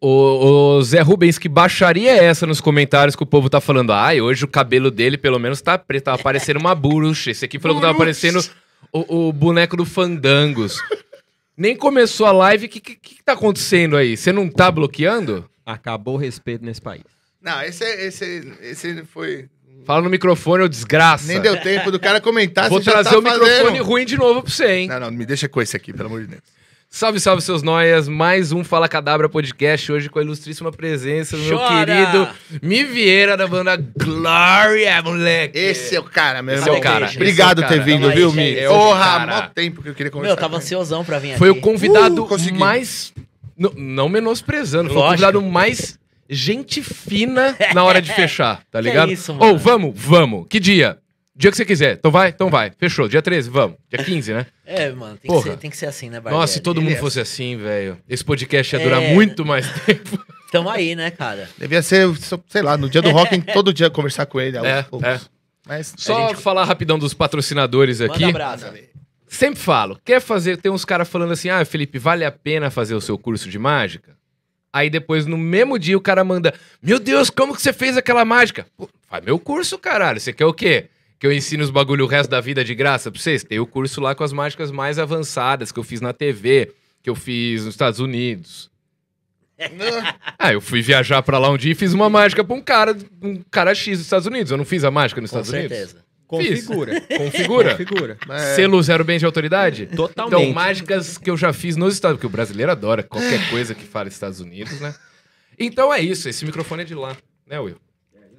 O, o- Zé Rubens, que baixaria é essa nos comentários que o povo tá falando? Ai, hoje o cabelo dele pelo menos tá preto, tá parecendo uma burucha. Esse aqui falou que tava parecendo o, o boneco do Fandangos. Nem começou a live, o que, que, que tá acontecendo aí? Você não tá bloqueando? Acabou o respeito nesse país. Não, esse, esse, esse foi. Fala no microfone, ô desgraça. Nem deu tempo do cara comentar. Vou você já trazer tá o microfone fazendo. ruim de novo pra você, hein? Não, não, me deixa com esse aqui, pelo amor de Deus. Salve, salve, seus noias. Mais um Fala Cadabra Podcast, hoje com a ilustríssima presença do meu Chora! querido Mi Vieira, da banda Glória, moleque. Esse é o cara, meu Esse irmão. é o cara, Obrigado esse é o ter cara. vindo, Tamo aí, viu, gente. Mi? É o Porra, cara. mó tempo que eu queria conversar. Meu, eu tava com ele. ansiosão pra vir Foi o aqui. convidado Uh, consegui. mais. Não, não menosprezando, foi o Lógico. convidado mais gente fina na hora de fechar, tá ligado? isso, mano. Ou, vamos, vamos. Que dia? Dia que você quiser. Então vai, então vai. Fechou. Dia 13, vamos. Dia 15, né? É, mano, tem que, Porra. ser, tem que ser assim, né, Barbieri? Nossa, se todo mundo é fosse assim, velho. Esse podcast ia durar É. muito mais tempo. Tamo aí, né, cara? Devia ser, sei lá, no dia do rock, todo dia conversar com ele. aos É, poucos. é. Mas Só gente- falar rapidão dos patrocinadores aqui. Manda abraço. Sempre falo, quer fazer, tem uns caras falando assim, ah, Felipe, vale a pena fazer o seu curso de mágica? Aí depois, no mesmo dia, o cara manda, meu Deus, como que você fez aquela mágica? Pô, faz meu curso, caralho, você quer o quê? Que eu ensine os bagulho o resto da vida de graça pra vocês? Tem o curso lá com as mágicas mais avançadas, que eu fiz na TV, que eu fiz nos Estados Unidos. Ah, eu fui viajar pra lá um dia e fiz uma mágica pra um cara, um cara X dos Estados Unidos. Eu não fiz a mágica nos Com Estados Unidos? certeza. Configura. Configura. Configura. Mas- Selo zero bem de autoridade? Totalmente. Então, mágicas que eu já fiz nos Estados Unidos, porque o brasileiro adora qualquer coisa que fala Estados Unidos, né? Então é isso, esse microfone é de lá, né, Will?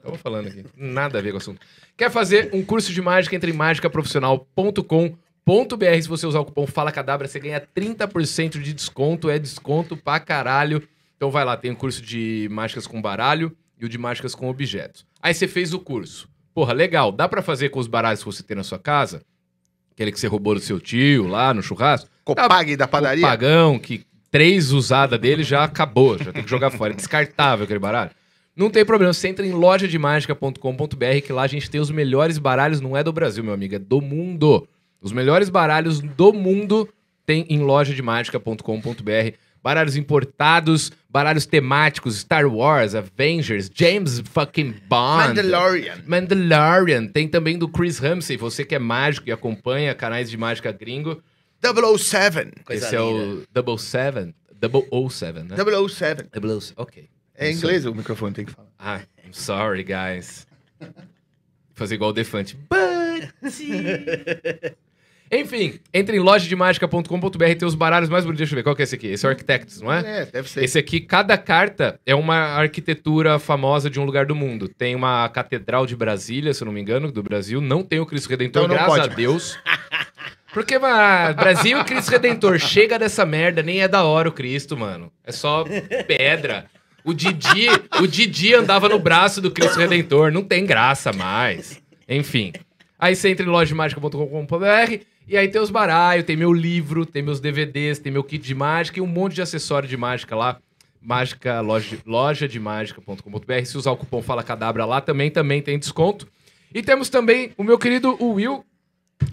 Estamos falando aqui, nada a ver com o assunto. Quer fazer um curso de mágica? Entre em mágicaprofissional.com.br. Se você usar o cupom Fala Cadabra, você ganha 30% de desconto. É desconto pra caralho. Então vai lá, tem o curso de mágicas com baralho e o de mágicas com objetos. Aí você fez o curso. Porra, legal. Dá pra fazer com os baralhos que você tem na sua casa? Aquele que você roubou do seu tio lá no churrasco? Copag da padaria. O pagão, que três usadas dele já acabou, já tem que jogar fora. É descartável aquele baralho. Não tem problema, você entra em lojademagica.com.br que lá a gente tem os melhores baralhos, não é do Brasil, meu amigo, é do mundo. Os melhores baralhos do mundo tem em lojademagica.com.br. Baralhos importados, baralhos temáticos, Star Wars, Avengers, James fucking Bond. Mandalorian. Mandalorian. Tem também do Chris Ramsey, você que é mágico e acompanha canais de mágica gringo. 007. Coisa Esse é o Double Seven. Double O Seven, né? 007. Double O Ok. É em inglês o microfone, tem que falar. Ah, I'm sorry, guys. Fazer igual o Defante. But... Enfim, entre em lojademagica.com.br tem os baralhos mais bonitos. Deixa eu ver, qual que é esse aqui? Esse é o Architects, não é? É, deve ser. Esse aqui, cada carta é uma arquitetura famosa de um lugar do mundo. Tem uma catedral de Brasília, se eu não me engano, do Brasil. Não tem o Cristo Redentor, Então graças pode. a Deus. Porque, mano, Brasil e Cristo Redentor, chega dessa merda, nem é da hora o Cristo, mano. É só pedra. O Didi, o Didi andava no braço do Cristo Redentor, não tem graça mais. Enfim. Aí você entra em lojademagica.com.br e aí tem os baralhos, tem meu livro, tem meus DVDs, tem meu kit de mágica e um monte de acessório de mágica lá. Mágica, loja, loja de mágica.com.br. Se usar o cupom Fala Cadabra lá também, também tem desconto. E temos também o meu querido Will,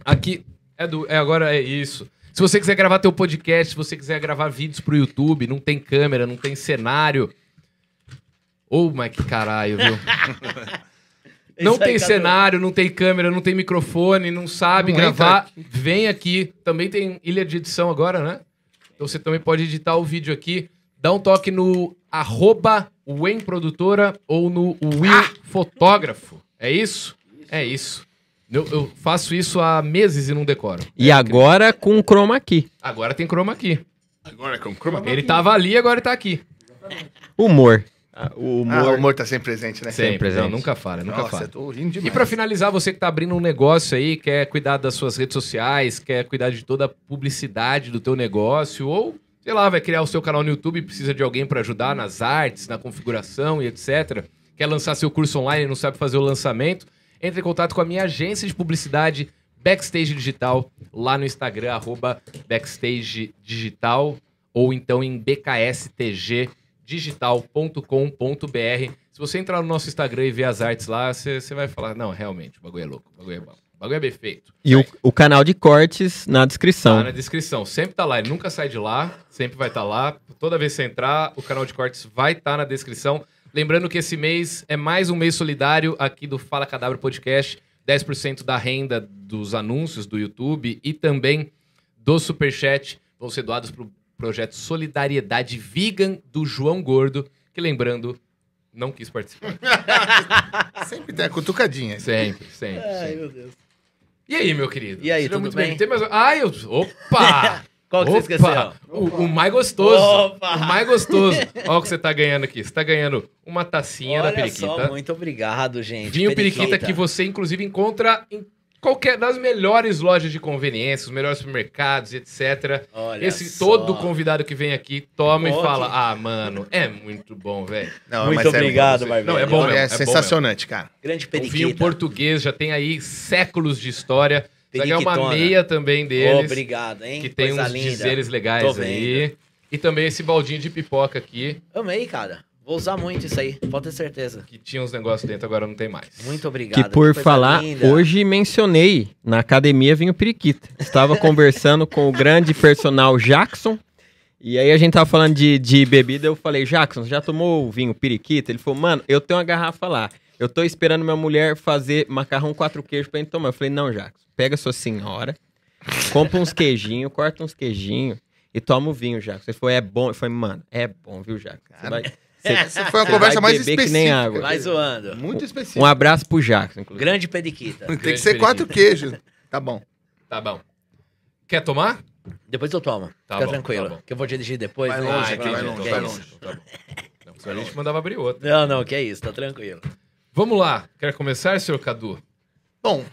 aqui. É, do, é agora é isso. Se você quiser gravar teu podcast, se você quiser gravar vídeos pro YouTube, não tem câmera, não tem cenário. Ô, mas que caralho, viu? Não Isso tem Cadu. cenário, não tem câmera, não tem microfone, não sabe Não gravar. Vem aqui. Também tem ilha de edição agora, né? Então você também pode editar o vídeo aqui. Dá um toque no arroba Produtora ou no Will Fotógrafo. É isso? É isso. Eu, eu faço isso há meses e não decoro. E agora com o chroma key. Agora tem chroma aqui. Agora com chroma Ele tava ali, agora ele tá aqui. Humor. Ah, O Ah, humor. o humor tá sempre presente, né? Sempre. presente. Não, nunca falha, nunca Nossa, falha. eu tô rindo demais. E pra finalizar, você que tá abrindo um negócio aí, quer cuidar das suas redes sociais, quer cuidar de toda a publicidade do teu negócio, ou, sei lá, vai criar o seu canal no YouTube e precisa de alguém pra ajudar nas artes, na configuração e etc. Quer lançar seu curso online e não sabe fazer o lançamento, entre em contato com a minha agência de publicidade Backstage Digital, lá no Instagram, arroba Backstage Digital, ou então em bkstgdigital.com.br. Se você entrar no nosso Instagram e ver as artes lá, você vai falar, não, realmente, o bagulho é louco, o bagulho é bom. O bagulho é bem feito. E o, o canal de cortes na descrição. Tá na descrição. Sempre tá lá. Ele nunca sai de lá. Sempre vai estar lá. Toda vez que você entrar, o canal de cortes vai estar na descrição. Lembrando que esse mês é mais um mês solidário aqui do Fala Cadáver Podcast. 10% da renda dos anúncios do YouTube e também do Superchat vão ser doados para o projeto Solidariedade Vegan do João Gordo, que lembrando, não quis participar. Sempre tem a cutucadinha. Sempre, sempre. Ai, sempre. meu Deus. E aí, meu querido? E aí, Seja tudo muito bem? Tem mais... Ai, eu... Opa! Qual que você Opa! esqueceu? O, o mais gostoso. Opa! O mais gostoso. Olha o que você tá ganhando aqui. Você tá ganhando uma tacinha da Olha Periquita. só, muito obrigado, gente. Vinho periquita. que você, inclusive, encontra em qualquer das melhores lojas de conveniência, os melhores supermercados, etc. Olha Esse só. todo convidado que vem aqui toma e Pô, fala: Ah, mano, é muito bom, velho. Não, Muito mas é- obrigado, Não, Barbinha. é bom Olha, mesmo, é é bom sensacionante, cara. Grande O vinho periquita. português já tem aí séculos de história. Ganhar uma meia também deles, Obrigado, hein? que tem Coisa uns linda. dizeres legais aí. E também esse baldinho de pipoca aqui, Amei, cara. Vou usar muito isso aí, pode ter certeza. que tinha uns negócios dentro, agora não tem mais. Muito obrigado. Que por coisa falar, linda. hoje mencionei na academia Vinho Periquita. Estava conversando com o grande personal Jackson. E aí a gente tava falando de, de bebida, eu falei, Jackson, já tomou o vinho periquita? Ele falou, mano, eu tenho uma garrafa lá. Eu tô esperando minha mulher fazer macarrão quatro queijos pra gente tomar. Eu falei, não, Jackson, pega sua senhora, compra uns queijinhos, corta uns queijinhos e toma o vinho, Jackson. Ele falou, é bom. Eu falei, mano, é bom, viu, Jackson? Você vai, Essa foi uma você conversa mais específica. que nem água. Vai zoando. Muito específica. Um abraço pro Jackson, inclusive. Grande periquita. Tem que Grande ser quatro queijos. Tá bom. Tá bom. Quer tomar? Depois eu tomo. Tá Fica bom, tranquilo. tá bom. Que eu vou dirigir depois. Vai né? longe, Ah, vai longe, Que vai longe. Tá bom. Não, senão a gente mandava abrir outra. Não, não, que é isso, tá tranquilo. Vamos lá. Quer começar, senhor Cadu? Bom,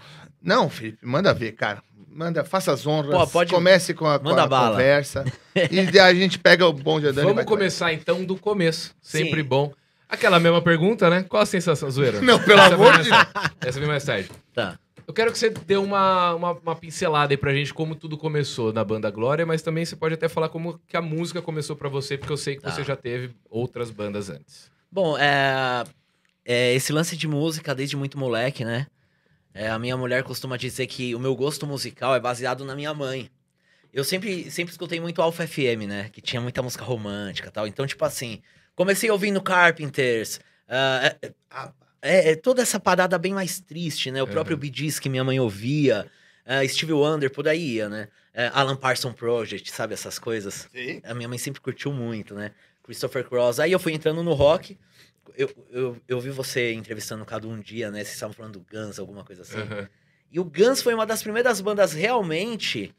não, Felipe, manda ver, cara. Manda, faça as honras. Pô, pode- Comece com a, com a bala. conversa. e daí a gente pega o bonde andando e Vamos vai começar então do começo. Sempre Sim. bom. Aquela mesma pergunta, né? Qual a sensação, zoeira? Não, pelo Essa amor de tarde. Essa vem mais tarde. Tá. Eu quero que você dê uma, uma, uma pincelada aí pra gente como tudo começou na banda Glória, mas também você pode até falar como que a música começou pra você, porque eu sei que Tá. você já teve outras bandas antes. Bom, é, é, esse lance de música desde muito moleque, né? É, a minha mulher costuma dizer que o meu gosto musical é baseado na minha mãe. Eu sempre, sempre escutei muito Alpha FM, né? Que tinha muita música romântica e tal. Então, tipo assim, comecei ouvindo Carpenters. ah, é, é, é toda essa parada bem mais triste, né? O próprio Uhum. Bee Gees que minha mãe ouvia. ah, Stevie Wonder, por aí ia, né? É, Alan Parsons Project, sabe? Essas coisas. Sim. A minha mãe sempre curtiu muito, né? Christopher Cross. Aí eu fui entrando no rock. Eu, eu, eu vi você entrevistando o Cadu um dia, né? Vocês estavam falando do Guns, alguma coisa assim. Aham. E o Guns foi uma das primeiras bandas realmente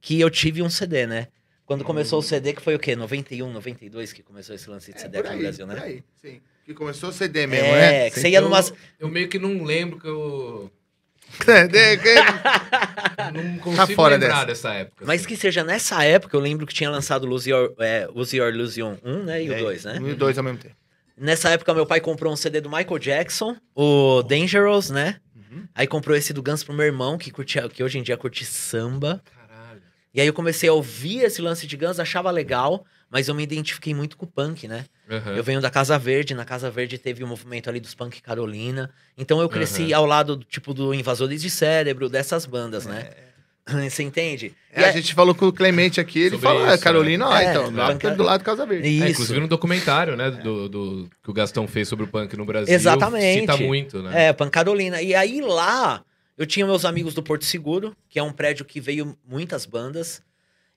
que eu tive um CD, né? Quando começou o CD, que foi o quê? 91, 92 que começou esse lance de É, CD por aqui aí, no Brasil, por né? aí, sim. Que começou o CD mesmo, É, né? que você ia Eu- numas. Eu meio que não lembro que eu. É, Não consigo fora lembrar dessa. dessa época. Mas assim. que seja nessa época, eu lembro que tinha lançado Lose Your, é, Lose Your Illusion 1, né? E o É, 2, né? Um e dois ao mesmo tempo. Nessa época, meu pai comprou um CD do Michael Jackson, o Dangerous, né? Aí comprou esse do Guns pro meu irmão, que, curtia, que hoje em dia curte samba. Caralho. E aí eu comecei a ouvir esse lance de Guns, achava legal, mas eu me identifiquei muito com o punk, né? Aham. Eu venho da Casa Verde, na Casa Verde teve o movimento ali dos punk Carolina. Então eu cresci ao lado, tipo, do Invasores de Cérebro, dessas bandas, né? Você entende? É, E a é- gente falou com o Clemente aqui, ele Sobre falou, ah, isso, Carolina, ó, é. então, É, lá banca- do lado do Casa Verde. É, Isso. inclusive no documentário, né, do, do- que o Gastão fez sobre o punk no Brasil. Exatamente. Cita muito, né? É, Pancarolina. E aí lá, eu tinha meus amigos do Porto Seguro, que é um prédio que veio muitas bandas.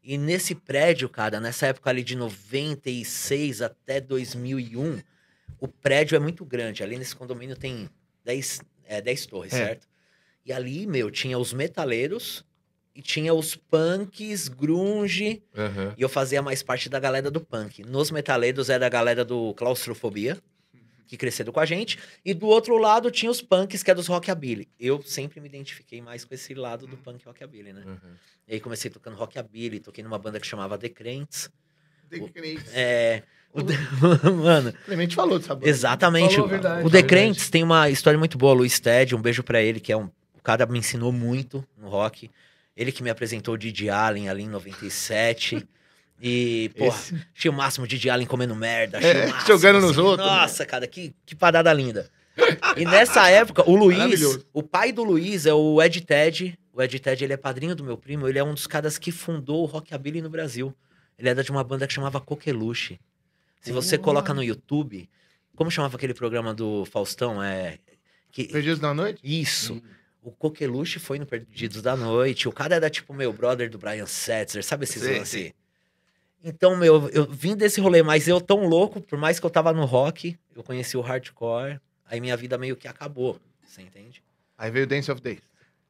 E nesse prédio, cara, nessa época ali de 96 até 2001, o prédio é muito grande. Ali nesse condomínio tem 10, é, 10 torres, É. certo? E ali, meu, tinha os metaleiros e tinha os punks, grunge, Aham. e eu fazia mais parte da galera do punk. Nos metaleiros era a galera do Claustrofobia, que cresceram com a gente. E do outro lado tinha os punks, que é dos rockabilly. Eu sempre me identifiquei mais com esse lado do punk rockabilly, né? aham. E aí comecei tocando rockabilly, toquei numa banda que chamava The Crentes. The Crentes. É... o The- Mano, Clemente falou dessa banda. exatamente. Falou o- verdade, o The a verdade. Crentes tem uma história muito boa. Luiz Ted, um beijo pra ele, que é um... O cara me ensinou muito no rock. Ele que me apresentou o Didi Allen ali em 97. E, porra, Esse- achei o máximo Didi Allen comendo merda. É, máximo, jogando nos outros, né? Nossa, cara, que, que parada linda. E nessa época, o Luiz, o pai do Luiz é o Ed Ted. O Ed Ted, ele é padrinho do meu primo. Ele é um dos caras que fundou o Rockabilly no Brasil. Ele era de uma banda que chamava Coqueluche. Se você coloca no YouTube, como chamava aquele programa do Faustão? É. Que, Perdidos da noite? isso. O Coqueluche foi no Perdidos da Noite. O cara era tipo meu brother do Brian Setzer, sabe esses lances? sei. Então, meu, eu vim desse rolê, mas eu tão louco, por mais que eu tava no rock, eu conheci o hardcore, aí minha vida meio que acabou, você entende? Aí veio Dance of Days.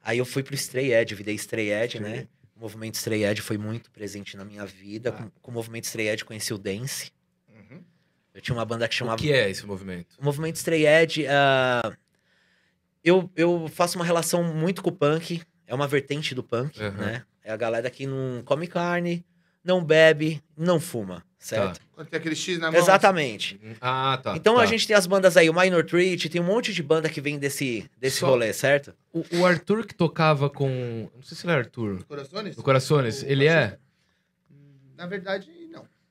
Aí eu fui pro Stray Edge, virei Stray Edge, né? Edge. O movimento Stray Edge foi muito presente na minha vida. Ah. Com, com o movimento Stray Edge conheci o Dance. Uhum. Eu tinha uma banda que O chamava que é esse movimento? o movimento Stray Edge, ah, eu, eu faço uma relação muito com o punk. É uma vertente do punk, Uhum. né? É a galera que não come carne, não bebe, não fuma, certo? Quando tem aquele X na mão. Exatamente. Ah, tá. então tá. a gente tem as bandas aí, o Minor Treat, tem um monte de banda que vem desse, desse Só- rolê, certo? O, o Arthur que tocava com. Não sei se ele é Arthur. Corações? Do Corações, O- ele é? Na verdade,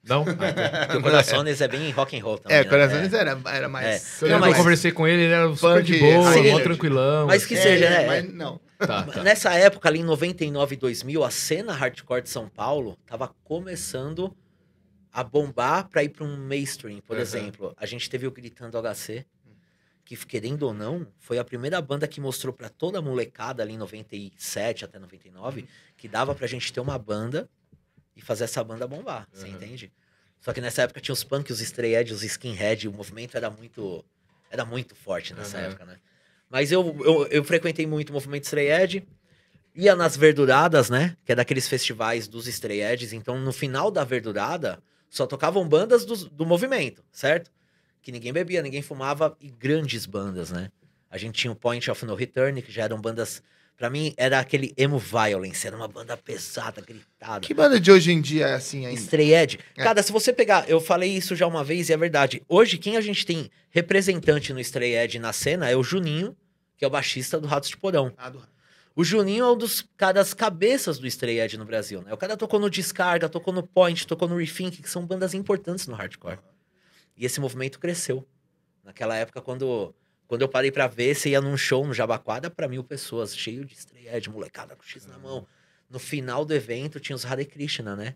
não. Não? Porque o Corações é bem rock and roll também. É, né? Corações era, era mais. É. Eu Não, mas- eu conversei com ele, ele era super Punk, de boa, high mó tranquilão. Mas que É, seja, né? Mas não. Tá, tá. Nessa época, ali em 99 e 2000, a cena hardcore de São Paulo tava começando a bombar pra ir pra um mainstream. Por Uhum. exemplo, a gente teve o Gritando HC, que, querendo ou não, foi a primeira banda que mostrou pra toda a molecada ali em 97 até 99 que dava pra gente ter uma banda e fazer essa banda bombar, você Uhum. entende? Só que nessa época tinha os punk, os stray edge, os skinhead, o movimento era muito era muito forte nessa Uhum. época, né? Mas eu, eu, eu frequentei muito o movimento stray edge, ia nas verduradas, né? Que é daqueles festivais dos stray edges. Então, no final da verdurada, só tocavam bandas do, do movimento, certo? Que ninguém bebia, ninguém fumava e grandes bandas, né? A gente tinha o Point of No Return, que já eram bandas. Pra mim, era aquele emo violence, era uma banda pesada, gritada. Que banda de hoje em dia é assim ainda? Stray Edge. É. Cara, se você pegar, eu falei isso já uma vez e é verdade. Hoje, quem a gente tem representante no Stray Edge na cena é o Juninho, que é o baixista do Ratos de Porão. Ah, do- O Juninho é um dos caras cabeças do Stray Edge no Brasil, né? O cara tocou no Descarga, tocou no Point, tocou no Rethink, que são bandas importantes no hardcore. E esse movimento cresceu. Naquela época, quando, quando eu parei pra ver, você ia num show no Jabaquara pra mil pessoas, cheio de Stray Edge, molecada com X na mão. No final do evento tinha os Hare Krishna, né?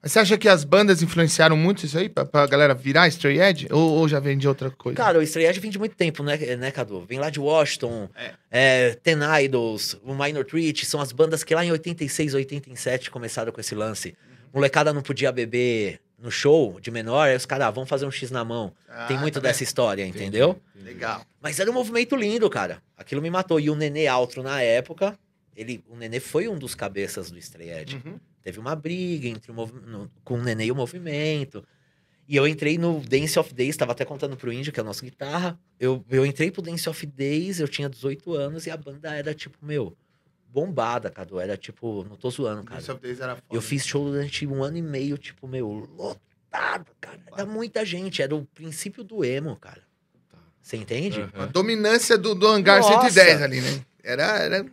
Mas você acha que as bandas influenciaram muito isso aí pra, pra galera virar Stray Edge? Ou, ou já vem de outra coisa? Cara, o Stray Edge vem de muito tempo, né, né Cadu? Vem lá de Washington, É. é, Ten Idols, o Minor Treat, são as bandas que lá em 86, 87 começaram com esse lance. Molecada não podia beber no show de menor, aí os caras, ah, vamos fazer um X na mão. Ah, Tem muito tá dessa história, entendeu? Entendi. Legal. Mas era um movimento lindo, cara. Aquilo me matou. E o Nenê Altro, na época, ele, o Nenê foi um dos cabeças do Stray Edge. Uhum. Teve uma briga entre o no- com o Nenê e o movimento. E eu entrei no Dance of Days, tava até contando pro Índio, que é a nossa guitarra. Eu, eu entrei pro Dance of Days, eu tinha 18 anos e a banda era tipo, meu, bombada, Cadu. Era tipo, não tô zoando, cara. Eu fiz show durante um ano e meio, tipo, meu, lotado, cara. Era muita gente, era o princípio do emo, cara. Você entende? Aham. A dominância do, do hangar Nossa. 110 ali, né? Era, era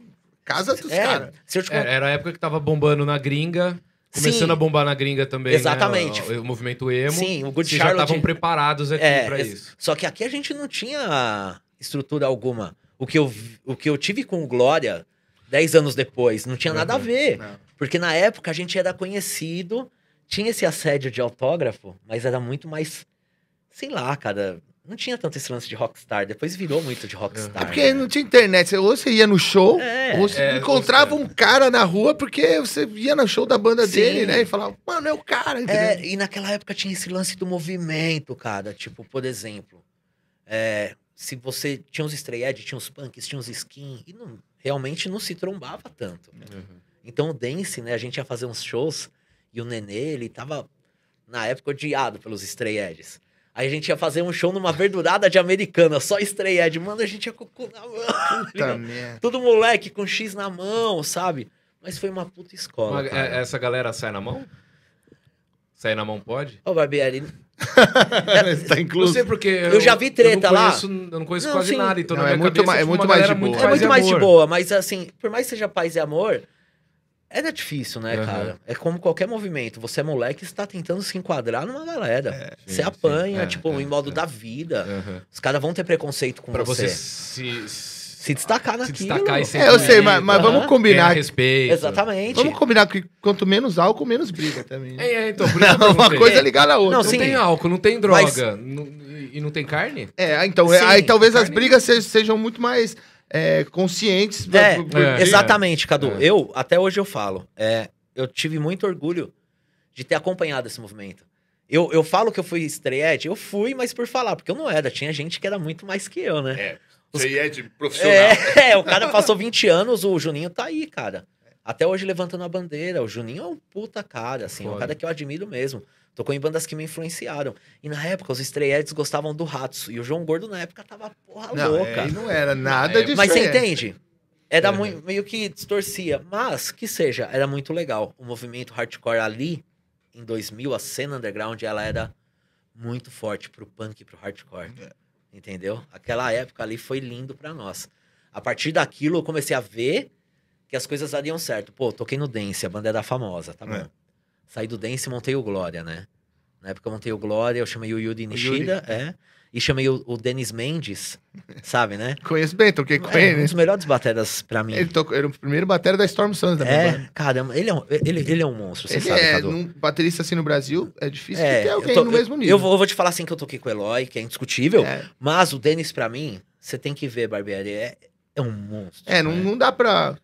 casa dos É, caras. te É, era a época que tava bombando na gringa. Começando Sim. a bombar na gringa também. Exatamente. né, o, o movimento emo. Sim, o Good Vocês já Charlotte. estavam preparados aqui É, pra isso. Só que aqui a gente não tinha estrutura alguma. O que eu, o que eu tive com o Glória 10 anos depois não tinha nada a Uhum. ver. Não. Porque na época a gente era conhecido, tinha esse assédio de autógrafo, mas era muito mais. Sei lá, cara. Não tinha tanto esse lance de rockstar. Depois virou muito de rockstar. É porque né? não tinha internet. Ou você ia no show, É, ou você é, encontrava um cara na rua porque você ia no show da banda Sim. dele, né? E falava, mano, é o cara, entendeu? É, e naquela época tinha esse lance do movimento, cara. Tipo, por exemplo, é, se você tinha os stray edge, tinha os punks, tinha os skin, e não, realmente não se trombava tanto. Uhum. Então o Dance, né, a gente ia fazer uns shows e o Nenê, ele tava, na época, odiado pelos stray edges. Aí a gente ia fazer um show numa verdurada de americana, só stray edge. Mano, a gente ia com o cu na mão. Puta merda. Todo moleque com X na mão, sabe? Mas foi uma puta escola. Mas, é- essa galera sai na mão? Sair na mão pode? Ô, Barbieri, tá Não incluso. sei porque. Eu já vi treta eu não lá. conheço, Eu não conheço Não, quase sim. nada, então Não, na é minha muito cabeça, mais- é tipo, muito uma mais de muito boa. É muito e mais de boa, mas assim, por mais que seja paz e amor, Era difícil, né, Aham. cara? É como qualquer movimento. Você é moleque, você tá tentando se enquadrar numa galera. sim, você sim. apanha, É, tipo, é, em modo é. da vida. Aham. Os caras vão ter preconceito com Pra você. você se, Se destacar se naquilo. destacar e ser É, eu sei, mas, mas Aham. vamos combinar. respeito. Exatamente. Vamos combinar que quanto menos álcool, menos briga também. né? É, é, então, por isso que eu Uma perguntei. coisa é ligada à outra. Não, sim. tem álcool, não tem droga. Mas- não- e não tem carne? É, então, Sim, aí talvez as carne- brigas se- sejam muito mais é, conscientes. É, por- por- é. Exatamente, Cadu. É. Eu, até hoje eu falo, é, eu tive muito orgulho de ter acompanhado esse movimento. Eu, eu falo que eu fui estreante, eu fui, mas por falar, porque eu não era. Tinha gente que era muito mais que eu, né? É, Os- você é de profissional. É, o cara passou 20 anos, o Juninho tá aí, cara. Até hoje levantando a bandeira. O Juninho é um puta cara, assim, um Foda. cara que eu admiro mesmo. Tocou em bandas que me influenciaram. E na época, os estreetes gostavam do Ratos. E o João Gordo, na época, tava porra Não, louca. é, não era nada É, disso. Mas você entende? Era É. mui- meio que distorcia. Mas, que seja, era muito legal. O movimento hardcore ali, em 2000, a cena underground, ela era muito forte pro punk e pro hardcore. É. Entendeu? Aquela época ali foi lindo pra nós. A partir daquilo, eu comecei a ver que as coisas dariam certo. Pô, toquei no Dance, a banda era famosa, tá bom. É. Saí do Dance e montei o Glória, né? Na época eu montei o Glória, eu chamei o Yuri Nishida, é. E chamei o, o Denis Mendes, sabe, né? Conheço bem, toquei com É, ele. um dos melhores bateras pra mim. Ele tocou, era o primeiro batera da Storm Sons da minha banda. É, caramba, ele é um, ele, ele é um monstro, você Ele sabe, é, Cadu. num baterista assim no Brasil, é difícil É, ter eu alguém tô- no mesmo eu- nível. Eu vou, eu vou te falar assim que eu toquei com o Eloy, que é indiscutível, É, mas o Denis, pra mim, você tem que ver, Barbieri, é, é um monstro. é, não, não dá pra.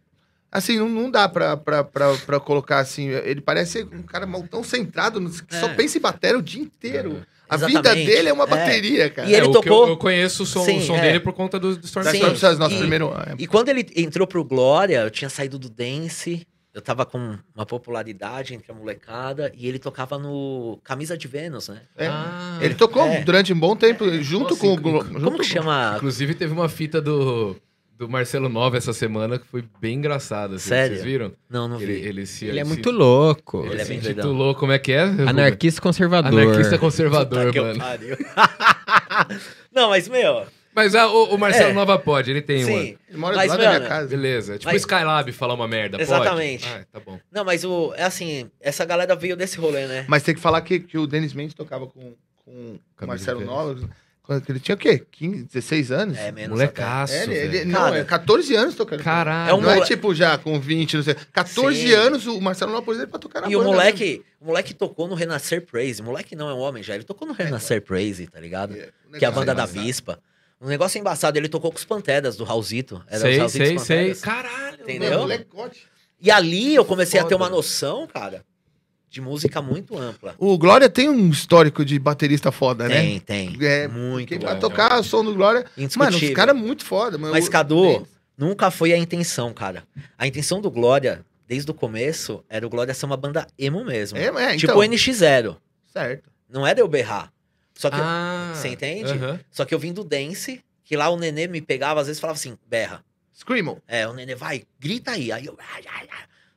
Assim, não, não dá pra, pra, pra, pra colocar assim. Ele parece um cara mal tão centrado, que só É. pensa em bateria o dia inteiro. A vida dele é uma É. bateria, cara. E ele É, tocou- Eu, eu conheço o som, Sim, o som é. dele por conta do, do Storm Sim, Storm nosso e- primeiro. é. E quando ele entrou pro Glória, eu tinha saído do Dance, eu tava com uma popularidade entre a molecada, e ele tocava no Camisa de Vênus, né? É. Ah, Ele tocou É. durante um bom tempo, junto Nossa, com o. Glo- Como que chama? Inclusive, teve uma fita do, do Marcelo Nova essa semana que foi bem engraçada. assim, Sério? Vocês viram? Não, não vi. Ele, ele se, Ele é se- muito louco. Ele, Ele é bem intitulou, como é que é? Anarquista conservador. Anarquista conservador, Puta mano. não, mas, meu, Mas ah, o, o Marcelo É. Nova pode, ele tem uma. sim. Ele mora Mas, do lado da minha mano, casa. Beleza. Tipo Mas- Skylab falar uma merda, Exatamente. pode? Ah, tá bom. Não, mas o. É assim, essa galera veio desse rolê, né? Mas tem que falar que, que o Denis Mendes tocava com, com o Marcelo Nova. Quando ele tinha o quê? 15, 16 anos? É, menos. Molecaço, É, ele, ele- não, Cara. é 14 anos tocando. Caralho. É um não é mole- tipo já com 20, não sei. 14 Sim. anos o Marcelo Nova pôs ele pra tocar na. E o moleque, o moleque tocou no Renascer Praise. O moleque não é um homem já, ele tocou no Renascer Praise, tá ligado? mesmo. É, Que é a banda da. Vispa. Um negócio embaçado, ele tocou com os Panteras do Raulzito. Era os Sei, Raulzitos sei, sei. Panteras. Caralho. Entendeu? Meu, molecote. E ali eu comecei a ter Foda. uma noção, cara, de música muito ampla. O Glória tem um histórico de baterista foda, né? Tem, tem. É, muito. Quem vai é, tocar o som do Glória. Mano, os caras muito foda. mano. Mas, O- Cadu, nunca foi a intenção, cara. A intenção do Glória, desde o começo, era o Glória ser uma banda emo mesmo. É, é, tipo então. o NX0. Certo. Não era eu berrar. Só que, Ah, Você entende? aham. só que eu vim do dance, que lá o nenê me pegava, às vezes falava assim, berra. Screamo. É, o nenê, vai, grita aí. Aí eu...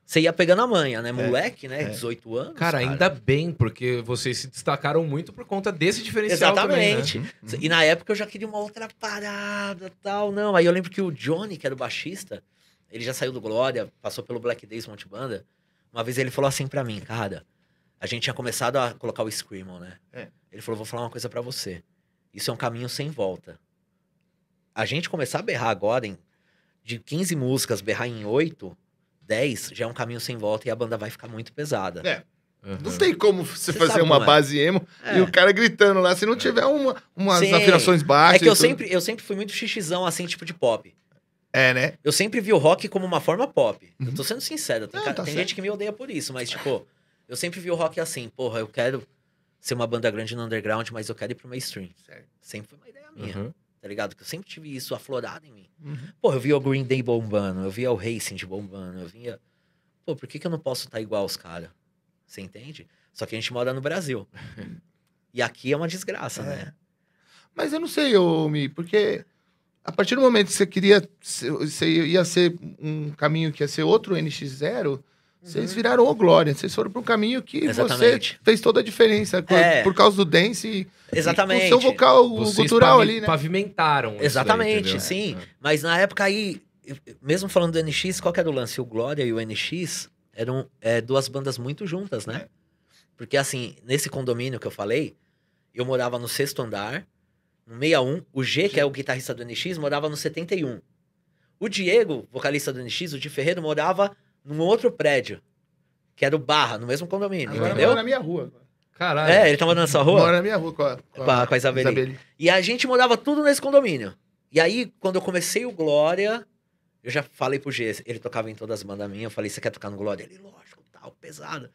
Você ia pegando a manha, né? Moleque, né? é. 18 anos. Cara, ainda bem, porque vocês se destacaram muito por conta desse diferencial Exatamente. também, né? E na época eu já queria uma outra parada tal. Não, aí eu lembro que o Johnny, que era o baixista, ele já saiu do Glória, passou pelo Black Days Monte Banda. Uma vez ele falou assim pra mim, cara, a gente tinha começado a colocar o Screamo, né? É. Ele falou, vou falar uma coisa pra você. Isso é um caminho sem volta. A gente começar a berrar agora em de 15 músicas, berrar em 8, 10, já é um caminho sem volta e a banda vai ficar muito pesada. É. Aham. Não tem como você Você fazer uma como é. base emo É. e o cara gritando lá. Se não tiver uma, umas Sim. afinações baixas. É que eu tudo. sempre, eu sempre fui muito xixizão, assim, tipo de pop. É, né? Eu sempre vi o rock como uma forma pop. Eu Uhum. tô sendo sincero. Tem, Não, ca- tá tem gente que me odeia por isso, mas, tipo, eu sempre vi o rock assim, porra, eu quero ser uma banda grande no underground, mas eu quero ir pro mainstream. Certo. Sempre foi uma ideia minha, Uhum. Tá ligado? Que eu sempre tive isso aflorado em mim. Uhum. Porra, eu via o Green Day bombando, eu via o Racing de bombando, eu via. Pô, por que, que eu não posso estar igual aos caras? Você entende? Só que a gente mora no Brasil. e aqui é uma desgraça, É. né? Mas eu não sei, ô, Mi, porque a partir do momento que você queria. Você ia ser um caminho que ia ser outro NX0, vocês viraram o Glória. Vocês foram para um caminho que Exatamente. você fez toda a diferença por, É. por causa do dance e, Exatamente. e com o seu vocal Vocês cultural ali, né? Pavimentaram. daí, Exatamente, sim. É. Mas na época aí, mesmo falando do NX, qual que era o lance? O Glória e o NX, eram é, duas bandas muito juntas, né? Porque assim, nesse condomínio que eu falei, eu morava no sexto andar, no 61. O G, que é o guitarrista do NX, morava no 71. O Diego, vocalista do NX, o Di Ferreiro, morava num outro prédio, que era o Barra, no mesmo condomínio, Agora entendeu? na minha rua. Caralho. É, ele tá morando na sua rua? Mora na minha rua com a, Com a- com a Isabeli. E a gente morava tudo nesse condomínio. E aí, quando eu comecei o Glória, eu já falei pro G, ele tocava em todas as bandas minhas, eu falei, você quer tocar no Glória? Ele, lógico, tal, pesado.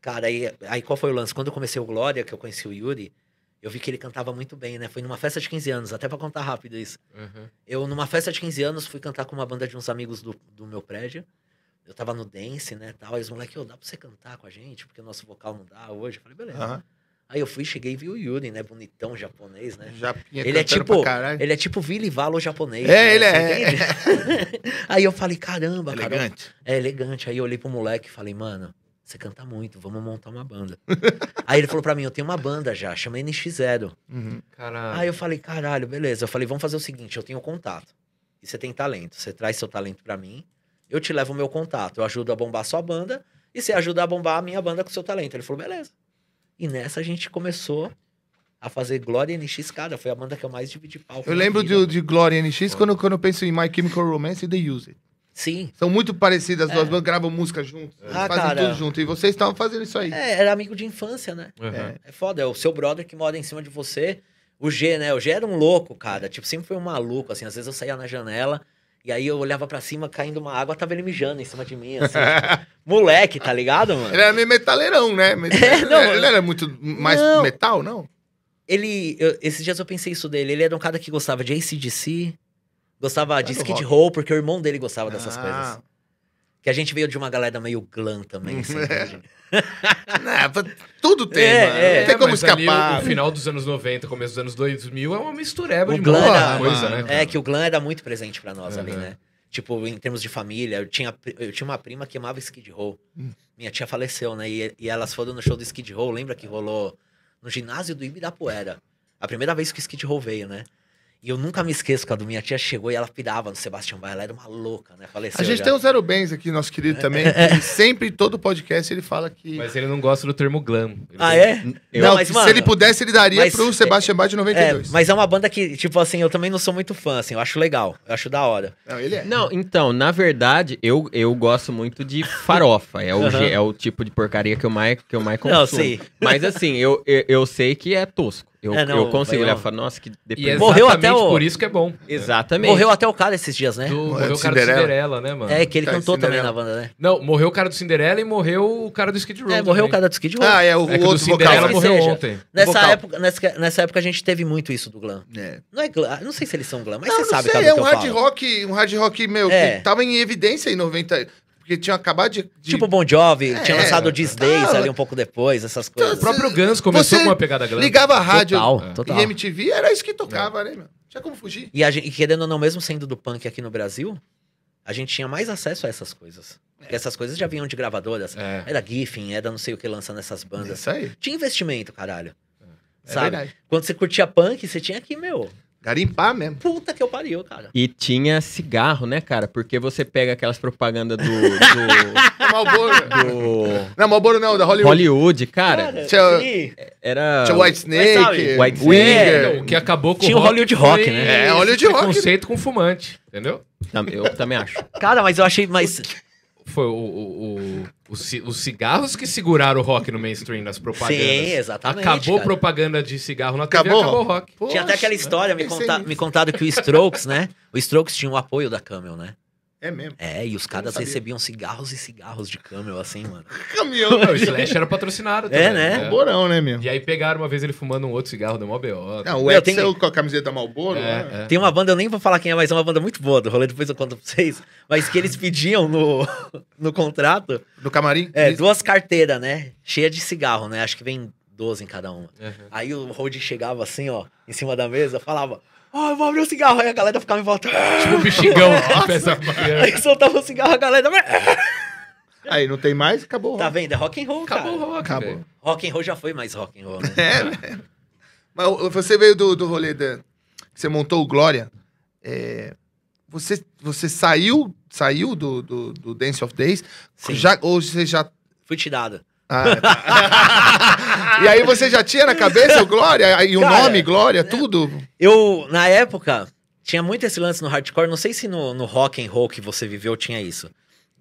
Cara, aí, aí qual foi o lance? Quando eu comecei o Glória, que eu conheci o Yuri, eu vi que ele cantava muito bem, né? Foi numa festa de 15 anos, até pra contar rápido isso. Uhum. Eu, numa festa de 15 anos, fui cantar com uma banda de uns amigos do, do meu prédio. Eu tava no dance, né, tal. Aí os moleques, ô, dá pra você cantar com a gente? Porque o nosso vocal não dá hoje. Eu falei, beleza. Aham. Aí eu fui, cheguei e vi o Yuri, né, bonitão japonês, né? Japinha Ele é tipo, ele é tipo Vili Valo japonês. É, né? ele Você é. entende? Aí eu falei, caramba, cara. Elegante. É elegante. Aí eu olhei pro moleque e falei, mano, você canta muito, vamos montar uma banda. Aí ele falou pra mim, eu tenho uma banda já, chama NX0. Uhum. Caralho. Aí eu falei, caralho, beleza. Eu falei, vamos fazer o seguinte, eu tenho contato. E você tem talento. Você traz seu talento pra mim, eu te levo o meu contato. Eu ajudo a bombar a sua banda e você ajuda a bombar a minha banda com o seu talento. Ele falou, beleza. E nessa a gente começou a fazer Glória NX, cara. Foi a banda que eu mais dividi palco. Eu lembro de, de Gloria NX quando, quando eu penso em My Chemical Romance e The Use It. Sim. São muito parecidas as duas É. bandas, gravam música juntos, Ah, fazem cara. tudo junto. E vocês estavam fazendo isso aí. É, era amigo de infância, né? Uhum. É. É foda, é o seu brother que mora em cima de você. O G, né? O G era um louco, cara. Tipo, sempre foi um maluco, assim. Às vezes eu saía na janela e aí eu olhava pra cima, caindo uma água, tava ele mijando em cima de mim, assim. tipo, moleque, tá ligado, mano? Ele era meio metaleirão, né? É, ele, não, ele era muito mais não. metal, não? Ele, eu- esses dias eu pensei isso dele. Ele era um cara que gostava de ACDC, gostava de do Skid. Row, porque o irmão dele gostava dessas Ah. coisas. Que a gente veio de uma galera meio glam também, assim, entende? Não, pra- tudo tem, É, mano. é. Não tem como mas ali escapar. o, o final dos anos 90, começo dos anos 2000 é uma mistureba O de glam era- coisa, mano, né? É, que o glam era muito presente pra nós ali, Uhum. né? Tipo, em termos de família, eu tinha, eu tinha uma prima que amava Skid Row. Hum. Minha tia faleceu, né? E, e elas foram no show do Skid Row, lembra que rolou no ginásio do Ibirapuera. A primeira vez que o Skid Row veio, né? E eu nunca me esqueço quando minha tia chegou e ela pirava no Sebastião Bach. Ela era uma louca, né? Faleceu A gente já. tem um Zero Bens aqui, nosso querido também. É. que sempre, todo podcast, ele fala que. Mas ele não gosta do termo glam. Ele Ah, é? não, Não, mas, mano, se ele pudesse, ele daria mas- pro Sebastian Bach de É, 92. mas é uma banda que, tipo assim, eu também não sou muito fã, assim. Eu acho legal, eu acho da hora. Não, ele é. Não, então, na verdade, eu, eu gosto muito de farofa. É o, gê- é o tipo de porcaria que eu mais, que eu mais consumo. Não, sei. Mas assim, eu, eu, eu sei que é tosco. Eu, É, não, eu consigo olhar e falar, nossa, que E é deprimido. Morreu exatamente até o- por isso que é bom. Exatamente. Morreu até o cara esses dias, né? Do, Morreu morreu do o cara do Cinderela. Cinderela, né, mano? É, que ele Cara, cantou também Cinderela. na banda, né? Não, morreu o cara do Cinderela e morreu o cara do Skid Row. É, morreu o também. cara do Skid Row. Ah, é o, É o outro Cinderela vocal. Morreu seja, ontem. Nessa época, nessa, nessa época a gente teve muito isso do glam. É. Não é glam, não sei se eles são glam, mas Não, você não sabe, sei, é um hard rock, um hard rock, meu, É. que tava em evidência em 90, porque tinha acabado de... de- Tipo Bon Jovi, tinha É. lançado o Ah, ali um pouco depois, essas O coisas. próprio Guns começou com uma pegada glam. ligava a rádio Total, É. total. e MTV, era isso que tocava, né, meu? Tinha como fugir. E, a gente, e querendo ou não, mesmo sendo do punk aqui no Brasil, a gente tinha mais acesso a essas coisas. Porque essas coisas já vinham de gravadoras. É. Era Giffen, era não sei o que lançando essas bandas. Isso aí, Tinha investimento, caralho. é sabe? verdade. Quando você curtia punk, você tinha que, meu, Garimpar mesmo. puta que eu pariu, cara. E tinha cigarro, né, cara? Porque você pega aquelas propagandas do, do, Malboro. do Não, Malboro não, da Hollywood. Hollywood, cara. Tinha- sim. Era. Tinha White Snake, sabe, White Winger. Não, o que acabou com Tinha o Hollywood Rock, né? É, Hollywood Rock. preconceito com fumante, entendeu? Eu também acho. Cara, mas eu achei mais. Foi o, o, o- os ci- os cigarros que seguraram o rock no mainstream nas propagandas. Sim, exatamente. Acabou cara. propaganda de cigarro na TV, Acabou? acabou, o rock. Poxa, Tinha até aquela história, me, conta, me contaram que o Strokes, né? O Strokes tinha o apoio da Camel, né? É mesmo. É, e os caras recebiam cigarros e cigarros de Camel, assim, mano. Caminhão. Não, o Slash era patrocinado também. É, né? Malborão, né, meu? E aí pegaram uma vez ele fumando um outro cigarro, deu mó B.O. Não, o Meu, Edsel tem- com a camiseta da Malboro, né? É, é. Tem uma banda, eu nem vou falar quem é, mas é uma banda muito boa do rolê, depois eu conto pra vocês. Mas que eles pediam no, no contrato No camarim. é, duas carteiras, né? Cheia de cigarro, né? Acho que vem 12 em cada uma. Uhum. Aí o Rod chegava assim, ó, em cima da mesa, falava: Ó, eu vou abrir o cigarro. Aí a galera ficava em volta. Tipo o bexigão. Aí soltava o cigarro, a galera. Aí não tem mais, acabou. Tá vendo? É rock and roll, Acabou o cara. rock, Acabou. velho. Rock and roll já foi mais rock and roll, né? É, né? Mas você veio do, do rolê da. Você montou o Glória. é, você, você saiu, saiu do, do, do Dance of Days? Sim. Já, ou você já. Fui tirada. Ah, tá. E aí você já tinha na cabeça o Glória? E o Cara, nome, Glória, tudo? Eu, na época, tinha muito esse lance no hardcore. Não sei se no, no rock and roll que você viveu tinha isso.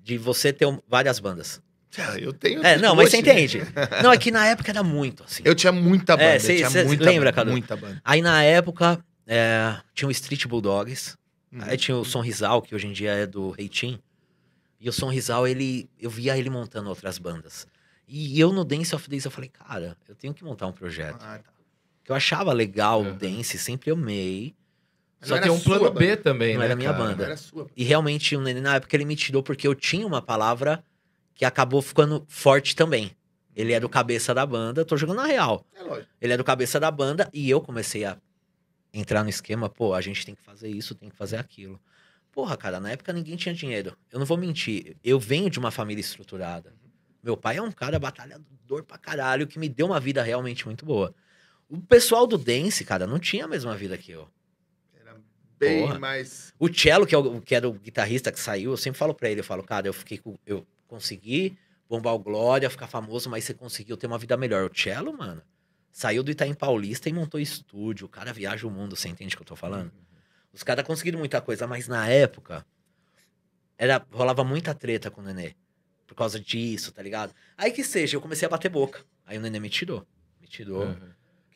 De você ter um- várias bandas. Ah, Eu tenho. É, não, mas você hoje. entende. Não, é que na época era muito, assim. Eu tinha muita banda. É, cê- tinha cê muita lembra, banda, Cadu? Muita banda. Aí na época, é, tinha o Street Bulldogs. Uhum. Aí tinha o Som Rizal, que hoje em dia é do Reitim. E o Som Rizal, ele, eu via ele montando outras bandas. E eu no Dance of Days, eu falei, cara, eu tenho que montar um projeto. Ah, tá. Que eu achava legal o Uhum. dance, sempre amei. Mas Só tem era um plano sua B banda. também, Não né, era minha cara? banda. Era sua. E realmente, o Nenê, na época, ele me tirou porque eu tinha uma palavra que acabou ficando forte também. Ele era o cabeça da banda, tô jogando na real. É lógico. Ele era o cabeça da banda e eu comecei a entrar no esquema, pô, a gente tem que fazer isso, tem que fazer aquilo. Porra, cara, na época ninguém tinha dinheiro. Eu não vou mentir, eu venho de uma família estruturada. Meu pai é um cara batalhador pra caralho que me deu uma vida realmente muito boa. O pessoal do dance, cara, não tinha a mesma vida que eu. Era bem Porra. mais. O Cello, que, é o, que era o guitarrista que saiu, eu sempre falo pra ele, eu falo, cara, eu fiquei com, eu consegui bombar o Glória, ficar famoso, mas você conseguiu ter uma vida melhor. O Cello, mano, saiu do Itaim Paulista e montou estúdio. O cara viaja o mundo, você entende o que eu tô falando? Os caras conseguiram muita coisa, mas na época era rolava muita treta com o Nenê. Por causa disso, tá ligado? Aí que seja, eu comecei a bater boca. Aí o Nenê me tirou. Me tirou. Uhum.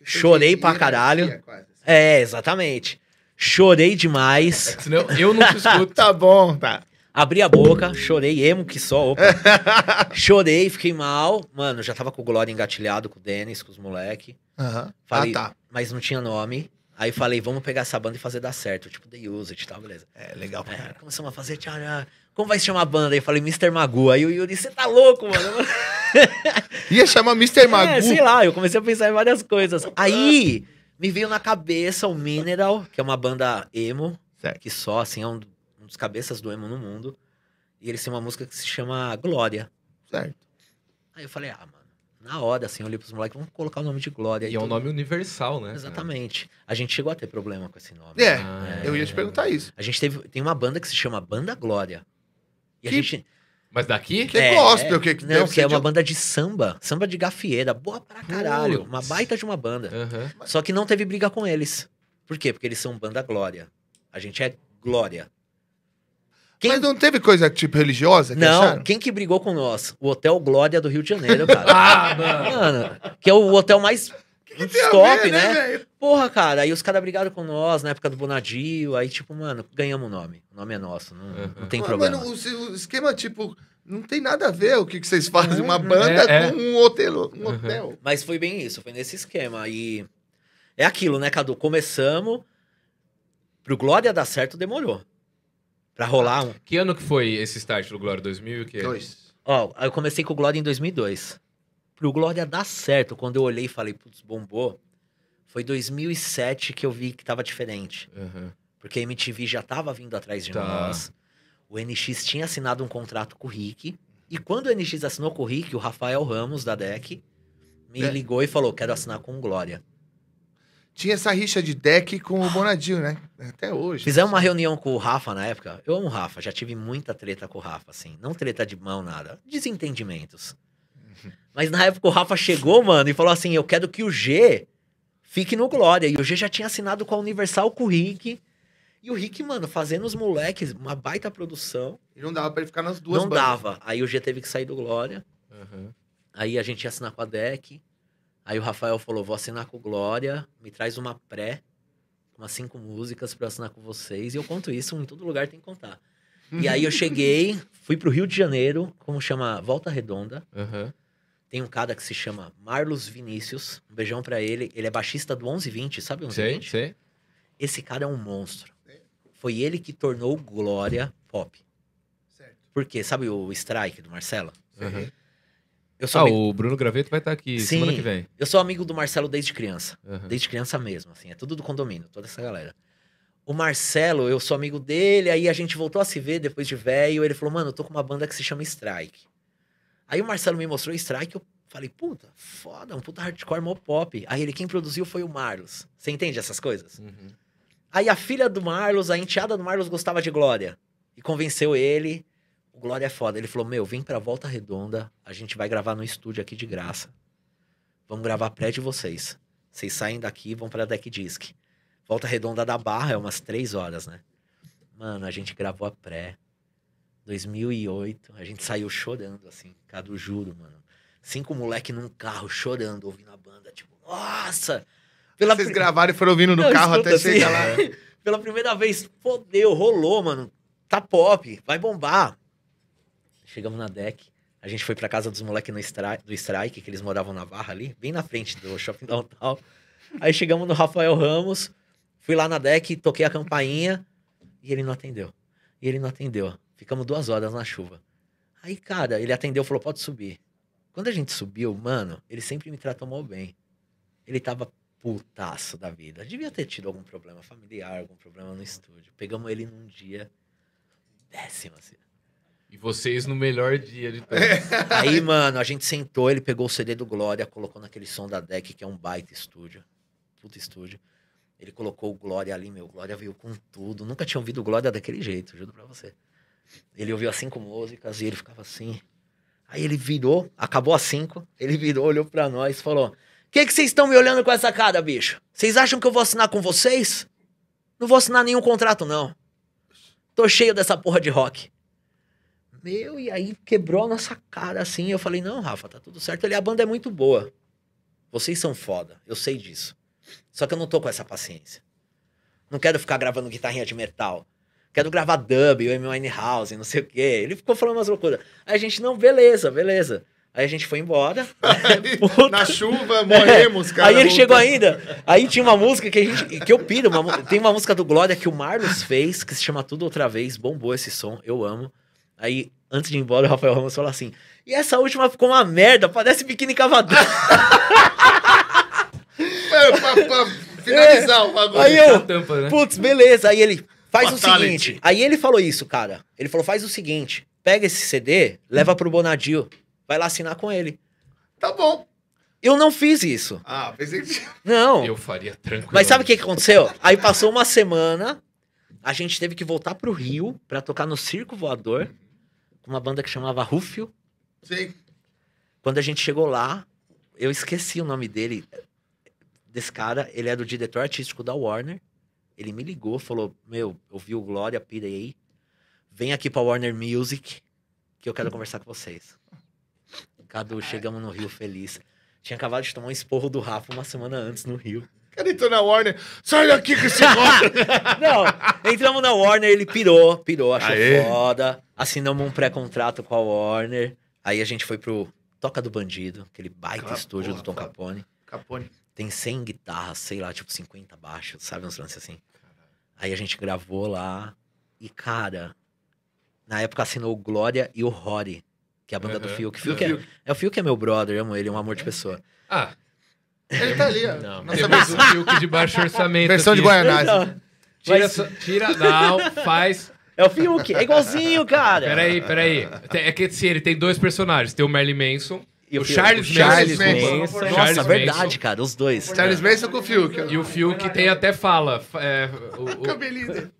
Chorei pra caralho. É, exatamente. Chorei demais. É senão eu não te escuto. Tá bom, tá. Abri a boca, chorei, emo que só, opa. chorei, fiquei mal. Mano, já tava com o Glória engatilhado com o Denis, com os moleque. Aham. Falei, Ah, tá. mas não tinha nome. Aí falei, vamos pegar essa banda e fazer dar certo. Tipo, The Use It e tal, beleza. É legal pra É, começamos a fazer, tchará. Como vai se chamar a banda? Aí eu falei, Mr. Magu. Aí o Yuri, você tá louco, mano? Ia chamar Mr. Magu. É, sei lá, eu comecei a pensar em várias coisas. Aí me veio na cabeça o Mineral, que é uma banda emo, Certo. que só, assim, é um, um dos cabeças do emo no mundo. E eles têm uma música que se chama Glória. Certo. Aí eu falei, ah, mano, na hora, assim, eu olhei pros moleques, vamos colocar o nome de Glória. E é um nome universal, né? Exatamente. A gente chegou a ter problema com esse nome. É, Ah, eu ia te perguntar isso. A gente teve, tem uma banda que se chama Banda Glória. E Que- a gente... Mas daqui? Que é gospel, que- que Não, que é uma de- banda de samba. Samba de gafieira. Boa pra caralho. Putz. Uma baita de uma banda. Aham. Só que não teve briga com eles. Por quê? Porque eles são banda Glória. A gente é Glória. Quem... Mas não teve coisa tipo religiosa? que Não, acharam? quem que brigou com nós? O Hotel Glória do Rio de Janeiro, cara. Ah, mano. Mano, que é o hotel mais Que top, ver, né? velho? Porra, cara, aí os caras brigaram com nós na época do Bonadio, aí tipo, mano, ganhamos o nome. O nome é nosso, não, Uhum. não tem Mas, problema. Mano, o, o esquema, tipo, não tem nada a ver o que, que vocês fazem. Uma banda É, é. com um hotel. Um Uhum. hotel. Mas foi bem isso, foi nesse esquema. E é aquilo, né, Cadu? Começamos, pro Glória dar certo demorou. Pra rolar um. Que ano que foi esse start do Glória 2000 e o quê? Dois. Ó, eu comecei com o Glória em 2002. Pro Glória dar certo, quando eu olhei e falei, putz, bombou, foi 2007 que eu vi que tava diferente. Aham. Porque a MTV já tava vindo atrás de Tá. nós. O NX tinha assinado um contrato com o Rick. E quando o NX assinou com o Rick, o Rafael Ramos, da DEC, me É. ligou e falou, quero assinar com o Glória. Tinha essa rixa de deck com o Bonadinho, né? Até hoje. Fizemos uma reunião com o Rafa na época. Eu amo o Rafa, já tive muita treta com o Rafa, assim. Não treta de mão, nada. Desentendimentos. Mas na época o Rafa chegou, mano, e falou assim: eu quero que o G fique no Glória. E o G já tinha assinado com a Universal com o Rick. E o Rick, mano, fazendo os moleques, uma baita produção. E não dava pra ele ficar nas duas não bandas. dava. Aí o G teve que sair do Glória. Aham. Aí a gente ia assinar com a DEC. Aí o Rafael falou: vou assinar com o Glória, me traz uma pré, umas cinco músicas pra assinar com vocês. E eu conto isso, em todo lugar tem que contar. E aí eu cheguei, fui pro Rio de Janeiro, como chama Volta Redonda. Aham. Tem um cara que se chama Marlos Vinícius. Um beijão pra ele. Ele é baixista do 1120, sabe o Sei, 1120? sei. Esse cara é um monstro. Foi ele que tornou Glória pop. Certo. Por quê? Sabe o Strike do Marcelo? Aham. Eu sou, Ah, amigo, o Bruno Graveto vai estar aqui Sim. semana que vem. eu sou amigo do Marcelo desde criança. Aham. Desde criança mesmo, assim. É tudo do condomínio, toda essa galera. O Marcelo, eu sou amigo dele, aí a gente voltou a se ver depois de velho. Ele falou, mano, eu tô com uma banda que se chama Strike. Aí o Marcelo me mostrou Strike, eu falei, puta, foda, um puta hardcore mó pop. Aí ele, quem produziu foi o Marlos. Você entende essas coisas? Uhum. Aí a filha do Marlos, a enteada do Marlos gostava de Glória. E convenceu ele. O Glória é foda. Ele falou: Meu, vem pra Volta Redonda. A gente vai gravar no estúdio aqui de graça. Vamos gravar pré de vocês. Vocês saem daqui e vão pra Deck Disc. Volta Redonda da Barra é umas três horas, né? Mano, a gente gravou a pré. 2008. A gente saiu chorando, assim. Cadu, juro, mano. Cinco moleque num carro chorando, ouvindo a banda. Tipo, nossa! Pela Vocês pri- gravaram e foram ouvindo no Não, carro até chegar assim, lá. Pela primeira vez, fodeu, rolou, mano. Tá pop, vai bombar. Chegamos na deck. A gente foi pra casa dos moleques do Strike, que eles moravam na Barra ali, bem na frente do Shopping Downtown. Aí chegamos no Rafael Ramos, fui lá na deck, toquei a campainha e ele não atendeu. E ele não atendeu. Ficamos duas horas na chuva. Aí, cara, ele atendeu e falou: pode subir. Quando a gente subiu, mano, ele sempre me tratou mal bem. Ele tava putaço da vida. Devia ter tido algum problema familiar, algum problema no estúdio. Pegamos ele num dia péssimo, assim. E vocês no melhor dia de todos. Aí, mano, a gente sentou, ele pegou o CD do Glória, colocou naquele som da deck, que é um baita estúdio. Puta estúdio. Ele colocou o Glória ali, meu. Glória veio com tudo. Nunca tinha ouvido Glória daquele jeito, juro pra você. Ele ouviu as cinco músicas e ele ficava assim. Aí ele virou, acabou as cinco, ele virou, olhou pra nós e falou: Que que vocês estão me olhando com essa cara, bicho? Vocês acham que eu vou assinar com vocês? Não vou assinar nenhum contrato, não. Tô cheio dessa porra de rock. Meu, e aí quebrou a nossa cara assim. Eu falei: Não, Rafa, tá tudo certo. Ele, a banda é muito boa. Vocês são foda, eu sei disso. Só que eu não tô com essa paciência. Não quero ficar gravando guitarrinha de metal. Quero gravar dub, o Amy Winehouse, não sei o quê. Ele ficou falando umas loucuras. Aí a gente, não, beleza, beleza. Aí a gente foi embora. Puta. Na chuva, morremos, cara. aí ele voltando. chegou ainda. Aí tinha uma música que a gente. que eu piro. uma tem uma música do Glória que o Marlos fez, que se chama Tudo Outra Vez. Bombou esse som, eu amo. Aí, antes de ir embora, o Rafael Ramos falou assim: E essa última ficou uma merda, parece biquíni cavadão. É, pra, pra finalizar o bagulho. Aí eu. tampa, né? Putz, beleza. Aí ele faz o Fatality. seguinte. Aí ele falou isso, cara. Ele falou: faz o seguinte: pega esse CD, leva pro Bonadio, vai lá assinar com ele. Tá bom. Eu não fiz isso. Ah, pensei que. Não. Eu faria tranquilo. Mas sabe o que, que aconteceu? Aí passou uma semana, a gente teve que voltar pro Rio pra tocar no Circo Voador, com uma banda que chamava Rufio. Sei. Quando a gente chegou lá, eu esqueci o nome dele, desse cara. Ele era o diretor artístico da Warner. Ele me ligou, falou: Meu, eu vi o Glória, pirei. Vem aqui pra Warner Music, que eu quero conversar com vocês. Cadu, chegamos no Rio feliz. Tinha acabado de tomar um esporro do Rafa uma semana antes no Rio. Cara, entrou na Warner. Sai daqui com esse rock. Não, entramos na Warner, ele pirou, pirou, achou Aê. foda. Assinamos um pré-contrato com a Warner. Aí a gente foi pro Toca do Bandido, aquele baita estúdio porra, do Tom. Capone. Capone. Tem 100 guitarras, sei lá, tipo 50 baixos, sabe? Uns lances assim. Aí a gente gravou lá. E, cara, na época assinou o Glória e o Rory, que é a banda do Uhum. Fiuk. Do Fiuk é, Fiuk. é o Fiuk é meu brother, amo ele, é um amor de pessoa. Ah, Ele tá ali, ó. Não, Nossa temos versão, o Fiuk de baixo orçamento. versão de aqui. Guaianazes. Tira, Mas- tira, não, faz. É o Fiuk, é igualzinho, cara. Peraí, peraí. É que sim, ele tem dois personagens. Tem o Merlin Manson, o. Charles, O Charles Manson. Manson. Nossa, Charles verdade, Manson. cara, os dois. Charles Manson com o Fiuk. E o Fiuk tem até fala. é, o, o- Cabelinho.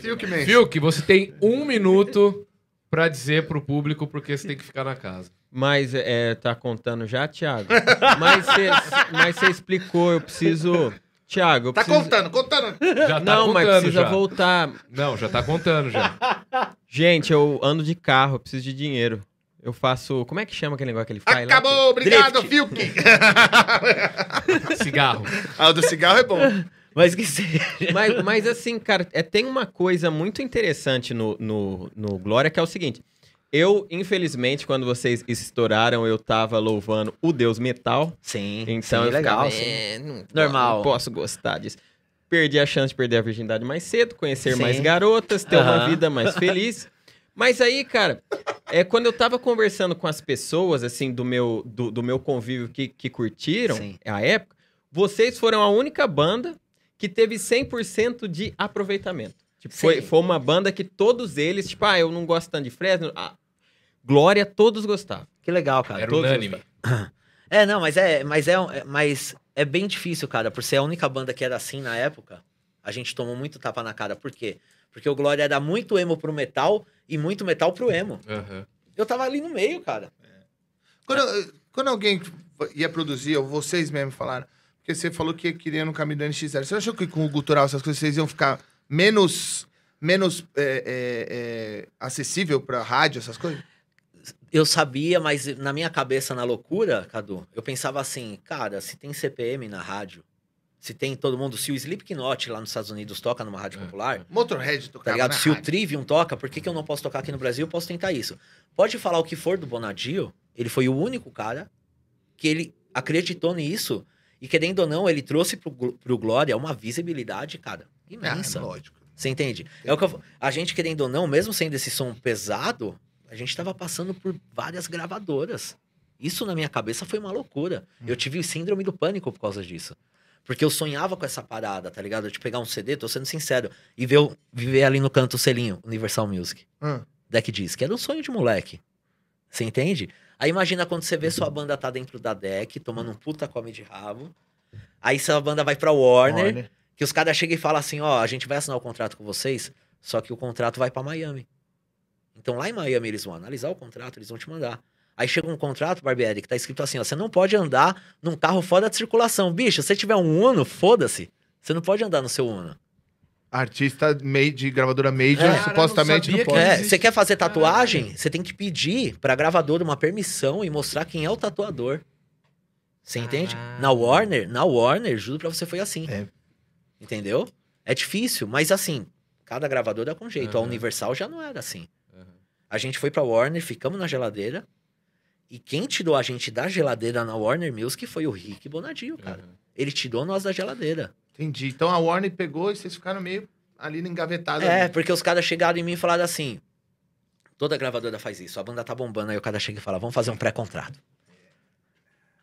Fiuk Manson. Fiuk, você tem um minuto pra dizer pro público porque você tem que ficar na casa. Mas é, tá contando já, Thiago? Mas você mas explicou, eu preciso. Thiago, eu Tá preciso. contando, contando. Já tá Não, mas contando precisa já. voltar. Não, já tá contando já. Gente, eu ando de carro, eu preciso de dinheiro. Eu faço. Como é que chama aquele negócio que ele faz? lá? Acabou, obrigado. Fiuk. Cigarro. ah, o do cigarro é bom. Mas que seja. Mas, mas assim, cara, é, tem uma coisa muito interessante no, no, no Glória, que é o seguinte. Eu, infelizmente, quando vocês estouraram, eu tava louvando o Deus Metal. Sim, Então sim, eu legal. ficava, sim. "É, não, Normal. Não posso gostar disso. Perdi a chance de perder a virgindade mais cedo, conhecer Sim. mais garotas, ter uma vida mais feliz. Mas aí, cara, é quando eu tava conversando com as pessoas, assim, do meu, do, do meu convívio que, que curtiram Sim. a época, vocês foram a única banda que teve 100% de aproveitamento. Tipo, foi, foi uma banda que todos eles, tipo, ah, eu não gosto tanto de Fresno. Ah, Glória, todos gostavam. Que legal, cara. Era todos unânime. É, não, mas é, mas é- mas é bem difícil, cara, por ser a única banda que era assim na época. A gente tomou muito tapa na cara. Por quê? Porque o Glória era muito emo pro metal e muito metal pro emo. Aham. Eu tava ali no meio, cara. Quando, quando alguém ia produzir, ou vocês mesmo falaram, porque você falou que queria no caminho do NX0, você achou que com o gutural essas coisas vocês iam ficar menos, menos é, é, é, acessível pra rádio, essas coisas? Eu sabia, mas na minha cabeça, na loucura, Cadu, eu pensava assim, cara, se tem CPM na rádio, se tem todo mundo, se o Slipknot lá nos Estados Unidos toca numa rádio É, popular, é. Motorhead tá tocava ligado? na Se o rádio. Trivium toca, por que, que eu não posso tocar aqui no Brasil? Eu posso tentar isso. Pode falar o que for do Bonadio, ele foi o único cara que ele acreditou nisso. E querendo ou não, ele trouxe pro, pro Glória uma visibilidade, cara, imensa. Ah, lógico. Você entende? É o que eu- a gente, querendo ou não, mesmo sendo esse som pesado, a gente tava passando por várias gravadoras. Isso na minha cabeça foi uma loucura. Eu tive síndrome do pânico por causa disso. Porque eu sonhava com essa parada, tá ligado? De pegar um CD, tô sendo sincero, e ver, viver ali no canto o selinho, Universal Music, Ah, Deck Disc. Era um sonho de moleque. Você entende? Aí imagina quando você vê sua banda tá dentro da deck, tomando um puta come de rabo. Aí sua banda vai pra Warner, Warner. que os caras chegam e falam assim, ó, a gente vai assinar o contrato com vocês, só que o contrato vai pra Miami. Então lá em Miami eles vão analisar o contrato, eles vão te mandar. Aí chega um contrato, Barbieri, que tá escrito assim, ó, você não pode andar num carro fora de circulação. Bicho, se você tiver um Uno, foda-se. Você não pode andar no seu Uno. Artista made, gravadora major, É. supostamente não não pode. sabia É, você quer fazer tatuagem? Você tem que pedir pra gravadora uma permissão e mostrar quem é o tatuador. Você entende? Ah. Na Warner, na Warner, juro pra você, foi assim. É. Entendeu? É difícil, mas assim, cada gravadora é com jeito. A Aham. Universal já não era assim. Aham. A gente foi pra Warner, ficamos na geladeira. E quem tirou a gente da geladeira na Warner Music foi o Rick Bonadio, cara. Aham. Ele tirou nós da geladeira. Entendi. Então a Warner pegou e vocês ficaram meio ali engavetados. É, ali. porque os caras chegaram em mim e falaram assim: toda gravadora faz isso, a banda tá bombando, aí o cara chega e fala: vamos fazer um pré-contrato.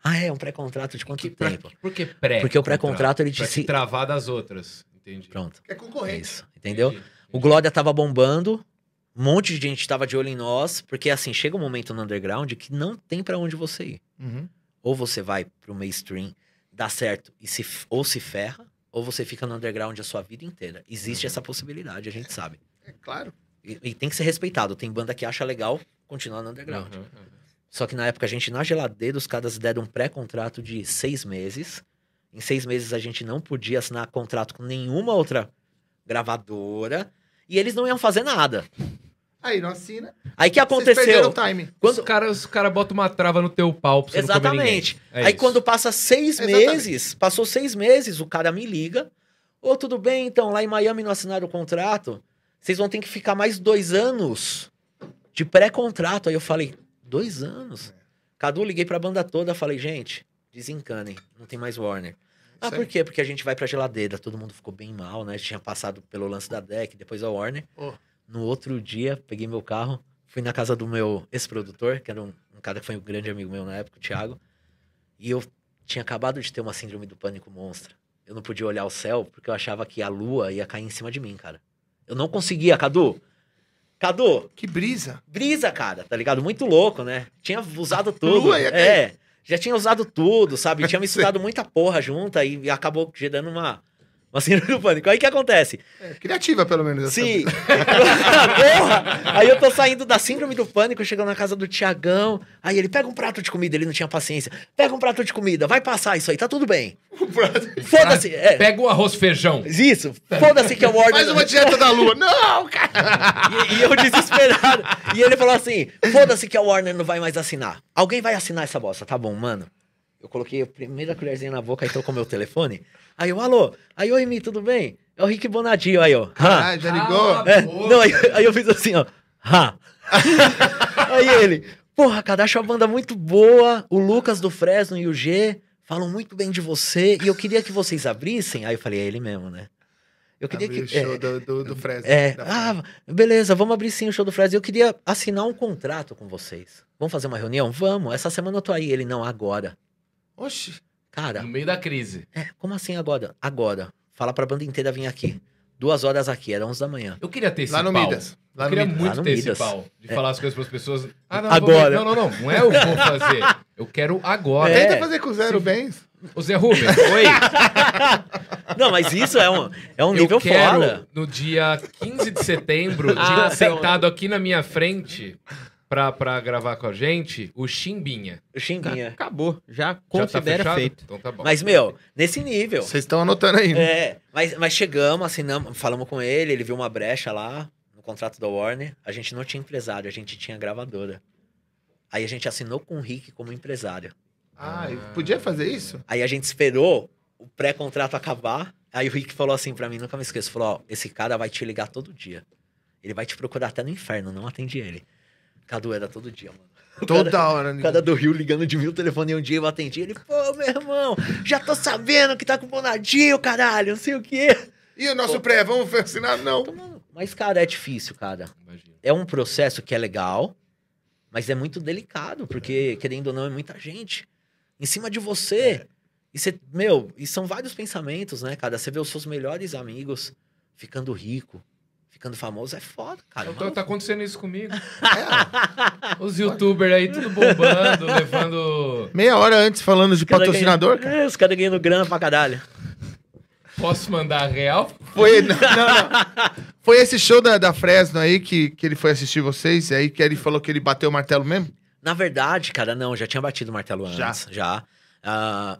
Ah, é? Um pré-contrato de quanto Que- tempo? Por que pré? Porque o pré-contrato, ele disse- travar das outras. Entendi. Pronto, É é concorrente. isso. Entendeu? Entendi, O entendi. Glória tava bombando, um monte de gente tava de olho em nós, porque assim, chega um momento no underground que não tem pra onde você ir. Uhum. Ou você vai pro mainstream, dá certo e se, ou se ferra, ou você fica no underground a sua vida inteira. Existe essa possibilidade, a gente sabe. É claro. E, e tem que ser respeitado. Tem banda que acha legal continuar no underground. Aham, aham. Só que na época a gente, na geladeira, os caras deram um pré-contrato de seis meses. Em seis meses a gente não podia assinar contrato com nenhuma outra gravadora. E eles não iam fazer nada. Aí não assina. Aí que aconteceu? o time. Quando... Os caras os cara botam uma trava no teu pau pra você não comer ninguém. Exatamente. É Aí isso. quando passa seis Exatamente. meses, passou seis meses, o cara me liga. Ô, tudo bem, então, lá em Miami não assinaram o contrato. Vocês vão ter que ficar mais dois anos de pré-contrato. Aí eu falei, dois anos? Cadu, liguei pra banda toda, falei, gente, desencanem, não tem mais Warner. Ah, por quê? Porque a gente vai pra geladeira, todo mundo ficou bem mal, né? Tinha passado pelo lance da deck, depois a Warner. Pô. No outro dia, peguei meu carro, fui na casa do meu ex-produtor, que era um, um cara que foi um grande amigo meu na época, o Thiago. E eu tinha acabado de ter uma síndrome do pânico monstra. Eu não podia olhar o céu porque eu achava que a lua ia cair em cima de mim, cara. Eu não conseguia, Cadu. Cadu, Que brisa. brisa, cara, tá ligado? Muito louco, né? Tinha usado tudo. Lua ia cair. é, já tinha usado tudo, sabe? Tinha misturado muita porra junta e acabou gerando uma, uma síndrome do pânico. Aí o que acontece? É, criativa, pelo menos. Sim. Porra! Aí eu tô saindo da síndrome do pânico, chegando na casa do Tiagão. Aí ele pega um prato de comida, ele não tinha paciência. Pega um prato de comida, vai passar isso aí, tá tudo bem. Foda-se. É, Pega o arroz feijão. isso. Foda-se que é o Warner. Faz uma dieta da lua. Não, cara. E, e eu desesperado. E ele falou assim: foda-se que a Warner não vai mais assinar. Alguém vai assinar essa bosta, tá bom, mano? Eu coloquei a primeira colherzinha na boca e tocou meu telefone. Aí eu, alô? Aí, oi, Mi, tudo bem? É o Rick Bonadio. Aí, ó. Ah, já ligou? Ah, É, boa. não, aí, aí eu fiz assim, ó. Ha. aí ele, porra, cara, acho a banda muito boa. O Lucas do Fresno e o G falam muito bem de você. E eu queria que vocês abrissem. Aí eu falei, é ele mesmo, né? Eu queria Abriu que. o show é, do, do, do Fresno. é, ah, beleza, vamos abrir sim o show do Fresno. Eu queria assinar um contrato com vocês. Vamos fazer uma reunião? Vamos. Essa semana eu tô aí. Ele, não, agora. Oxi. Cara, No meio da crise. é, como assim agora? Agora. Fala pra banda inteira vir aqui. Duas horas aqui, era 11 da manhã. Eu queria ter esse Lá no pau. Midas. Lá eu no queria Midas. muito Lá no ter Midas. esse pau. De É. falar as coisas pras pessoas. Ah, não, Agora. Não, não, não. Não é eu vou fazer. Eu quero agora. É. Tenta fazer com zero bens. Ô Zé Rubens, Oi. Não, mas isso é um, é um eu nível quero, foda. no dia 15 de setembro, Ah, sentado aqui na minha frente pra, pra gravar com a gente, o Chimbinha. O Chimbinha. Acabou. Já Já tá considera feito. Então tá bom. Mas, meu, nesse nível. Vocês estão anotando aí, né? É, mas, mas chegamos, assinamos, falamos com ele, ele viu uma brecha lá no contrato da Warner. A gente não tinha empresário, a gente tinha gravadora. Aí a gente assinou com o Rick como empresário. Ah, e podia fazer isso? Aí a gente esperou o pré-contrato acabar. Aí o Rick falou assim pra mim, nunca me esqueço, falou, ó, esse cara vai te ligar todo dia. Ele vai te procurar até no inferno, não atende ele. Cadu era todo dia, mano. O Toda cara- hora. O né? cara do Rio ligando de mil telefone um dia eu atendi. Ele, pô, meu irmão, já tô sabendo que tá com Bonadinho, caralho, não sei o quê. E o nosso pré, vamos assinar? Não. Mano, Mas, cara, é difícil, cara. Imagina. É um processo que é legal, mas é muito delicado, porque, querendo ou não, é muita gente em cima de você. E você, meu, e são vários pensamentos, né, cara? Você vê os seus melhores amigos ficando rico, ficando famoso, é foda, cara. Então tá acontecendo isso comigo. É, Os youtubers aí tudo bombando, levando. meia hora antes falando de Os cara patrocinador, ganhando- cara. É, os caras ganhando grana pra caralho. Posso mandar real? Foi, não, não, não. Foi esse show da, da Fresno aí que, que ele foi assistir vocês, e aí que ele falou que ele bateu o martelo mesmo? Na verdade, cara, não, já tinha batido o martelo Já. antes. Já. Ah,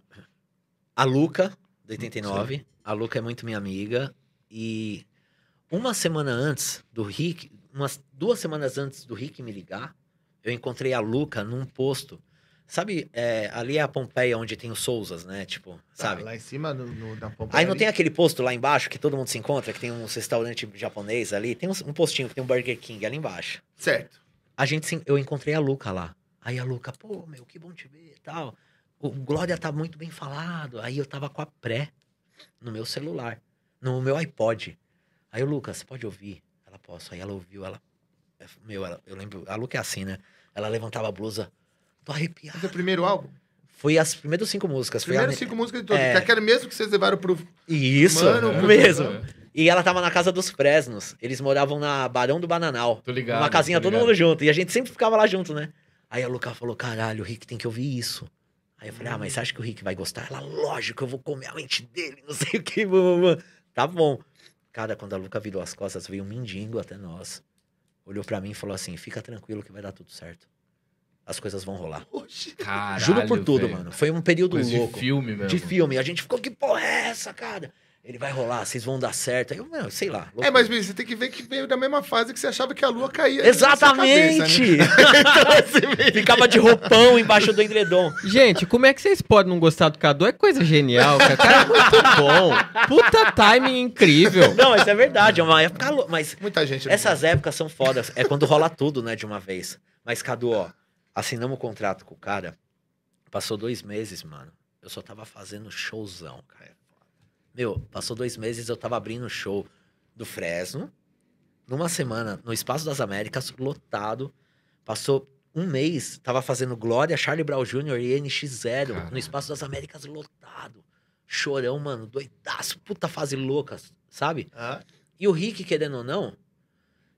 a Luca, do 89. A Luca é muito minha amiga. E uma semana antes do Rick, umas duas semanas antes do Rick me ligar, eu encontrei a Luca num posto. Sabe, é, ali é a Pompeia onde tem os Souzas, né? Tipo, sabe? Tá, lá em cima, no, no, na Pompeia Aí não ali. tem aquele posto lá embaixo que todo mundo se encontra, que tem um restaurante japonês ali. Tem uns- um postinho que tem um Burger King ali embaixo. Certo. A gente, se- eu encontrei a Luca lá. Aí a Luca, pô, meu, que bom te ver e tal. O Glória tá muito bem falado. Aí eu tava com a pré no meu celular, no meu iPod. Aí o Lucas, você pode ouvir? Ela, posso. Aí ela ouviu, ela. Meu, ela- eu lembro. A Luca é assim, né? Ela levantava a blusa. Tô Esse é arrepiado. o primeiro álbum? Foi as primeiras cinco músicas. Foi Primeiras cinco músicas de todas. É. Que aquele mesmo que vocês levaram pro. Isso, Mano, o puta, mesmo. mano. E ela tava na casa dos Fresnos. Eles moravam na Barão do Bananal. Tô ligado. Uma casinha todo mundo junto. E a gente sempre ficava lá junto, né? Aí a Luca falou: caralho, o Rick tem que ouvir isso. Aí eu falei: ah, mas você acha que o Rick vai gostar? Ela, lógico, eu vou comer a mente dele, não sei o que. blá." Tá bom. Cara, quando a Luca virou as costas, veio um mendigo até nós. Olhou pra mim e falou assim: fica tranquilo que vai dar tudo certo. As coisas vão rolar. Caralho, Juro por tudo, velho. mano. Foi um período Coisa louco. de filme mesmo. De filme. A gente ficou, que porra é essa, cara? Ele vai rolar, vocês vão dar certo. Aí eu, meu, sei lá. É, mas você tem que ver que veio da mesma fase que você achava que a lua caía. Exatamente! cabeça, né? Ficava de roupão embaixo do edredom. Gente, como é que vocês podem não gostar do Cadu? É coisa genial, cara. Cara, é muito bom. Puta timing incrível. Não, isso é verdade, é uma época louca. Mas Muita gente. não essas épocas são fodas. É quando rola tudo, né, de uma vez. Mas, Cadu, ó, assinamos o contrato com o cara. Passou dois meses, mano. Eu só tava fazendo showzão, cara. Meu, passou dois meses, eu tava abrindo show do Fresno. Numa semana, no Espaço das Américas, lotado. Passou um mês, tava fazendo Glória, Charlie Brown Jr. e NX0 Caralho. no Espaço das Américas, lotado. Chorão, mano, doidaço, puta fase louca, sabe? Ah, E o Rick, querendo ou não,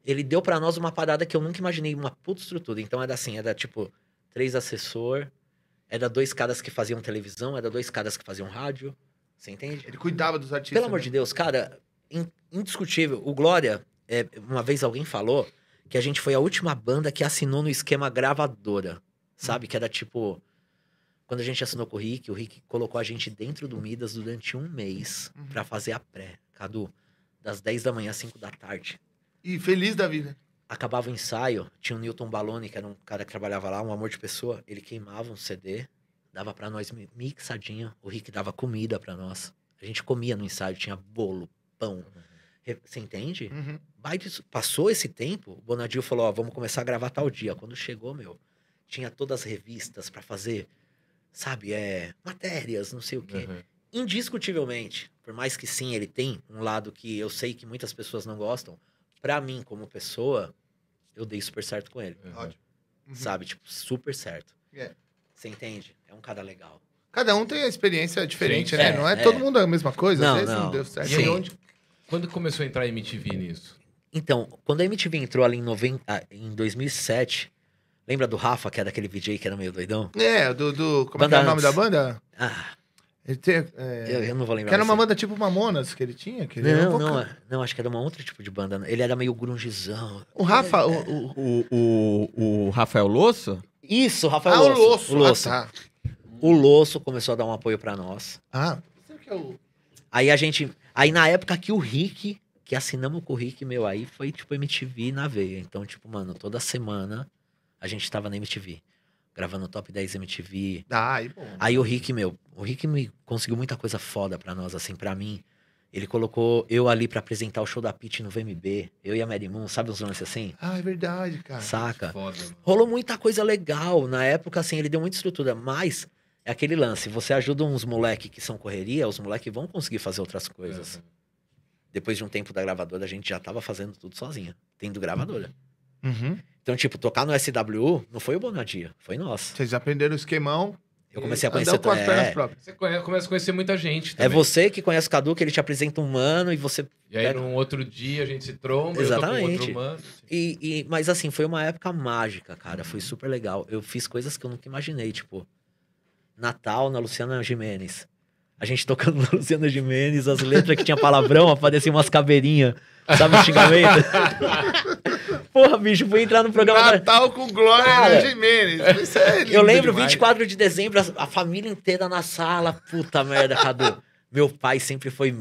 ele deu pra nós uma parada que eu nunca imaginei, uma puta estrutura. Então era assim, era tipo, três assessor, era dois caras que faziam televisão, era dois caras que faziam rádio. Você entende? ele cuidava dos artistas. Pelo amor né? de Deus, cara, in- indiscutível. O Glória, é, uma vez alguém falou que a gente foi a última banda que assinou no esquema gravadora. Sabe? Que era tipo. Quando a gente assinou com o Rick, o Rick colocou a gente dentro do Midas durante um mês Uhum. pra fazer a pré. Cadu, das 10 da manhã às 5 da tarde. E feliz da vida. Acabava o ensaio, tinha o Newton Balone, que era um cara que trabalhava lá, um amor de pessoa. Ele queimava um CD, dava pra nós mi- mixadinho. O Rick dava comida pra nós. A gente comia no ensaio, tinha bolo, pão. Re- Você entende? Uhum. Passou esse tempo, o Bonadil falou: Ó, vamos começar a gravar tal dia. Quando chegou, meu, tinha todas as revistas pra fazer, sabe, é, matérias, não sei o quê. Uhum. Indiscutivelmente, por mais que sim, ele tem um lado que eu sei que muitas pessoas não gostam, pra mim, como pessoa, eu dei super certo com ele. Uhum. Ótimo. Uhum. Sabe? Tipo, super certo. É. Você entende? É um cara legal. Cada um tem a experiência diferente, Sim. né? É, não é, é. todo mundo a mesma coisa. Não, Às vezes não, não. deu certo. E aí, onde, quando começou a entrar a MTV nisso? Então, quando a MTV entrou ali em, 90, ah, em 2007, lembra do Rafa, que era aquele VJ que era meio doidão? É, do, do como é que é o Banda nome da banda? Ah, Ele tem, é, Eu, eu não vou lembrar. que era uma banda tipo Mamonas que ele tinha? Que ele um Não, vocal- não, não, acho que era um outro tipo de banda. Ele era meio grungezão. O Rafa, o, o- O, o, o Rafael Losso? Isso, Rafael Ah, o Losso. Losso. O Losso. Ah, tá. O Losso começou a dar um apoio pra nós. Ah, é o... Aí a gente. Aí na época que o Rick, que assinamos com o Rick, meu, aí foi tipo MTV na veia. Então, tipo, mano, toda semana a gente tava na MTV. Gravando o Top 10 MTV. Ah, aí, bom. Aí o Rick, meu, o Rick me conseguiu muita coisa foda pra nós, assim, pra mim. Ele colocou eu ali pra apresentar o show da Pitty no VMB. Eu e a Mary Moon, sabe uns lances assim? Ah, é verdade, cara. Saca? Foda. Rolou muita coisa legal. Na época, assim, ele deu muita estrutura. Mas é aquele lance. Você ajuda uns moleque que são correria, os moleque vão conseguir fazer outras coisas. Depois de um tempo da gravadora, a gente já tava fazendo tudo sozinho. Tendo gravadora. Uhum. Então, tipo, tocar no SWU não foi o Bonadia, foi nós. Vocês aprenderam o esquemão. Eu comecei a conhecer... com as pernas é, próprias. Você começa a conhecer muita gente é também. você que conhece o Cadu, que ele te apresenta um mano e você E aí, num outro dia, a gente se tromba, eu tô com Exatamente. outro mano. E, e- mas assim, foi uma época mágica, cara. Foi super legal. Eu fiz coisas que eu nunca imaginei, tipo, Natal na Luciana Jimenez. A gente tocando na Luciana Jimenez, as letras que tinha palavrão, apareciam umas caveirinhas, sabe, o xingamento? Porra, bicho, fui entrar no programa. Natal com Glória Cara, Jimenez. Isso é lindo Eu lembro, demais. 24 de dezembro, a, a família inteira na sala. Puta merda, Cadu. Meu pai sempre foi.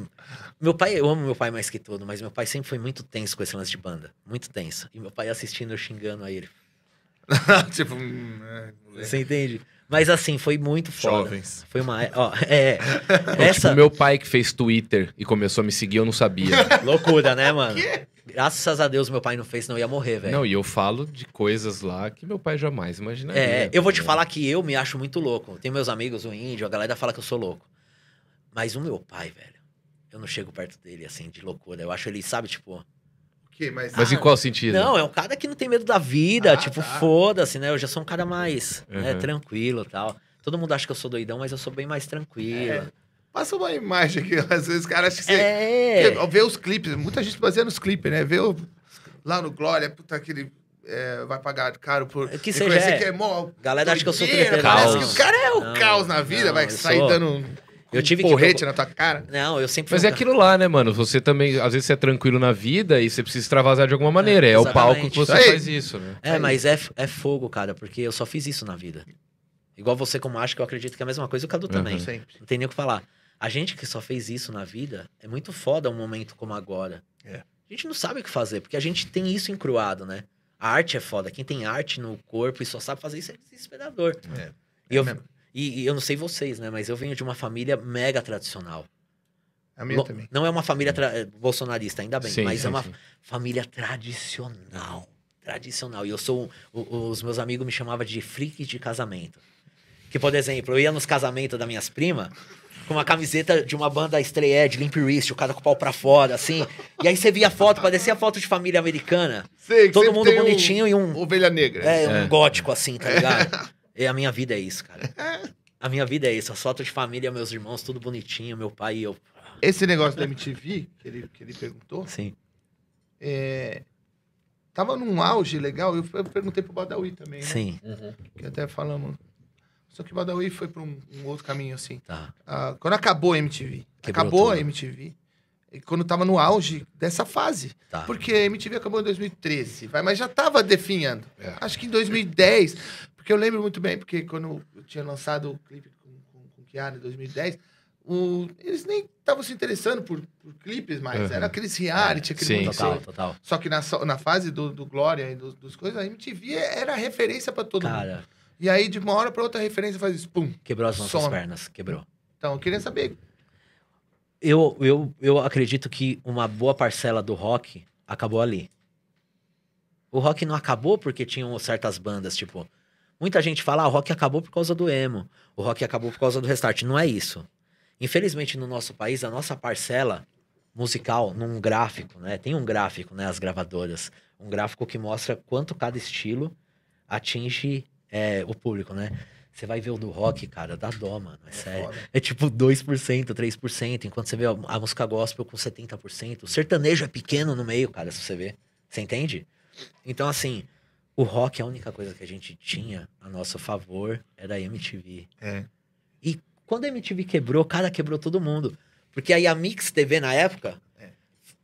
Meu pai, eu amo meu pai mais que tudo, mas meu pai sempre foi muito tenso com esse lance de banda. Muito tenso. E meu pai assistindo, eu xingando a ele. tipo, hum, é. Você entende? Mas assim, foi muito foda. Jovens. Foi uma. Ó, é. Então, essa. Tipo, meu pai que fez Twitter e começou a me seguir, eu não sabia. Loucura, né, mano? Graças a Deus meu pai não fez, senão eu ia morrer, velho. não, e eu falo de coisas lá que meu pai jamais imaginaria. É, eu vou te falar que eu me acho muito louco. Tem meus amigos, o índio, a galera fala que eu sou louco. Mas o meu pai, velho, eu não chego perto dele, assim, de loucura. Eu acho ele, sabe, tipo. Quê? Mas, Mas em Ah, qual sentido? Não, é um cara que não tem medo da vida, Ah, tipo, tá. foda-se, né? Eu já sou um cara mais né, Uhum. tranquilo e tal. Todo mundo acha que eu sou doidão, mas eu sou bem mais tranquilo. É. Passa uma imagem aqui, às vezes os caras acham que você... É. Vê, vê os clipes, muita gente baseia nos clipes, né? Vê o, lá no Glória, puta, aquele... é, vai pagar caro por... Que seja, é. que é mó... Galera acha que eu sou treteirão. Parece que o cara é o Não, caos na vida, não, vai sair sou- dando Eu tive um que- porrete na tua cara. Não, eu sempre Mas é aquilo lá, né, mano? Você também, às vezes, você é tranquilo na vida e você precisa extravasar de alguma maneira. É, o palco que você aí. faz isso, né? É, mas é, é fogo, cara, porque eu só fiz isso na vida. Igual você, como acha que eu acredito que é a mesma coisa, o Cadu também. Uhum. Sempre. Não tem nem o que falar. A gente que só fez isso na vida, é muito foda um momento como agora. É. A gente não sabe o que fazer, porque a gente tem isso encruado, né? A arte é foda. Quem tem arte no corpo e só sabe fazer isso é desesperador. É. E, eu, mesmo. E, e eu não sei vocês, né? Mas eu venho de uma família mega tradicional. A minha Lo- também. Não é uma família eh, bolsonarista, ainda bem, Sim, mas sim, é uma sim. família tradicional. Tradicional. E eu sou. o- os meus amigos me chamavam de freak de casamento. Que, por exemplo, eu ia nos casamentos das minhas primas com uma camiseta de uma banda estreia de Limp Wrist, o cara com o pau pra fora, assim. E aí você via a foto, parecia foto de família americana. Sei, Todo mundo tem um bonitinho e um- Ovelha negra. É, um É. gótico, assim, tá ligado? E a minha vida é isso, cara. A minha vida é isso. As fotos de família, meus irmãos, tudo bonitinho, meu pai e eu. Esse negócio da MTV, que ele, que ele perguntou, Sim. é, tava num auge legal. Eu, eu perguntei pro Badawi também, né? Sim. Que até falamos. Só que o Badawi foi pra um, um outro caminho, assim. Tá. Ah, quando acabou a MTV. Quebrou acabou tudo. a MTV. E quando tava no auge dessa fase. Tá. Porque a MTV acabou em 2013, vai, mas já tava definhando. É. Acho que em 2010, porque eu lembro muito bem, porque quando eu tinha lançado o clipe com, com, com Kiara em 2010, o- eles nem estavam se interessando por, por clipes mais. Uhum. Era aqueles reality, aquele Sim, Total, total. Só que na, na fase do, do Glória e dos, dos coisas, a MTV era referência pra todo mundo. Cara, E aí, de uma hora pra outra, a referência faz isso, pum. quebrou as nossas Some. pernas. Quebrou. Então, eu queria saber. Eu, eu, eu acredito que uma boa parcela do rock acabou ali. O rock não acabou porque tinham certas bandas, tipo... Muita gente fala, ah, o rock acabou por causa do emo. O rock acabou por causa do restart. Não é isso. Infelizmente, no nosso país, a nossa parcela musical, num gráfico, né? Tem um gráfico, né? As gravadoras. Um gráfico que mostra quanto cada estilo atinge é, o público, né? Você vai ver o do rock, cara, dá dó, mano. É, sério. foda. É tipo 2%, 3%, enquanto você vê a, a música gospel com 70%. O sertanejo é pequeno no meio, cara, se você vê. Você entende? Então, assim, o rock, a única coisa que a gente tinha a nosso favor era a MTV. É. E Quando a MTV quebrou, cara, quebrou todo mundo. Porque aí a Mix TV na época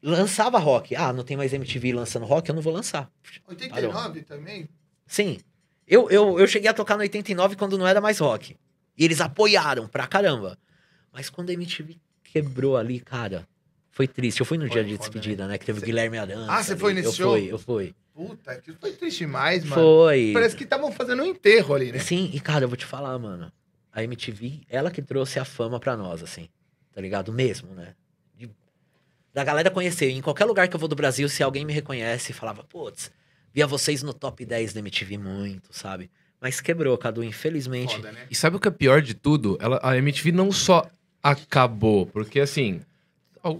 lançava rock. Ah, não tem mais MTV lançando rock, eu não vou lançar. 89 também? Sim. Eu, eu, eu cheguei a tocar no 89 quando não era mais rock. E eles apoiaram pra caramba. Mas quando a MTV quebrou ali, cara, foi triste. Eu fui no Foi dia de foda, despedida, né? Que teve o Guilherme Arantes. Ah, você ali. foi nesse eu show? Fui, eu fui. Puta, aquilo foi triste demais, mano. Foi. Parece que estavam fazendo um enterro ali, né? Sim, e cara, eu vou te falar, mano. A MTV, ela que trouxe a fama pra nós, assim. Tá ligado? Mesmo, né? De- da galera conhecer. Em qualquer lugar que eu vou do Brasil, se alguém me reconhece, falava, putz, via vocês no top 10 da MTV muito, sabe? Mas quebrou, Cadu, infelizmente. Foda, né? E sabe o que é pior de tudo? Ela, a MTV não só acabou, porque assim,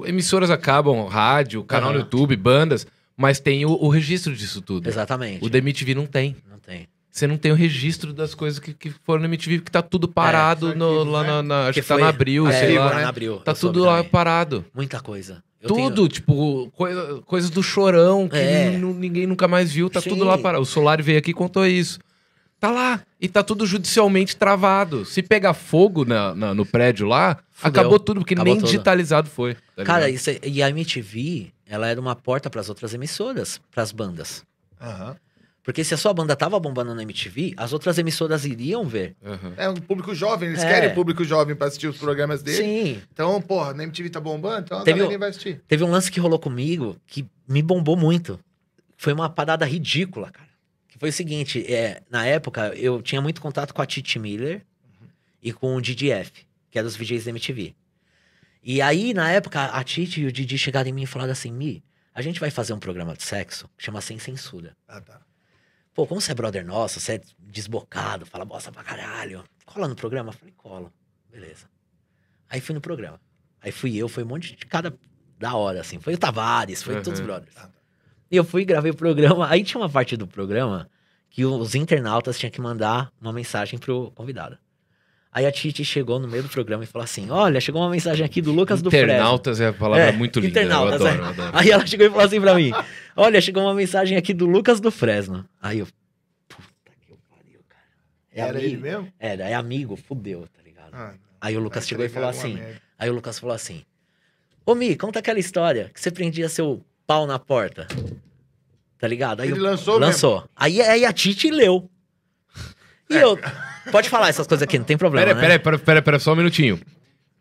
emissoras acabam, rádio, canal no. YouTube, bandas, mas tem o, o registro disso tudo. Exatamente. O da MTV não tem. Não tem. Você não tem o registro das coisas que, que foram na MTV, que tá tudo parado É, no- lá né? na, na- acho Que que tá foi- na Abril, é, sei lá. lá né? na Abril. Tá tudo lá também. parado. Muita coisa. Eu tudo, tenho- tipo, coisa- coisas do chorão que É. ninguém nunca mais viu, tá Sim. tudo lá parado. O Solar veio aqui e contou isso. Tá lá. E tá tudo judicialmente travado. Se pegar fogo na- na- no prédio lá, Fudeu. acabou tudo, porque Acabou nem tudo. digitalizado foi. tá Cara, isso é- e a MTV, ela era uma porta pras outras emissoras, pras bandas. Aham. Porque se a sua banda tava bombando na MTV, as outras emissoras iriam ver. Aham. É um público jovem, eles É. querem público jovem pra assistir os programas dele. Sim. Então, porra, na MTV tá bombando, então a Teve galera um- vai assistir. Teve um lance que rolou comigo que me bombou muito. Foi uma parada ridícula, cara. Que foi o seguinte, é, na época eu tinha muito contato com a Titi Miller e com o DDF, que eram os VJs da MTV. E aí, na época, a Titi e o Didi chegaram em mim e falaram assim, Mi, a gente vai fazer um programa de sexo que chama Sem Censura. Ah, tá. Pô, como você é brother nosso, você é desbocado, fala bosta pra caralho. Cola no programa? Eu falei, cola. Beleza. Aí fui no programa. Aí fui eu, foi um monte de cara da hora, assim. Foi o Tavares, foi Uhum. todos os brothers. E eu fui e gravei o programa. Aí tinha uma parte do programa que os internautas tinham que mandar uma mensagem pro convidado. Aí a Titi chegou no meio do programa e falou assim: Olha, chegou uma mensagem aqui do Lucas do Fresno. Internautas é a palavra É, muito linda. internautas, eu é. adoro, eu adoro. Aí ela chegou e falou assim pra mim: Olha, chegou uma mensagem aqui do Lucas do Fresno. Aí eu. Puta que pariu, cara. É Era ele amigo. mesmo? Era, é amigo, fudeu, tá ligado? Ah, Aí o Lucas vai chegou e falou assim: merda. Aí o Lucas falou assim: Ô Mi, conta aquela história que você prendia seu pau na porta. Tá ligado? Aí Ele eu- lançou Lançou. Aí, aí a Titi leu. E eu. Pode falar essas coisas aqui, não tem problema. Pera, né? pera, pera, pera, pera, só um minutinho.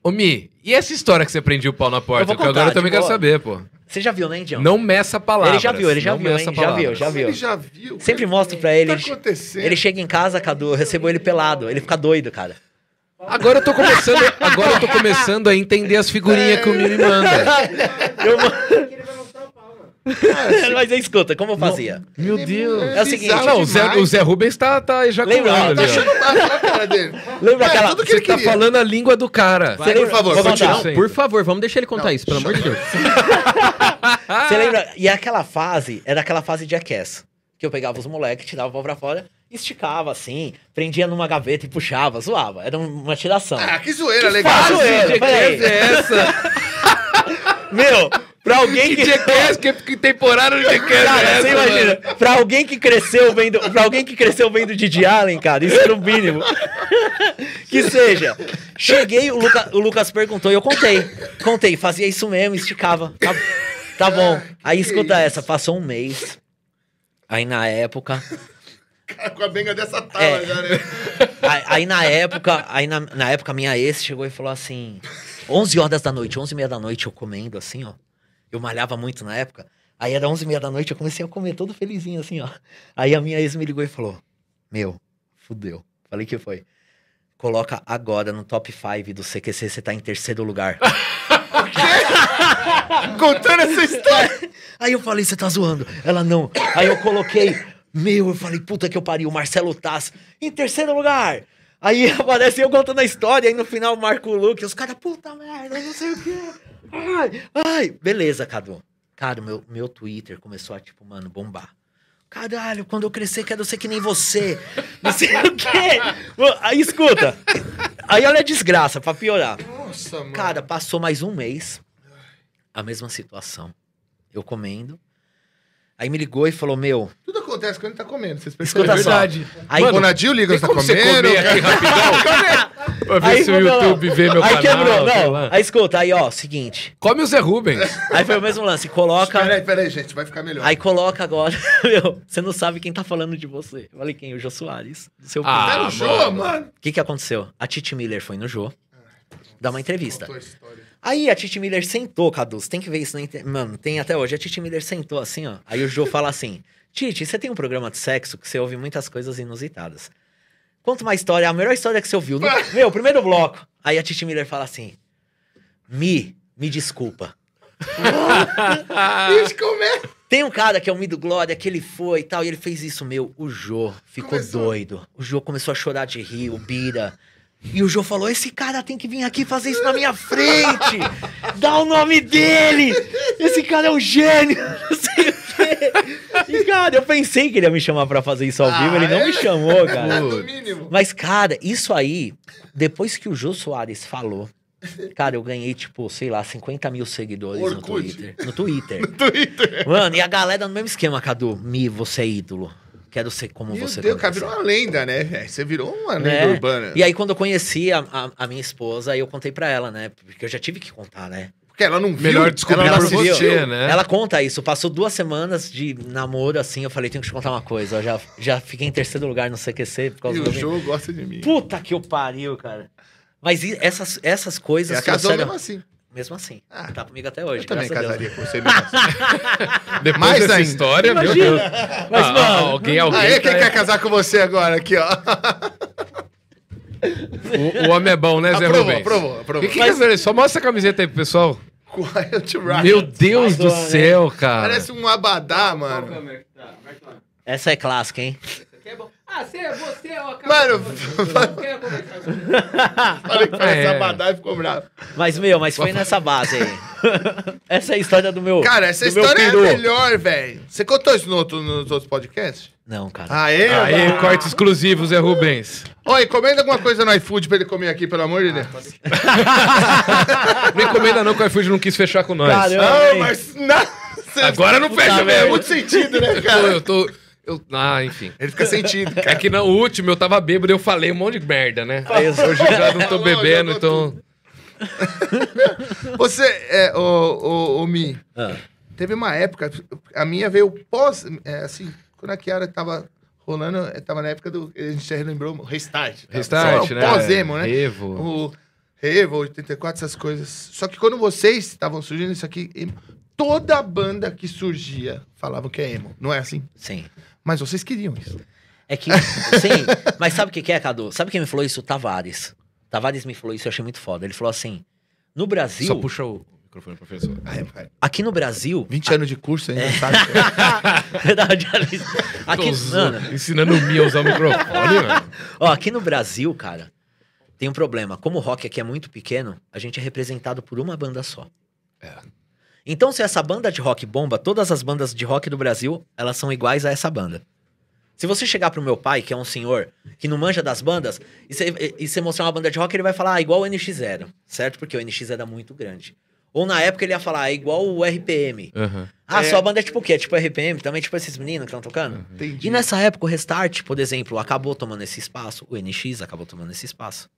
Ô, Mi, e essa história que você prendia o pau na Eu porta? vou Que agora eu também tipo, quero saber, pô. Você já viu, né, Indião? Não meça palavras. Ele já viu, ele já não viu, meça hein? Já viu, palavras. já viu. Ele já viu. Sempre mostro pra O ele. que tá acontecendo? Ele chega em casa, Cadu, eu recebo ele pelado. Ele fica doido, cara. Agora eu tô começando, agora eu tô começando a entender as figurinhas que o Mi me manda. Eu... Mas aí, escuta, como eu fazia? Meu Deus. É o seguinte, Não, o Zé, o Zé Rubens tá, tá ejaculando Lembra, ó, ali, Tá ó. achando massa olha a cara dele. Lembra É, aquela... tudo que Você ele tá queria. falando a língua do cara. Você lembra- por favor, Vou continua. Não, por favor, vamos deixar ele contar Não, isso, pelo amor de Deus. Você lembra? E aquela fase, era aquela fase de Jackass. Que eu pegava os moleques, tirava o pau pra fora, esticava assim, prendia numa gaveta e puxava, zoava. Era uma tiração. Ah, que zoeira legal. fase, zoeira, Que peraí. jackass é essa? Meu, pra alguém Que que... jackass? Que, que temporada de jackass Cara, é essa, você imagina, mano? pra alguém que cresceu vendo, pra alguém que cresceu vendo Didi Allen, cara, isso era o mínimo. que seja. Cheguei, o, Luca- o Lucas perguntou e eu contei. Contei, fazia isso mesmo, esticava. Tá, tá bom. Aí escuta essa, passou um mês. Aí na época, Cara, com a benga dessa tala É. já, né? aí, aí na época, aí na, na época minha ex chegou e falou assim, 11 horas da noite, 11 e meia da noite eu comendo assim, ó. Eu malhava muito na época. Aí era 11 e meia da noite, eu comecei a comer todo felizinho assim, ó. Aí a minha ex me ligou e falou, meu, fudeu. Falei que foi. Coloca agora no top 5 do CQC, você tá em terceiro lugar. Contando essa história. Aí eu falei, você tá zoando? Ela não. Aí eu coloquei, meu, eu falei, puta que eu pariu, Marcelo Taz, em terceiro lugar. Aí aparece eu contando a história, aí no final marca o Luke, os caras, puta merda, não sei o quê. Ai, ai. Beleza, Cadu. Cara, meu, meu Twitter começou a, tipo, mano, bombar. Caralho, quando eu crescer, quero ser que nem você. Não sei o quê. Aí escuta. Aí olha a desgraça, pra piorar. Nossa, mano. Cara, passou mais um mês. A mesma situação. Eu comendo. Aí me ligou e falou: Meu, Tudo acontece quando ele tá comendo. Vocês Escuta percebem? só. verdade. Aí, O Ronaldinho liga, você tá você comendo? aqui rapidão? pra ver aí se o YouTube vê meu aí canal. quebrou, não. lá. Aí escuta, aí ó, seguinte. Come o Zé Rubens. Aí foi o mesmo lance, coloca. Peraí, peraí, gente, vai ficar melhor. Aí coloca agora, meu, você não sabe quem tá falando de você. Eu falei, quem? O Jô Soares, do seu Ah, Tá no show, mano. mano. O que que aconteceu? A Titi Miller foi no Jô, dar uma entrevista. Contou a história. Aí a Titi Miller sentou, Cadu, você tem que ver isso na internet. Mano, tem até hoje. A Titi Miller sentou assim, ó. Aí o Jô fala assim, Titi, você tem um programa de sexo que você ouve muitas coisas inusitadas. Conta uma história, a melhor história que você ouviu. No, meu, primeiro bloco. Aí a Titi Miller fala assim, Mi, me desculpa. Como é? Tem um cara que é o Mi do Glória, que ele foi e tal, e ele fez isso, meu. O Jô ficou Começou. doido. O Jô começou a chorar de rir, o Bira. E o Jô falou: esse cara tem que vir aqui fazer isso na minha frente! Dá o nome dele! Esse cara é um gênio! Não sei o quê. E, cara, eu pensei que ele ia me chamar pra fazer isso ao Ah, vivo, ele não é? me chamou, cara. No. Mas, cara, isso aí, depois que o Jô Soares falou, cara, eu ganhei, tipo, sei lá, 50 mil seguidores no Orkut. Twitter. No Twitter. Twitter. Mano, e a galera no mesmo esquema, Cadu. Mi, você é ídolo. Quero ser como Meu você. Deus, quando cara, virou uma lenda, né, velho? Você virou uma lenda Né? urbana. E aí, quando eu conheci a, a, a minha esposa, eu contei pra ela, né? Porque eu já tive que contar, né? Porque ela não viu. Melhor descobrir ela Ela por você, né? Ela conta isso. Passou duas semanas de namoro, assim. Eu falei, tenho que te contar uma coisa. Eu já, já fiquei em terceiro lugar no CQC por causa E do o meu- jogo gosta de mim. Puta que o pariu, cara. Mas essas, essas coisas Ela casou mesmo assim. Mesmo assim. Ah. tá comigo até hoje. Eu também casaria com você mesmo assim. Depois Mais dessa ainda. história, meu. Deus. Mas, Ah, mano, alguém, alguém. Aê, quem tá- quer casar com você agora aqui, ó? o, o homem é bom, né, Zé Aprovou, Rubens? aprovou, aprovou. Que que é isso? Só mostra a camiseta aí pro pessoal. Quiet Riot. Meu Deus do Madonna, céu, cara. Parece um abadá, mano. Essa é clássica, hein? Ah, você é você, ó. Mano, Não quero conversar com falei que parece É. abadá e ficou bravo. Mas, meu, mas foi nessa base aí. essa é a história do meu. Cara, essa história é a melhor, velho. Você contou isso no outro- nos outros podcasts? Não, cara. Aê, Aí, mano. corte exclusivo, Zé Rubens. Oi, encomenda alguma coisa no iFood pra ele comer aqui, pelo amor de Deus. Não encomenda não, que o iFood não quis fechar com nós. Caramba. Não, mas... Não, Agora não fecha mesmo. é muito sentido, né, Eu tô, cara? eu tô... eu- ah, enfim. Ele fica sentido, É cara. que no último eu tava bêbado e eu falei um monte de merda, né? Aí eu- Hoje eu já não tô bebendo, então... Você, é, o, o, o Mi, Ah, teve uma época, a minha veio pós, é, assim, quando a Kiara tava rolando, é, tava na época do, a gente já relembrou, o Restart. tá? Restart, o né? Pós-emo, né? Revo. O Revo, 84, essas coisas. Só que quando vocês estavam surgindo isso aqui, toda banda que surgia falava que é emo. Não é assim? sim. Mas vocês queriam isso. É que. Sim. Mas sabe o que é, Cadu? Sabe quem me falou isso? O Tavares. Tavares me falou isso, eu achei muito foda. Ele falou assim: no Brasil. Só puxa o microfone, professor. Aqui no Brasil. 20 anos de curso ainda, sabe? Verdade, Alice. aqui, mano, ensinando o Mi a usar o microfone, mano. ó, aqui no Brasil, cara, tem um problema. Como o rock aqui é muito pequeno, a gente é representado por uma banda só. É. Então, se essa banda de rock bomba, todas as bandas de rock do Brasil, elas são iguais a essa banda. Se você chegar pro meu pai, que é um senhor que não manja das bandas, e você, mostrar uma banda de rock, ele vai falar, ah, igual o NX0, certo? Porque o NX era muito grande. Ou na época ele ia falar, ah, igual o RPM. Aham. Ah, É. sua banda é tipo o quê? Tipo RPM? Também tipo esses meninos que estão tocando? Entendi. E nessa época, o Restart, por exemplo, acabou tomando esse espaço. O NX acabou tomando esse espaço.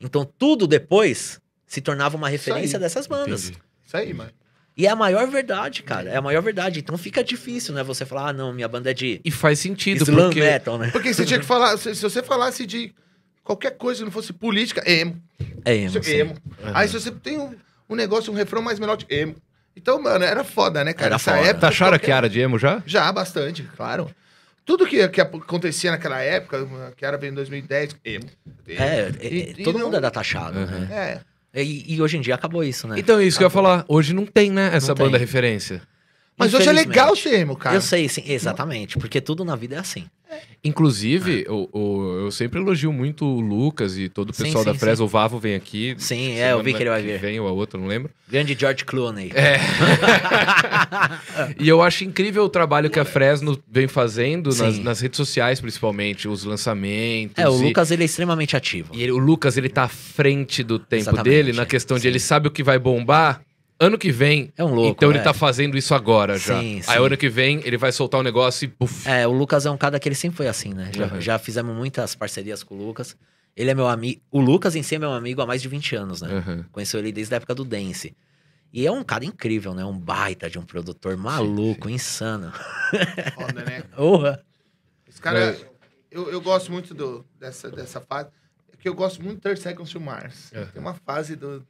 Então, tudo depois se tornava uma referência dessas bandas. Entendi. Isso aí, mano. E é a maior verdade, cara. É a maior verdade. Então fica difícil, né? Você falar, ah, não, minha banda é de E faz sentido, slam porque... metal, né? Porque você tinha que falar, se, se você falasse de qualquer coisa que não fosse política, emo. É emo, Você- sim. emo. Aí se você tem um, um negócio, um refrão mais melódico, emo. Então, mano, era foda, né, cara? Era Essa foda. época. Taxaram a qualquer- Kiara de emo já? Já, bastante, claro. Tudo que, que acontecia naquela época, que era bem em 2010, emo. emo. É, é, E- e todo não- mundo era taxado, Uhum. né? É. E, e hoje em dia acabou isso, né? Então, isso que eu ia falar. Hoje não tem, né, essa Não tem. banda referência. Mas hoje é legal ser emo, cara. Eu sei, sim, exatamente. Porque tudo na vida é assim. Inclusive, o, o- eu sempre elogio muito o Lucas e todo o Sim, pessoal sim, da Fresa. sim. O Vavo vem aqui. Sim, é, eu vi que ele vai vir. Vem ou a outra, não lembro. Grande George Clooney. É. e eu acho incrível o trabalho que a Fresno vem fazendo nas, Sim. nas redes sociais, principalmente, os lançamentos. É, o e- Lucas ele é extremamente ativo. E ele- o Lucas, ele tá à frente do tempo Exatamente, dele, na questão de sim. ele sabe o que vai bombar ano que vem. É um louco, então ele é. tá fazendo isso agora já. Sim, Aí sim. ano que vem ele vai soltar um negócio e. É, o Lucas é um cara que ele sempre foi assim, né? Já, Uhum. já fizemos muitas parcerias com o Lucas. Ele é meu amigo. O Lucas em si é meu amigo há mais de 20 anos, né? Uhum. Conheceu ele desde a época do Dance. E é um cara incrível, né? Um baita de um produtor maluco, insano. Foda, né? Porra! Esse cara, eu, eu gosto muito do, dessa, dessa fase. É que eu gosto muito do 30 Seconds to Mars. Uhum. Tem uma fase do,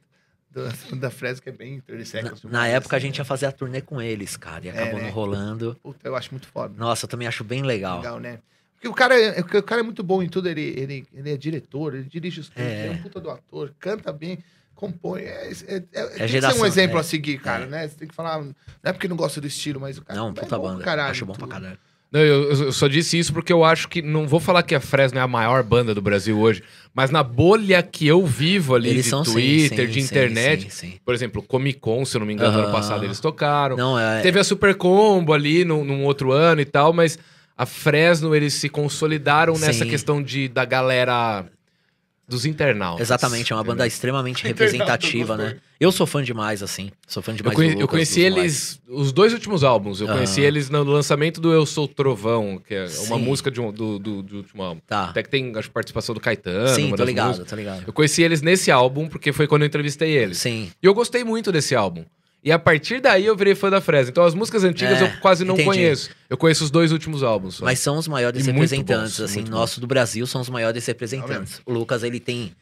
do- da que é bem 30 Na, Seconds to na Mars, época a assim, gente ia fazer a turnê com eles, cara. E acabou né? não rolando. Puta, eu acho muito foda. Nossa, eu também acho bem legal. Legal, né? Porque o cara, é, o cara é muito bom em tudo. Ele, ele, ele é diretor, ele dirige os clipes, É. é um puta do ator, canta bem, compõe. É, é, é, ser geração, um exemplo é. a seguir, cara, É. né? Você tem que falar. Não é porque não gosta do estilo, mas o cara Não, é puta bom banda. Caralho, acho bom pra caralho. Não, eu, eu só disse isso porque eu acho que. Não vou falar que a Fresno é a maior banda do Brasil hoje, mas na bolha que eu vivo ali Eles de são sim, Twitter, sim, de internet. sim, sim. Por exemplo, Comic Con, se eu não me engano, ano Aham. passado eles tocaram. Não, é. Teve a Super Combo ali num, num outro ano e tal, mas a Fresno, eles se consolidaram nessa questão de, da galera dos internautas. Exatamente, é uma banda extremamente representativa, né? Eu sou fã demais, assim. Sou fã Eu, demais conhe- do eu Lucas, conheci dos moleques. eles, os dois últimos álbuns. Eu Aham. conheci eles no lançamento do Eu Sou Trovão, que é uma Sim. música de um- do, do, do último álbum. Tá. Até que tem, acho, participação do Caetano. Sim, uma tô ligado, músicas. tô ligado. Eu conheci eles nesse álbum, porque foi quando eu entrevistei eles. Sim. E eu gostei muito desse álbum. E a partir daí eu virei fã da Fresno. Então as músicas antigas É, eu quase não entendi. conheço. Eu conheço os dois últimos álbuns. só. Mas são os maiores E representantes, bons, assim, nosso do Brasil são os maiores representantes. O Lucas, ele tem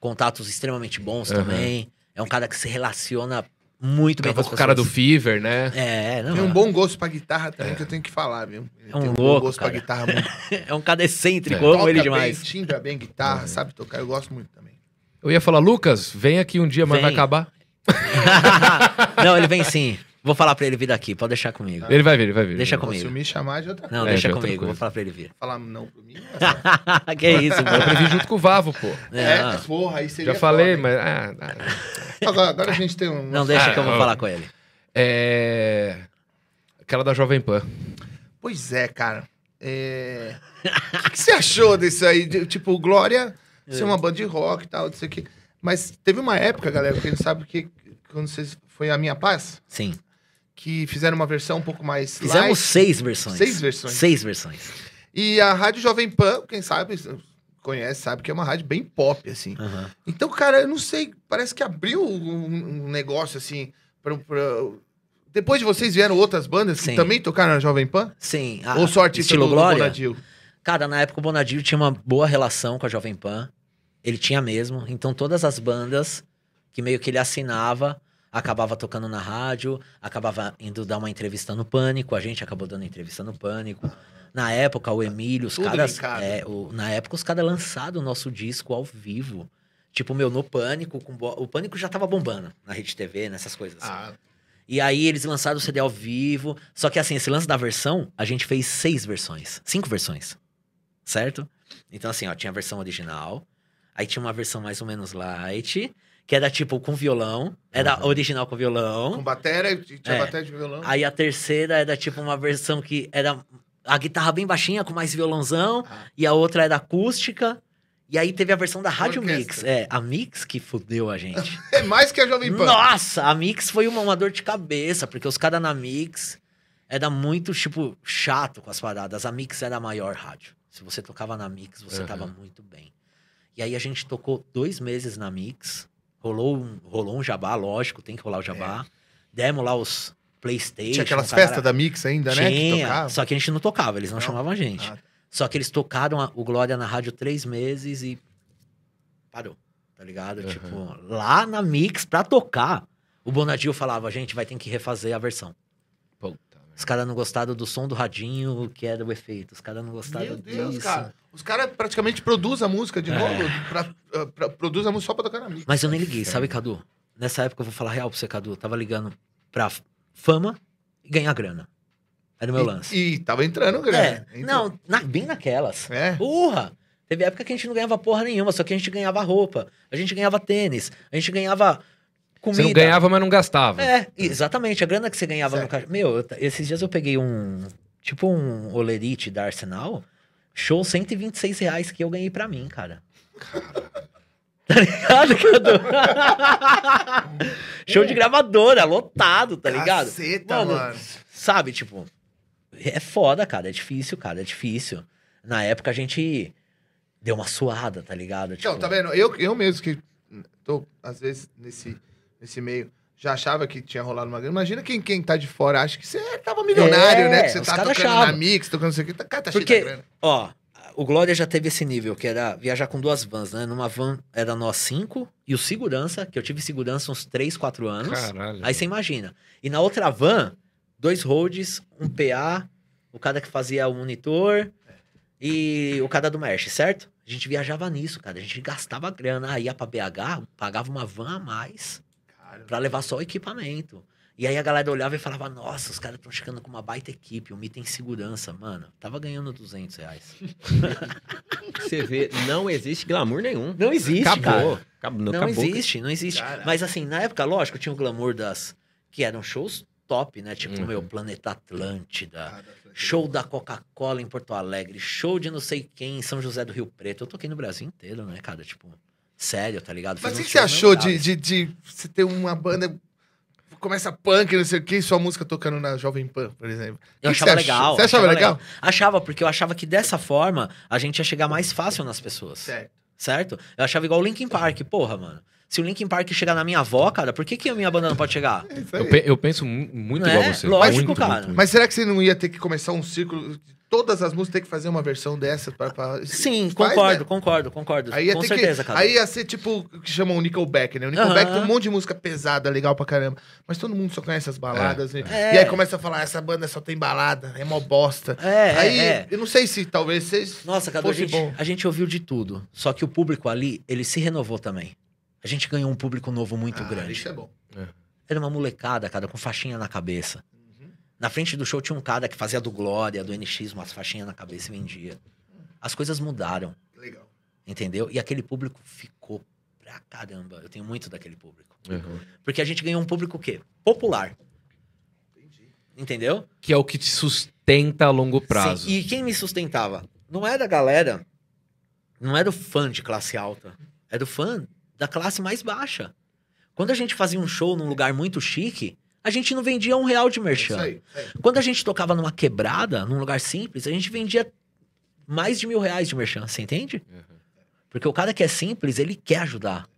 contatos extremamente bons Aham. também. É um cara que se relaciona muito bem com as com o cara do pessoas. Fever, né? É, não. Tem um bom gosto pra guitarra também, que eu tenho que falar, viu? Ele É um tem um louco, bom gosto cara. pra guitarra. Muito. É um cara excêntrico, É. amo ele bem, demais. timbra bem guitarra, sabe tocar. Eu gosto muito também. Eu ia falar, Lucas, vem aqui um dia, mas Vem. vai acabar. não, ele vem sim. Vou falar pra ele vir daqui, pode deixar comigo. Ele vai vir, ele vai vir. Deixa comigo. Se me chamar de outra Não. É, deixa já é comigo, vou coisa. falar pra ele vir. Falar não pra mim. que isso. Pra pô. vir junto com o Vavo, pô. É, Não, porra, aí seria Já falei, foda, mas. ah, ah. Agora, agora a gente tem um. não deixa Ah, que eu vou ó. falar com ele. É. Aquela da Jovem Pan. Pois é, cara. É... O que, que você achou disso aí? De, tipo, Glória ser É. uma banda de rock e tal, não sei o quê. Mas teve uma época, galera, que a gente sabe que quando vocês. Foi a Minha Paz, Sim. que fizeram uma versão um pouco mais. Fizemos light. seis versões. Seis versões. Seis versões. E a Rádio Jovem Pan, quem sabe, conhece, sabe que é uma rádio bem pop, assim. Aham. Então, cara, eu não sei, parece que abriu um, um negócio assim. Pra, pra- Depois de vocês vieram outras bandas que Sim. também tocaram na Jovem Pan? Sim. a- Ou artista estilo do, do Glória? Bonadil? Cara, na época o Bonadio tinha uma boa relação com a Jovem Pan. Ele tinha mesmo. Então todas as bandas que meio que ele assinava, acabava tocando na rádio, acabava indo dar uma entrevista no Pânico. A gente acabou dando entrevista no Pânico. Na época, o Emílio, os Tudo caras. é, o- na época, os caras lançaram o nosso disco ao vivo. Tipo, meu, no Pânico, com bo- o Pânico já tava bombando na Rede TV, nessas coisas. Ah, E aí eles lançaram o CD ao vivo. Só que assim, esse lance da versão, a gente fez seis versões. Cinco versões. Certo? Então, assim, ó, tinha a versão original. Aí tinha uma versão mais ou menos light, que era tipo com violão. Era original com violão. com bateria, tinha É. bateria de violão. Aí a terceira era tipo uma versão que era a guitarra bem baixinha, com mais violãozão. Ah. E a outra era acústica. E aí teve a versão da Rádio Orquestra. Mix. É, a Mix que fudeu a gente. É mais que a Jovem Pan. Nossa, a Mix foi uma, uma dor de cabeça, porque os caras na Mix era muito, tipo, chato com as paradas. A Mix era a maior rádio. Se você tocava na Mix, você Aham. tava muito bem. E aí a gente tocou dois meses na Mix. Rolou um, rolou um jabá, lógico, tem que rolar o jabá. Demos lá os Playstation. Tinha aquelas festas da Mix ainda, né? Tinha, só que a gente não tocava, eles não, Não? chamavam a gente. Ah, Só que eles tocaram a- o Glória na rádio três meses e parou, tá ligado? Aham. Tipo, lá na Mix, pra tocar, o Bonadil falava, gente, vai ter que refazer a versão. Os caras não gostaram do som do radinho, que era o efeito. Os caras não gostaram Meu Deus, disso. cara. Os caras praticamente produzem a música de É. novo. Pra, pra- produz a música só pra tocar na Mix. Mas eu nem liguei, sabe, Cadu? Nessa época, eu vou falar real pra você, Cadu. eu Tava ligando pra fama e ganhar grana. Era o meu lance. E, e tava entrando grana. é, Entrou. não, na- bem naquelas. É. Porra! Teve época que a gente não ganhava porra nenhuma, só que a gente ganhava roupa, a gente ganhava tênis, a gente ganhava comida. Você não ganhava, mas não gastava. É, exatamente. A grana que você ganhava no Certo. caixa. Meu, esses dias eu peguei um. Tipo um Olerite da Arsenal. Show 126 reais que eu ganhei pra mim, cara. Tá ligado, Cadu? Show de gravadora, lotado, tá ligado? Caceta, mano. Sabe, tipo, é foda, cara. É difícil, cara. É difícil. Na época a gente deu uma suada, tá ligado? Tipo, Então, tá vendo? Eu, eu mesmo que tô, às vezes, nesse, nesse meio, já achava que tinha rolado uma grana. Imagina quem, quem tá de fora acha que você tava milionário, É, né? Que você tá tocando achavam. na Mix, tocando não sei o que. Tá, cara, tá Porque- cheio da grana. Ó, o Glória já teve esse nível, que era viajar com duas vans, né? Numa van era nós cinco, e o segurança, que eu tive segurança uns 3, 4 anos. Caralho. Aí você imagina. E na outra van, dois roads, um PA, o cara que fazia o monitor e o cara do merch, certo? A gente viajava nisso, cara. A gente gastava grana. Aí ia pra BH, pagava uma van a mais pra levar só o equipamento. E aí a galera olhava e falava, nossa, os caras estão chegando com uma baita equipe, o Mi tem segurança, mano. Tava ganhando 200 reais. Você vê, não existe glamour nenhum. Não existe, acabou. cara. Acabou. Não, acabou. existe, não existe. Mas assim, na época, lógico, tinha o glamour das... Que eram shows top, né? Tipo, Uhum. meu, Planeta Atlântida. Show da Coca-Cola em Porto Alegre, show de não sei quem em São José do Rio Preto. Eu toquei no Brasil inteiro, né, cara? Tipo, sério, tá ligado? Mas o Fiz que, você achou de, de, de você ter uma banda. Começa punk, não sei o que, e sua música tocando na Jovem Pan, por exemplo? Eu achava você legal. achou? Você achava legal? Achava, porque eu achava que dessa forma a gente ia chegar mais fácil nas pessoas. Certo. Certo? Eu achava igual o Linkin Park, porra, mano. Se o Linkin Park chegar na minha avó, cara, por que, que a minha banda não pode chegar? É Eu, pe- eu penso mu- muito Não igual é? você. Lógico, muito, cara. muito, muito. Mas será que você não ia ter que começar um ciclo? Todas as músicas tem que fazer uma versão dessa pra. pra- Sim, Faz, concordo, né? concordo, concordo. Aí Com certeza, que, cara. Aí ia ser tipo o que chamam o Nickelback, né? O Nickelback Aham. tem um monte de música pesada, legal pra caramba. Mas todo mundo só conhece as baladas. né? É. E aí começa a falar, essa banda só tem balada, é mó bosta. É, aí, é, é. eu não sei se talvez vocês. Nossa, cara, a gente, bom. a gente ouviu de tudo. Só que o público ali, ele se renovou também. A gente ganhou um público novo muito Ah, grande. Isso é bom. Era uma molecada, cara, com faixinha na cabeça. Na frente do show tinha um cara que fazia do Glória, do NX, umas faixinhas na cabeça e vendia. As coisas mudaram, Legal. entendeu? E aquele público ficou pra caramba. Eu tenho muito daquele público. Uhum. Porque a gente ganhou um público o quê? Popular. Entendi. Entendeu? Que é o que te sustenta a longo prazo. Sim, E quem me sustentava? Não era a galera, não era o fã de classe alta. Era o fã da classe mais baixa. Quando a gente fazia um show num lugar muito chique, a gente não vendia um real de Isso merchan. aí. isso aí. Quando a gente tocava numa quebrada, num lugar simples, a gente vendia mais de mil reais de merchan, você entende? Uhum. Porque o cara que é simples, ele quer ajudar.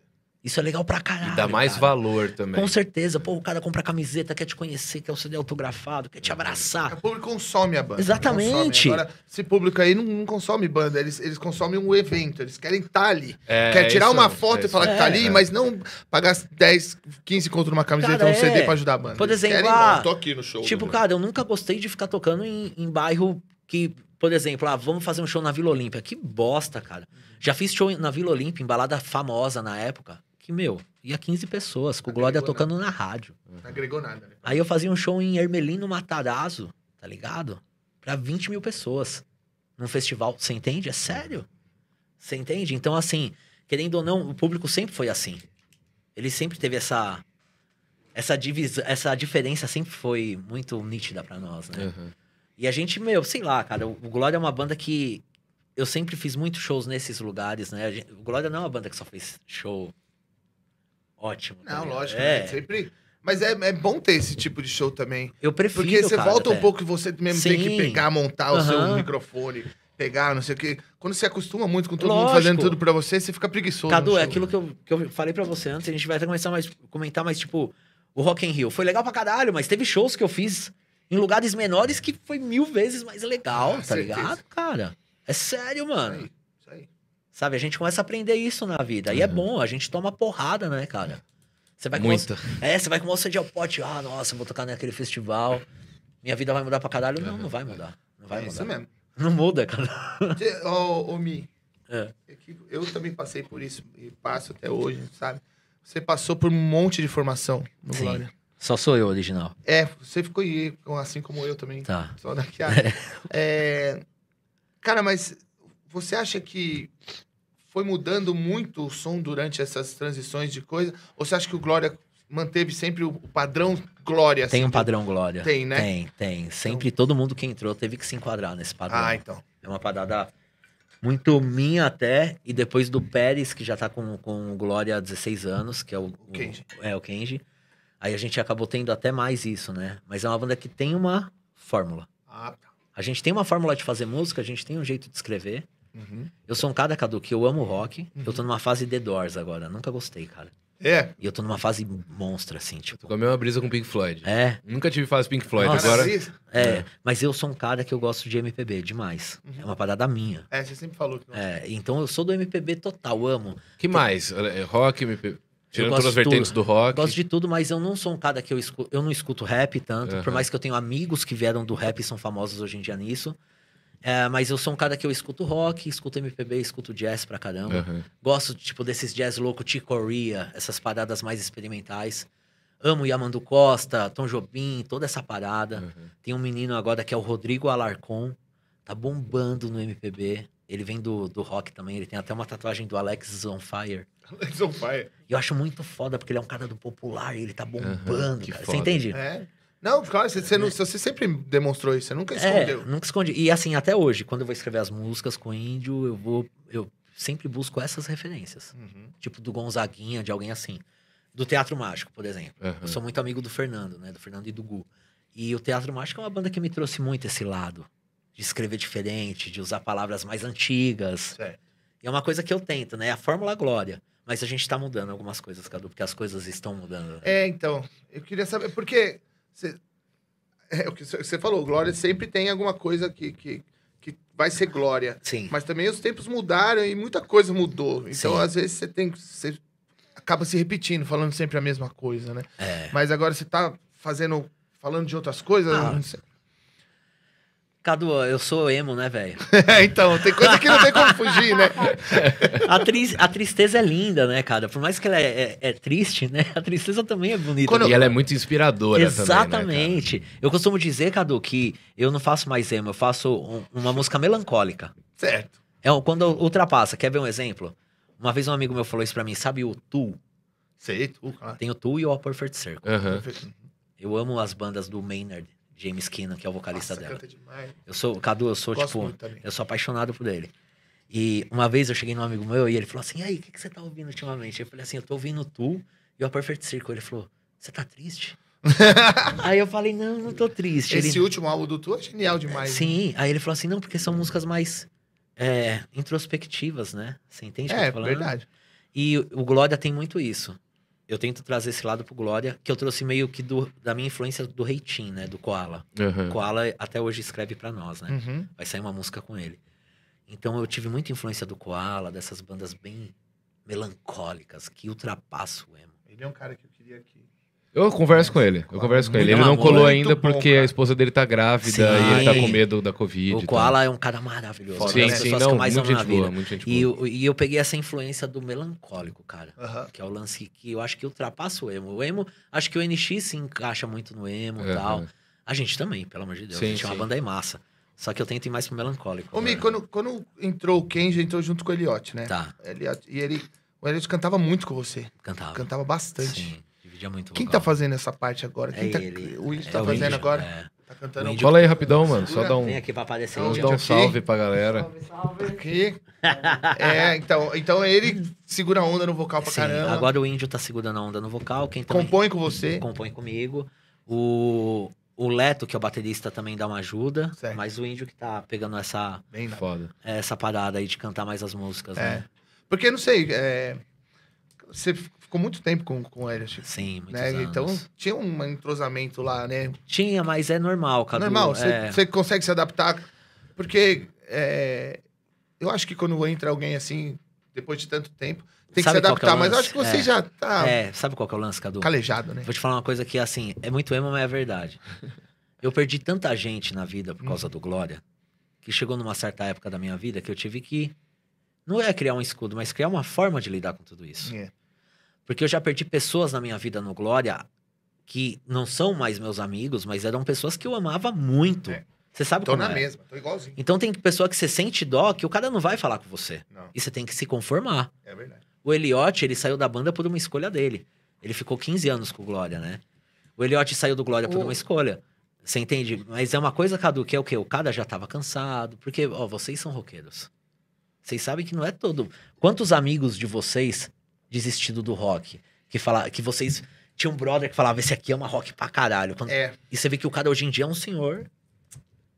Isso é legal pra caralho. E dá mais cara. valor também. Com certeza. Pô, o cara compra camiseta, quer te conhecer, quer o CD autografado, quer te abraçar. O público consome a banda. Exatamente. Consome. Agora, esse público aí não, não consome banda, eles, eles consomem um evento, eles querem estar ali. É, Quer tirar isso uma é, foto é e falar que é. tá ali, É. mas não pagar 10, 15 conto numa camiseta ou um CD é. pra ajudar a banda. Por exemplo, querem, ah, "Não, tô aqui no show. Tipo, né?" cara, eu nunca gostei de ficar tocando em, em bairro que, por exemplo, ah, vamos fazer um show na Vila Olímpia. Que bosta, cara. Já fiz show na Vila Olímpia, em balada famosa na época, que, meu, ia 15 pessoas, com o Glória Agregou tocando na rádio. Não agregou nada, né? Aí eu fazia um show em Ermelino Matarazzo, tá ligado? Pra 20 mil pessoas. Num festival. Você entende? É sério. Você entende? Então, assim, querendo ou não, o público sempre foi assim. Ele sempre teve essa. Essa, divisa, essa diferença sempre foi muito nítida pra nós, né? Uhum. E a gente, meu, sei lá, cara, o Glória é uma banda que eu sempre fiz muitos shows nesses lugares, né? O Glória não é uma banda que só fez show ótimo. Não, ligado? lógico, É, né? sempre. Mas é, é bom ter esse tipo de show também. eu prefiro, Porque você cara, volta um pouco e você mesmo tem que Sim. pegar, montar o seu microfone, pegar, não sei o quê. Quando você acostuma muito com todo mundo Lógico. fazendo tudo pra você, você fica preguiçoso. Cadu, é aquilo que eu, que eu falei pra você antes, a gente vai até começar mais, comentar mais, tipo, o Rock in Rio. Foi legal pra caralho, mas teve shows que eu fiz em lugares menores que foi mil vezes mais legal, Ah, tá certeza. ligado, cara? É sério, mano. Sabe, a gente começa a aprender isso na vida. E é bom, a gente toma porrada, né, cara? Você vai com Muita. É, você vai com sede ao pote. Ah, nossa, vou tocar naquele festival. Minha vida vai mudar pra caralho. Não, não vai mudar. Não vai é mudar. isso mesmo. Não muda, cara. Você- Ô, ô, Mi, É. é eu também passei por isso e passo até hoje, sabe? Você passou por um monte de formação no Sim. Glória. Só sou eu, original. É, você ficou aí, assim como eu também. Tá. Só daqui a... é... Cara, mas você acha que foi mudando muito o som durante essas transições de coisa? Ou você acha que o Glória manteve sempre o padrão Glória? Tem assim, um do- padrão Glória. Tem, né? Tem, tem. Sempre todo mundo que entrou teve que se enquadrar nesse padrão. Ah, então. É uma parada muito minha até, e depois do Pérez, que já tá com, com o Glória há 16 anos, que é o, o Kenji. É, o Kenji. Aí a gente acabou tendo até mais isso, né? Mas é uma banda que tem uma fórmula. Ah, tá. A gente tem uma fórmula de fazer música, a gente tem um jeito de escrever. Uhum. Eu sou um cara, Cadu, que eu amo rock. Eu tô numa fase The Doors agora. Nunca gostei, cara. É. E eu tô numa fase monstra, assim, Tô tipo. com a mesma brisa com Pink Floyd. É, Nunca tive fase Pink Floyd. Nossa. Agora, Cara, é. Mas eu sou um cara que eu gosto de MPB demais. É uma parada minha. É, você sempre falou que não. É, então eu sou do MPB total, amo. que mais? É, Rock, MP... tirando todas as vertentes do rock. Gosto de tudo, mas eu não sou um cara que eu escuto. Eu não escuto rap tanto, por Aham. mais que eu tenha amigos que vieram do rap e são famosos hoje em dia nisso. É, mas eu sou um cara que eu escuto rock, escuto MPB, escuto jazz pra caramba. Aham. Gosto, tipo, desses jazz louco, Chicoria, essas paradas mais experimentais. Amo Yamandu Costa, Tom Jobim, toda essa parada. Uhum. Tem um menino agora que é o Rodrigo Alarcon. Tá bombando no MPB. Ele vem do, do rock também. Ele tem até uma tatuagem do Alex on Fire. It's on fire. E eu acho muito foda, porque ele é um cara do popular e ele tá bombando, que cara. foda. Você entende? É. Não, claro, você, você, não- você sempre demonstrou isso, você nunca É, escondeu. nunca escondi. E assim, até hoje, quando eu vou escrever as músicas com índio, eu vou. Eu sempre busco essas referências. Uhum. Tipo do Gonzaguinha, de alguém assim. Do Teatro Mágico, por exemplo. Aham. Eu sou muito amigo do Fernando, né? Do Fernando e do Gu. E o Teatro Mágico é uma banda que me trouxe muito esse lado. De escrever diferente, de usar palavras mais antigas. Certo. E é uma coisa que eu tento, né? A Fórmula Glória. Mas a gente tá mudando algumas coisas, Cadu, porque as coisas estão mudando. É, então, eu queria saber, porque você, é o que você- falou, Glória sempre tem alguma coisa que, que, que vai ser Glória. Sim. Mas também os tempos mudaram e muita coisa mudou. Então, Sim. às vezes, você tem que. Você acaba se repetindo, falando sempre a mesma coisa, né? É. Mas agora você tá fazendo. falando de outras coisas. Ah. não sei. Cadu, eu sou emo, né, velho? É, então, tem coisa que não tem como fugir, né? A, tris- a tristeza é linda, né, cara? Por mais que ela é, é- é triste, né? A tristeza também é bonita. Quando- E ela é muito inspiradora Exatamente. eu costumo dizer, Cadu, que eu não faço mais emo, eu faço um- uma música melancólica. Certo. É quando ultrapassa. Quer ver um exemplo? Uma vez um amigo meu falou isso pra mim, sabe o Tu? Sei, tu, claro. Tem o Tu e o Perfect Circle. também, né, cara? Eu amo as bandas do Maynard, James Keenan, que é o vocalista Nossa, dela. canta demais. Eu sou, Cadu, eu sou Gosto tipo, eu sou apaixonado por ele. E uma vez eu cheguei num amigo meu e ele falou assim: e aí, o que, que você tá ouvindo ultimamente? Eu falei assim: eu tô ouvindo Tu e o Perfect Circle. Ele falou: você tá triste? aí eu falei: não, não tô triste. Esse ele, último álbum do Tu é genial demais. né? Sim, aí ele falou assim: não, porque são músicas mais é, introspectivas, né? Você entende o que eu É, tô falando? verdade. E o Glória tem muito isso. Eu tento trazer esse lado pro Glória, que eu trouxe meio que do, da minha influência do Reitin, né? Do Koala. O Koala até hoje escreve pra nós, né? Uhum. Vai sair uma música com ele. Então eu tive muita influência do Koala, dessas bandas bem melancólicas, que ultrapassam o emo. Ele é um cara que eu queria aqui. Eu converso com ele. Eu converso com ele. Ele não colou Muito ainda porque a esposa dele tá grávida e ele tá com medo da Covid. O e. Koala é um cara maravilhoso. Sim, sim, não, muito gente boa, muito gente E boa. eu, e eu peguei essa influência do melancólico, cara. Que é o lance que eu acho que ultrapassa o emo. O emo, acho que o NX se encaixa muito no emo e tal. A gente também, pelo amor de Deus. Sim, a gente é uma banda aí massa. Só que eu tento ir mais pro melancólico. Ô, Mi, quando, quando entrou o Kenji, entrou junto com o Elliot, né? Tá, Elliot, e ele, o Elliot cantava muito com você. cantava. Cantava bastante. Sim, dividia muito Quem vocal. tá fazendo essa parte agora? Quem É tá, ele. o Índio É tá o fazendo Índio, agora? é. Tá cantando Índio- Fala aí rapidão, mano. Só dá um, Vem aqui pra aparecer. Índio. dá um salve pra galera. Salve, salve. aqui. É, então, então ele segura a onda no vocal pra Sim, caramba. agora o Índio tá segurando a onda no vocal. Quem compõe com você. compõe comigo. O, o Leto, que é o baterista, também dá uma ajuda. Certo. Mas o Índio que tá pegando essa, Bem. Foda. essa parada aí de cantar mais as músicas, É. né? Porque, não sei, é, você ficou muito tempo com, com o Elliot. Sim, muitos Né? anos. Então tinha um entrosamento lá, né? Tinha, mas é normal, Cadu. Normal, você é. consegue se adaptar. Porque é, eu acho que quando entra alguém assim, depois de tanto tempo, tem Sabe que se é adaptar. mas eu lance? acho que você É. já tá É, sabe qual que é o lance, Cadu? calejado, né? Vou te falar uma coisa que, assim, é muito emo, mas é verdade. Eu perdi tanta gente na vida por Uhum. causa do Glória, que chegou numa certa época da minha vida que eu tive que. Não é criar um escudo, mas criar uma forma de lidar com tudo isso. É. Porque eu já perdi pessoas na minha vida no Glória que não são mais meus amigos, mas eram pessoas que eu amava muito. É. Você sabe Tô como na é. mesma, tô igualzinho. Então tem pessoa que você sente dó que o cara não vai falar com você. Não, E você tem que se conformar. é verdade. O Eliote, ele saiu da banda por uma escolha dele. Ele ficou 15 anos com o Glória, né? O Eliote saiu do Glória por O- uma escolha. Você entende? Mas é uma coisa, Cadu, que é o quê? O cara já tava cansado. Porque, ó, vocês são roqueiros. Vocês sabem que não é todo. Quantos amigos de vocês desistido do rock? Que, fala, que vocês. Tinha um brother que falava, esse aqui é uma rock pra caralho. Quando- É, E você vê que o cara hoje em dia é um senhor.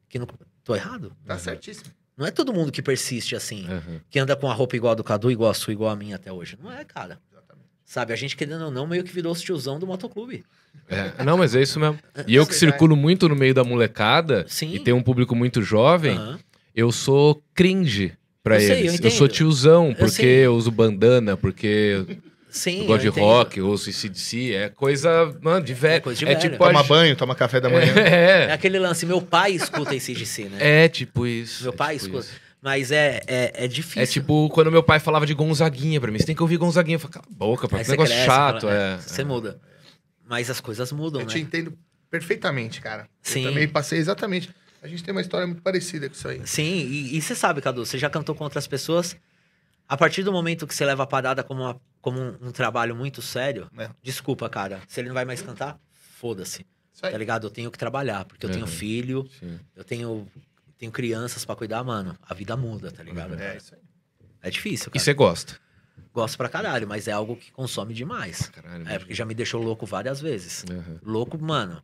Que não. Tô errado? tá certíssimo. Não é todo mundo que persiste assim. Aham. Que anda com a roupa igual a do Cadu, igual a sua, igual a minha até hoje. Não é, cara. Exatamente. Sabe, a gente querendo ou não, meio que virou os tiozão do motoclube. É, não, mas é isso mesmo. E eu que Verdade. circulo muito no meio da molecada Sim. e tem um público muito jovem, Aham. eu sou cringe pra Eu sei, eu eles. Eu, sou tiozão, Eu porque sei. eu uso bandana, porque Sim. eu gosto de entendo. rock, eu ouço CDC. É coisa, mano, de velho. É coisa de é velho. tipo Toma banho, toma café da manhã. É É, aquele lance, meu pai escuta esse DC, né? é tipo isso. Meu é pai tipo escuta. isso. Mas é, é, é difícil. É tipo quando meu pai falava de Gonzaguinha pra mim. Você tem que ouvir Gonzaguinha. Eu falava, cala a boca. Aí Que negócio cresce, chato. fala, é. Você muda. Mas as coisas mudam, Eu né? te entendo perfeitamente, cara. Sim. Eu também passei exatamente. A gente tem uma história muito parecida com isso aí. Sim, e, e você sabe, Cadu, você já cantou com outras pessoas. A partir do momento que você leva a parada como, uma- como um, um trabalho muito sério, É. desculpa, cara. Se ele não vai mais cantar, foda-se. Tá ligado? Eu tenho que trabalhar, porque eu tenho Uhum. filho, Sim. eu tenho, tenho crianças pra cuidar, mano. A vida muda, tá ligado? É, isso aí. É difícil, E cara. você gosta? Gosto pra caralho, mas é algo que consome demais. Caralho, É, porque já me deixou louco várias vezes. Aham. Louco, mano.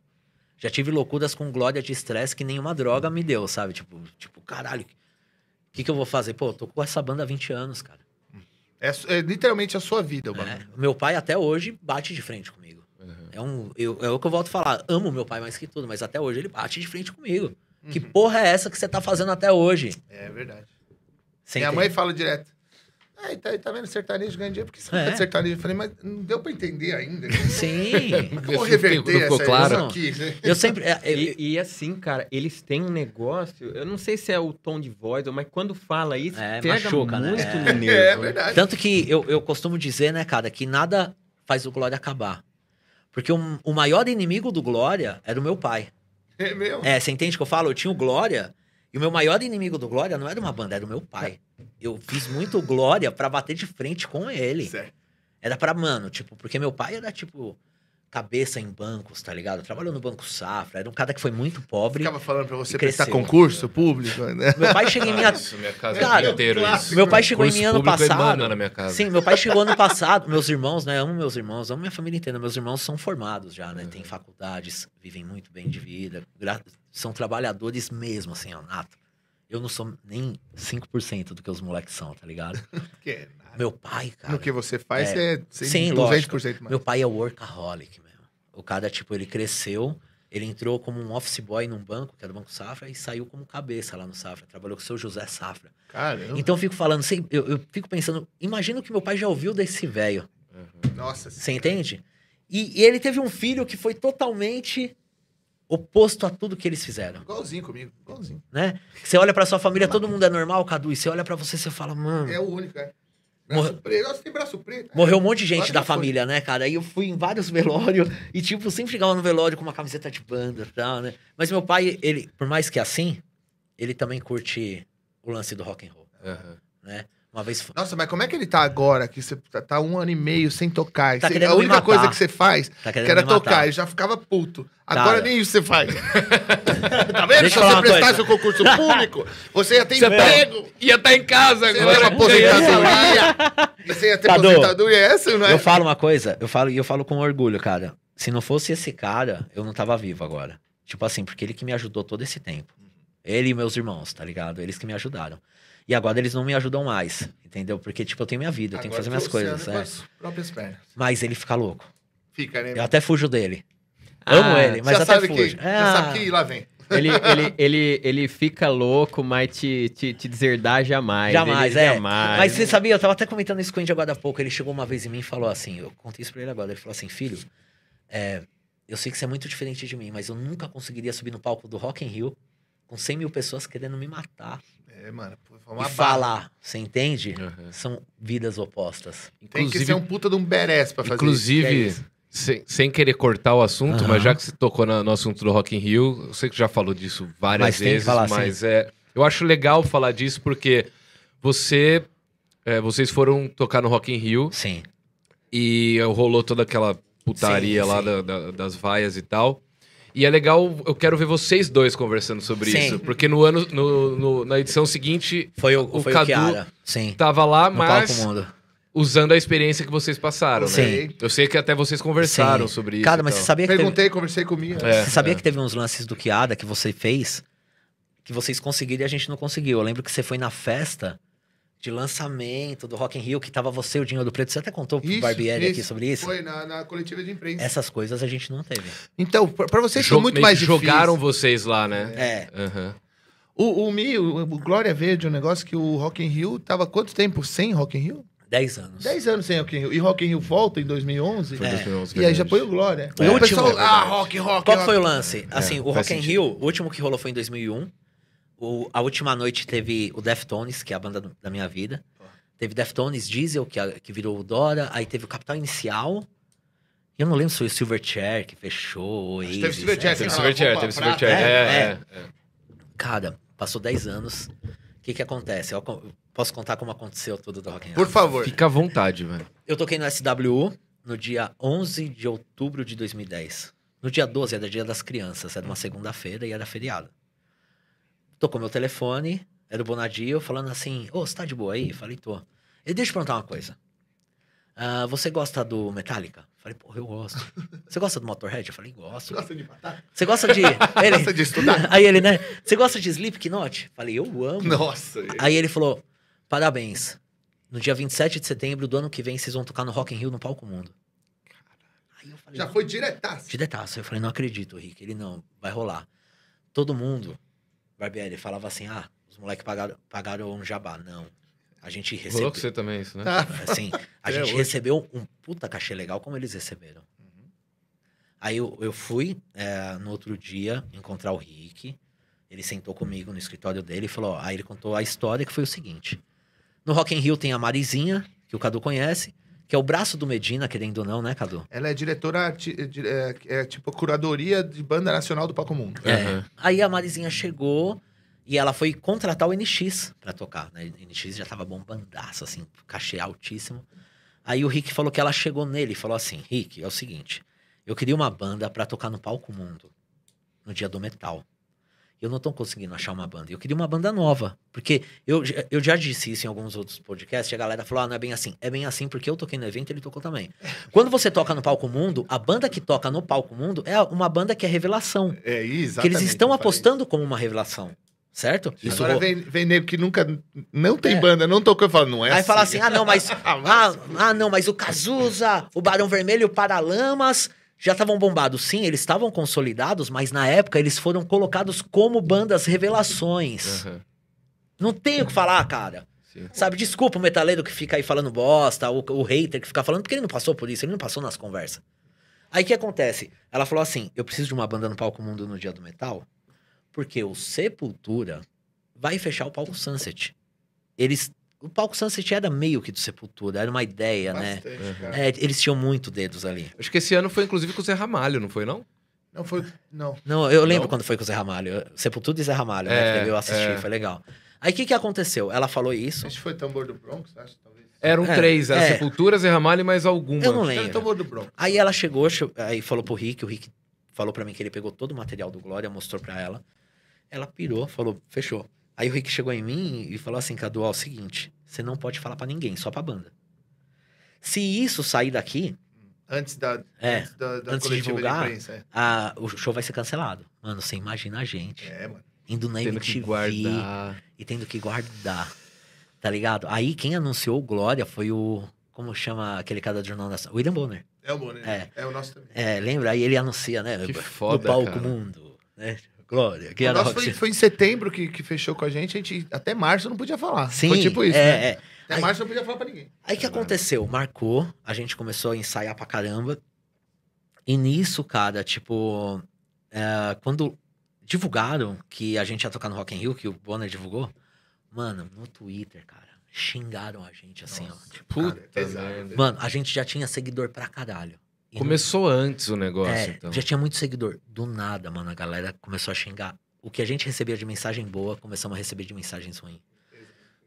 Já tive loucuras com glória de estresse que nenhuma droga me deu, sabe? Tipo, tipo caralho, o que, que eu vou fazer? Pô, tô com essa banda há 20 anos, cara. É, é literalmente a sua vida, o É, meu pai até hoje bate de frente comigo. É, um, eu, é o que eu volto a falar. Amo meu pai mais que tudo, mas até hoje ele bate de frente comigo. Que Uhum. porra é essa que você tá fazendo até hoje? É verdade. Você Minha entende? mãe fala direto. Ah, tá, tá vendo sertanejo ganha dinheiro? Por que você É. é. de sertanejo? Eu falei, mas não deu pra entender ainda. Sim. Como reverter ficou essa claro? isso aqui? né? Eu sempre. é, eu- E, e assim, cara, eles têm um negócio, eu não sei se é o tom de voz, mas quando fala isso, É, pega machuca, né? muito É. no nervo. É né? verdade. Tanto que eu, eu costumo dizer, né, cara, que nada faz o Glória acabar. Porque o, o maior inimigo do Glória era o meu pai. É meu. É, você entende o que eu falo? Eu tinha o Glória, e o meu maior inimigo do Glória não era uma banda, era o meu pai. Eu fiz muito Glória pra bater de frente com ele. Certo. Era pra, mano, tipo, porque meu pai era, tipo, cabeça em bancos, tá ligado? Trabalhou no Banco Safra, era um cara que foi muito pobre. Ficava falando pra você prestar cresceu. concurso público, né? Meu pai chegou em minha. Isso, minha casa Cara, é inteiro isso. Meu pai chegou em Curso mim ano público passado. na minha casa. Sim, meu pai chegou ano passado. Meus irmãos, né? Amo meus irmãos, amo minha família inteira. Meus irmãos são formados já, né? Tem faculdades, vivem muito bem de vida. São trabalhadores mesmo, assim, ó, nato. Eu não sou nem 5% do que os moleques são, tá ligado? Que é nada. Meu pai, cara. No que você faz, É. é, Sim, 200% mais. Meu pai é workaholic mesmo. O cara, tipo, ele cresceu, ele entrou como um office boy num banco, que era o Banco Safra, e saiu como cabeça lá no Safra. Trabalhou com o seu José Safra. Caramba. Então eu fico falando, sem- eu, eu fico pensando, imagina o que meu pai já ouviu desse velho. Nossa. Você entende? E, e ele teve um filho que foi totalmente oposto a tudo que eles fizeram, Igualzinho comigo. Igualzinho. né? Você olha pra sua família, todo mundo é normal, Cadu, e você olha pra você, você fala, mano, É o único, é. Braço preto. Nossa, tem braço preto. morreu um monte de gente Claro da que foi. família, né, cara? Aí eu fui em vários velórios e, tipo, sempre chegava no velório com uma camiseta de banda e tal, né? Mas meu pai, ele, por mais que assim, ele também curte o lance do rock and roll, Aham. né? Uma vez... Nossa, mas como é que ele tá agora? Que você tá- tá um ano e meio sem tocar. Tá Você- a única matar. coisa que você faz Tá que era tocar. Ele já ficava puto. Agora Cara. nem isso você faz. tá vendo? Deixa Se você prestasse o concurso público, você ia ter Você tá- emprego. Ia estar em casa Você ia ter agora. uma aposentadoria. Você ia ter Cadu, aposentadoria. Essa não é? Eu falo uma coisa, eu falo e eu falo com orgulho, cara. Se não fosse esse cara, eu não tava vivo agora. Tipo assim, porque ele que me ajudou todo esse tempo. Ele e meus irmãos, tá ligado? Eles que me ajudaram. E agora eles não me ajudam mais, entendeu? Porque, tipo, eu tenho minha vida, eu tenho que fazer minhas coisas, é. as próprias pernas. Mas ele fica louco. Fica, né? Eu até fujo dele. Ah, Amo ele, mas já até sabe fujo. que, É, já sabe que lá vem. Ele, ele, ele, ele fica louco, mas te, te, te deserdar jamais. Jamais, ele é. Jamais. Mas você sabia, eu tava até comentando isso com o Andy agora há pouco. Ele chegou uma vez em mim e falou assim: eu contei isso pra ele agora. Ele falou assim: filho, é, eu sei que você é muito diferente de mim, mas eu nunca conseguiria subir no palco do Rock in Rio com 100 mil pessoas querendo me matar É, mano. Foi e falar. Você entende? Aham. São vidas opostas. Tem que Inclusive, ser um puta de um badass pra fazer Que é inclusive isso? sem, sem querer cortar o assunto, Aham. mas já que você tocou na- no assunto do Rock in Rio, eu sei que já falou disso várias Mas tem que vezes, falar, mas é, eu acho legal falar disso porque você, é, vocês foram tocar no Rock in Rio Sim. e rolou toda aquela putaria Sim, lá sim. da- da- das vaias e tal. E é legal, eu quero ver vocês dois conversando sobre Sim. isso. Porque no ano, no, no- na edição seguinte, Foi o, O foi Cadu o Kiara. Sim. tava lá, No mas usando a experiência que vocês passaram, né? Sim. Eu sei que até vocês conversaram Sim. sobre isso. Cara, mas tal. você sabia que teve, Perguntei, conversei comigo. É. você sabia que teve uns lances do Kiada que você fez que vocês conseguiram e a gente não conseguiu. Eu lembro que você foi na festa de lançamento do Rock in Rio, que tava você e o Dinho do Preto. Você até contou pro Isso, Barbieri aqui isso. sobre isso? Foi na, na coletiva de imprensa. Essas coisas a gente não teve. Então, pra pra vocês Jo- foi muito mais difícil. jogaram vocês lá, né? É. Aham. O, o Mi, o, o Glória Verde, um negócio que o Rock in Rio tava quanto tempo sem Rock in Rio? 10 anos. 10 anos sem Rock in Rio. E Rock in Rio volta em 2011. Foi É. 2011, E aí já foi o Glória. O E o último- pessoal, É ah, rock, rock, Qual rock. foi o lance? Assim, o É, faz Rock in. Rio, o último que rolou foi em 2001. O, a última noite teve o Deftones, que é a banda do- da minha vida. Teve Deftones, Diesel, que, a- que virou o Dora. Aí teve o Capital Inicial. E eu não lembro se foi o Silverchair que fechou, o Acho Oasis. teve Silverchair, é. Teve Silverchair, teve. Silverchair. É, É, é, é. Cara, passou 10 anos. O que que acontece? Eu posso contar como aconteceu tudo do Rock? Por favor. Fica à vontade, velho. Eu toquei no SWU no dia 11 de outubro de 2010. No dia 12 era dia das crianças, era uma segunda-feira e era feriado. Tocou meu telefone, era o Bonadio falando assim: Ô, você tá de boa aí? Falei, tô. Ele, deixa eu perguntar uma coisa. Ah, você gosta do Metallica? Falei, porra, eu gosto. Você gosta do Motorhead? Eu falei, gosto. Gosta de matar? Você gosta de. Ele... Gosta de estudar? Aí ele, né? Você gosta de Slipknot? Falei, eu amo. Nossa. Aí ele falou: parabéns. No dia 27 de setembro do ano que vem, vocês vão tocar no Rock in Rio no Palco Mundo. Aí eu falei, Já foi diretaço. diretaço. Eu falei, não acredito, Rick. Ele, não, vai rolar. Todo mundo, Barbieri, falava assim, ah, os moleques pagaram, pagaram um jabá. Não. A gente Rolou recebeu, com você também isso, né? Ah, assim, a gente hoje. recebeu um puta cachê legal como eles receberam. Aí eu, eu fui é, no outro dia encontrar o Rick. Ele sentou comigo no escritório dele e falou: ó, aí ele contou a história que foi o seguinte: no Rock in Rio tem a Marizinha, que o Cadu conhece, que é o braço do Medina, querendo ou não, né, Cadu? Ela é diretora, é, é, é tipo curadoria de banda nacional do Palco Mundo. É. Aham. Aí a Marizinha chegou e ela foi contratar o NX pra tocar. Né? O NX já tava bombandaço, assim, cachê altíssimo. Aí o Rick falou que ela chegou nele e falou assim: Rick, é o seguinte, eu queria uma banda pra tocar no Palco Mundo, no dia do metal. Eu não tô conseguindo achar uma banda. Eu queria uma banda nova. Porque eu, já- eu já disse isso em alguns outros podcasts, a galera falou: ah, não é bem assim. É bem assim porque eu toquei no evento e ele tocou também. Quando você toca no Palco Mundo, a banda que toca no Palco Mundo é uma banda que é revelação. É, exatamente. Que eles estão eu apostando como uma revelação. Certo? isso. Agora vem, vem nego que nunca. Não tem É. banda, não tocou e fala, não é Aí assim. fala assim: ah, não, mas. Ah, ah, ah, não, mas o Cazuza, o Barão Vermelho o Paralamas já estavam bombados. Sim, eles estavam consolidados, mas na época eles foram colocados como bandas revelações. Aham. Não tem o que falar, cara. Sim. Sabe, desculpa o metaleiro que fica aí falando bosta, o, o hater que fica falando, porque ele não passou por isso, ele não passou nas conversas. Aí o que acontece? Ela falou assim: eu preciso de uma banda no palco mundo no dia do metal, porque o Sepultura vai fechar o palco Sunset. Eles. O palco Sunset era meio que do Sepultura, era uma ideia, né? Bastante, cara. É, eles tinham muito dedos ali. Acho que esse ano foi inclusive com o Zé Ramalho, não foi, não? Não foi. Não. Não, eu lembro Não? quando foi com o Zé Ramalho. Sepultura e Zé Ramalho, É, né? Eu assisti, é. foi legal. Aí o que, que aconteceu? Ela falou isso. Acho que foi tambor do Bronx, acho, talvez. Eram É, três, era é. Sepultura, Zé Ramalho e mais alguma. Eu não Era lembro. tambor do Bronx. Aí ela chegou, che- aí falou pro Rick, o Rick falou pra mim que ele pegou todo o material do Glória, mostrou pra ela. Ela pirou, falou, fechou. Aí o Rick chegou em mim e falou assim, Cadu, ó, é o seguinte, você não pode falar pra ninguém, só pra banda. Se isso sair daqui, Antes da, É, antes da, da antes de coletiva de, divulgar, imprensa. a- o show vai ser cancelado. Mano, você imagina a gente É, é mano. indo na Tendo MTV guardar. e tendo que guardar, tá ligado? Aí quem anunciou o Glória foi o, como chama aquele cara do Jornal Nacional? William Bonner. É o Bonner. É. É. o nosso também. É, lembra? Aí ele anuncia, né? Que no foda, palco cara. mundo, né? Glória. Que O era nosso foi, foi em setembro que, que fechou com a gente, a gente até março não podia falar. Sim, foi tipo isso, é, né? é. Até Aí- março não podia falar pra ninguém. Aí que aconteceu? Marcou, a gente começou a ensaiar pra caramba. E nisso, cara, tipo, é, quando divulgaram que a gente ia tocar no Rock in Rio, que o Bonner divulgou, mano, no Twitter, cara, xingaram a gente assim, ó. Tipo, Puta Cara, é mano, a gente já tinha seguidor pra caralho. Começou antes o negócio, É, então. já tinha muito seguidor. Do nada, mano, a galera começou a xingar. O que a gente recebia de mensagem boa, começamos a receber de mensagens ruins.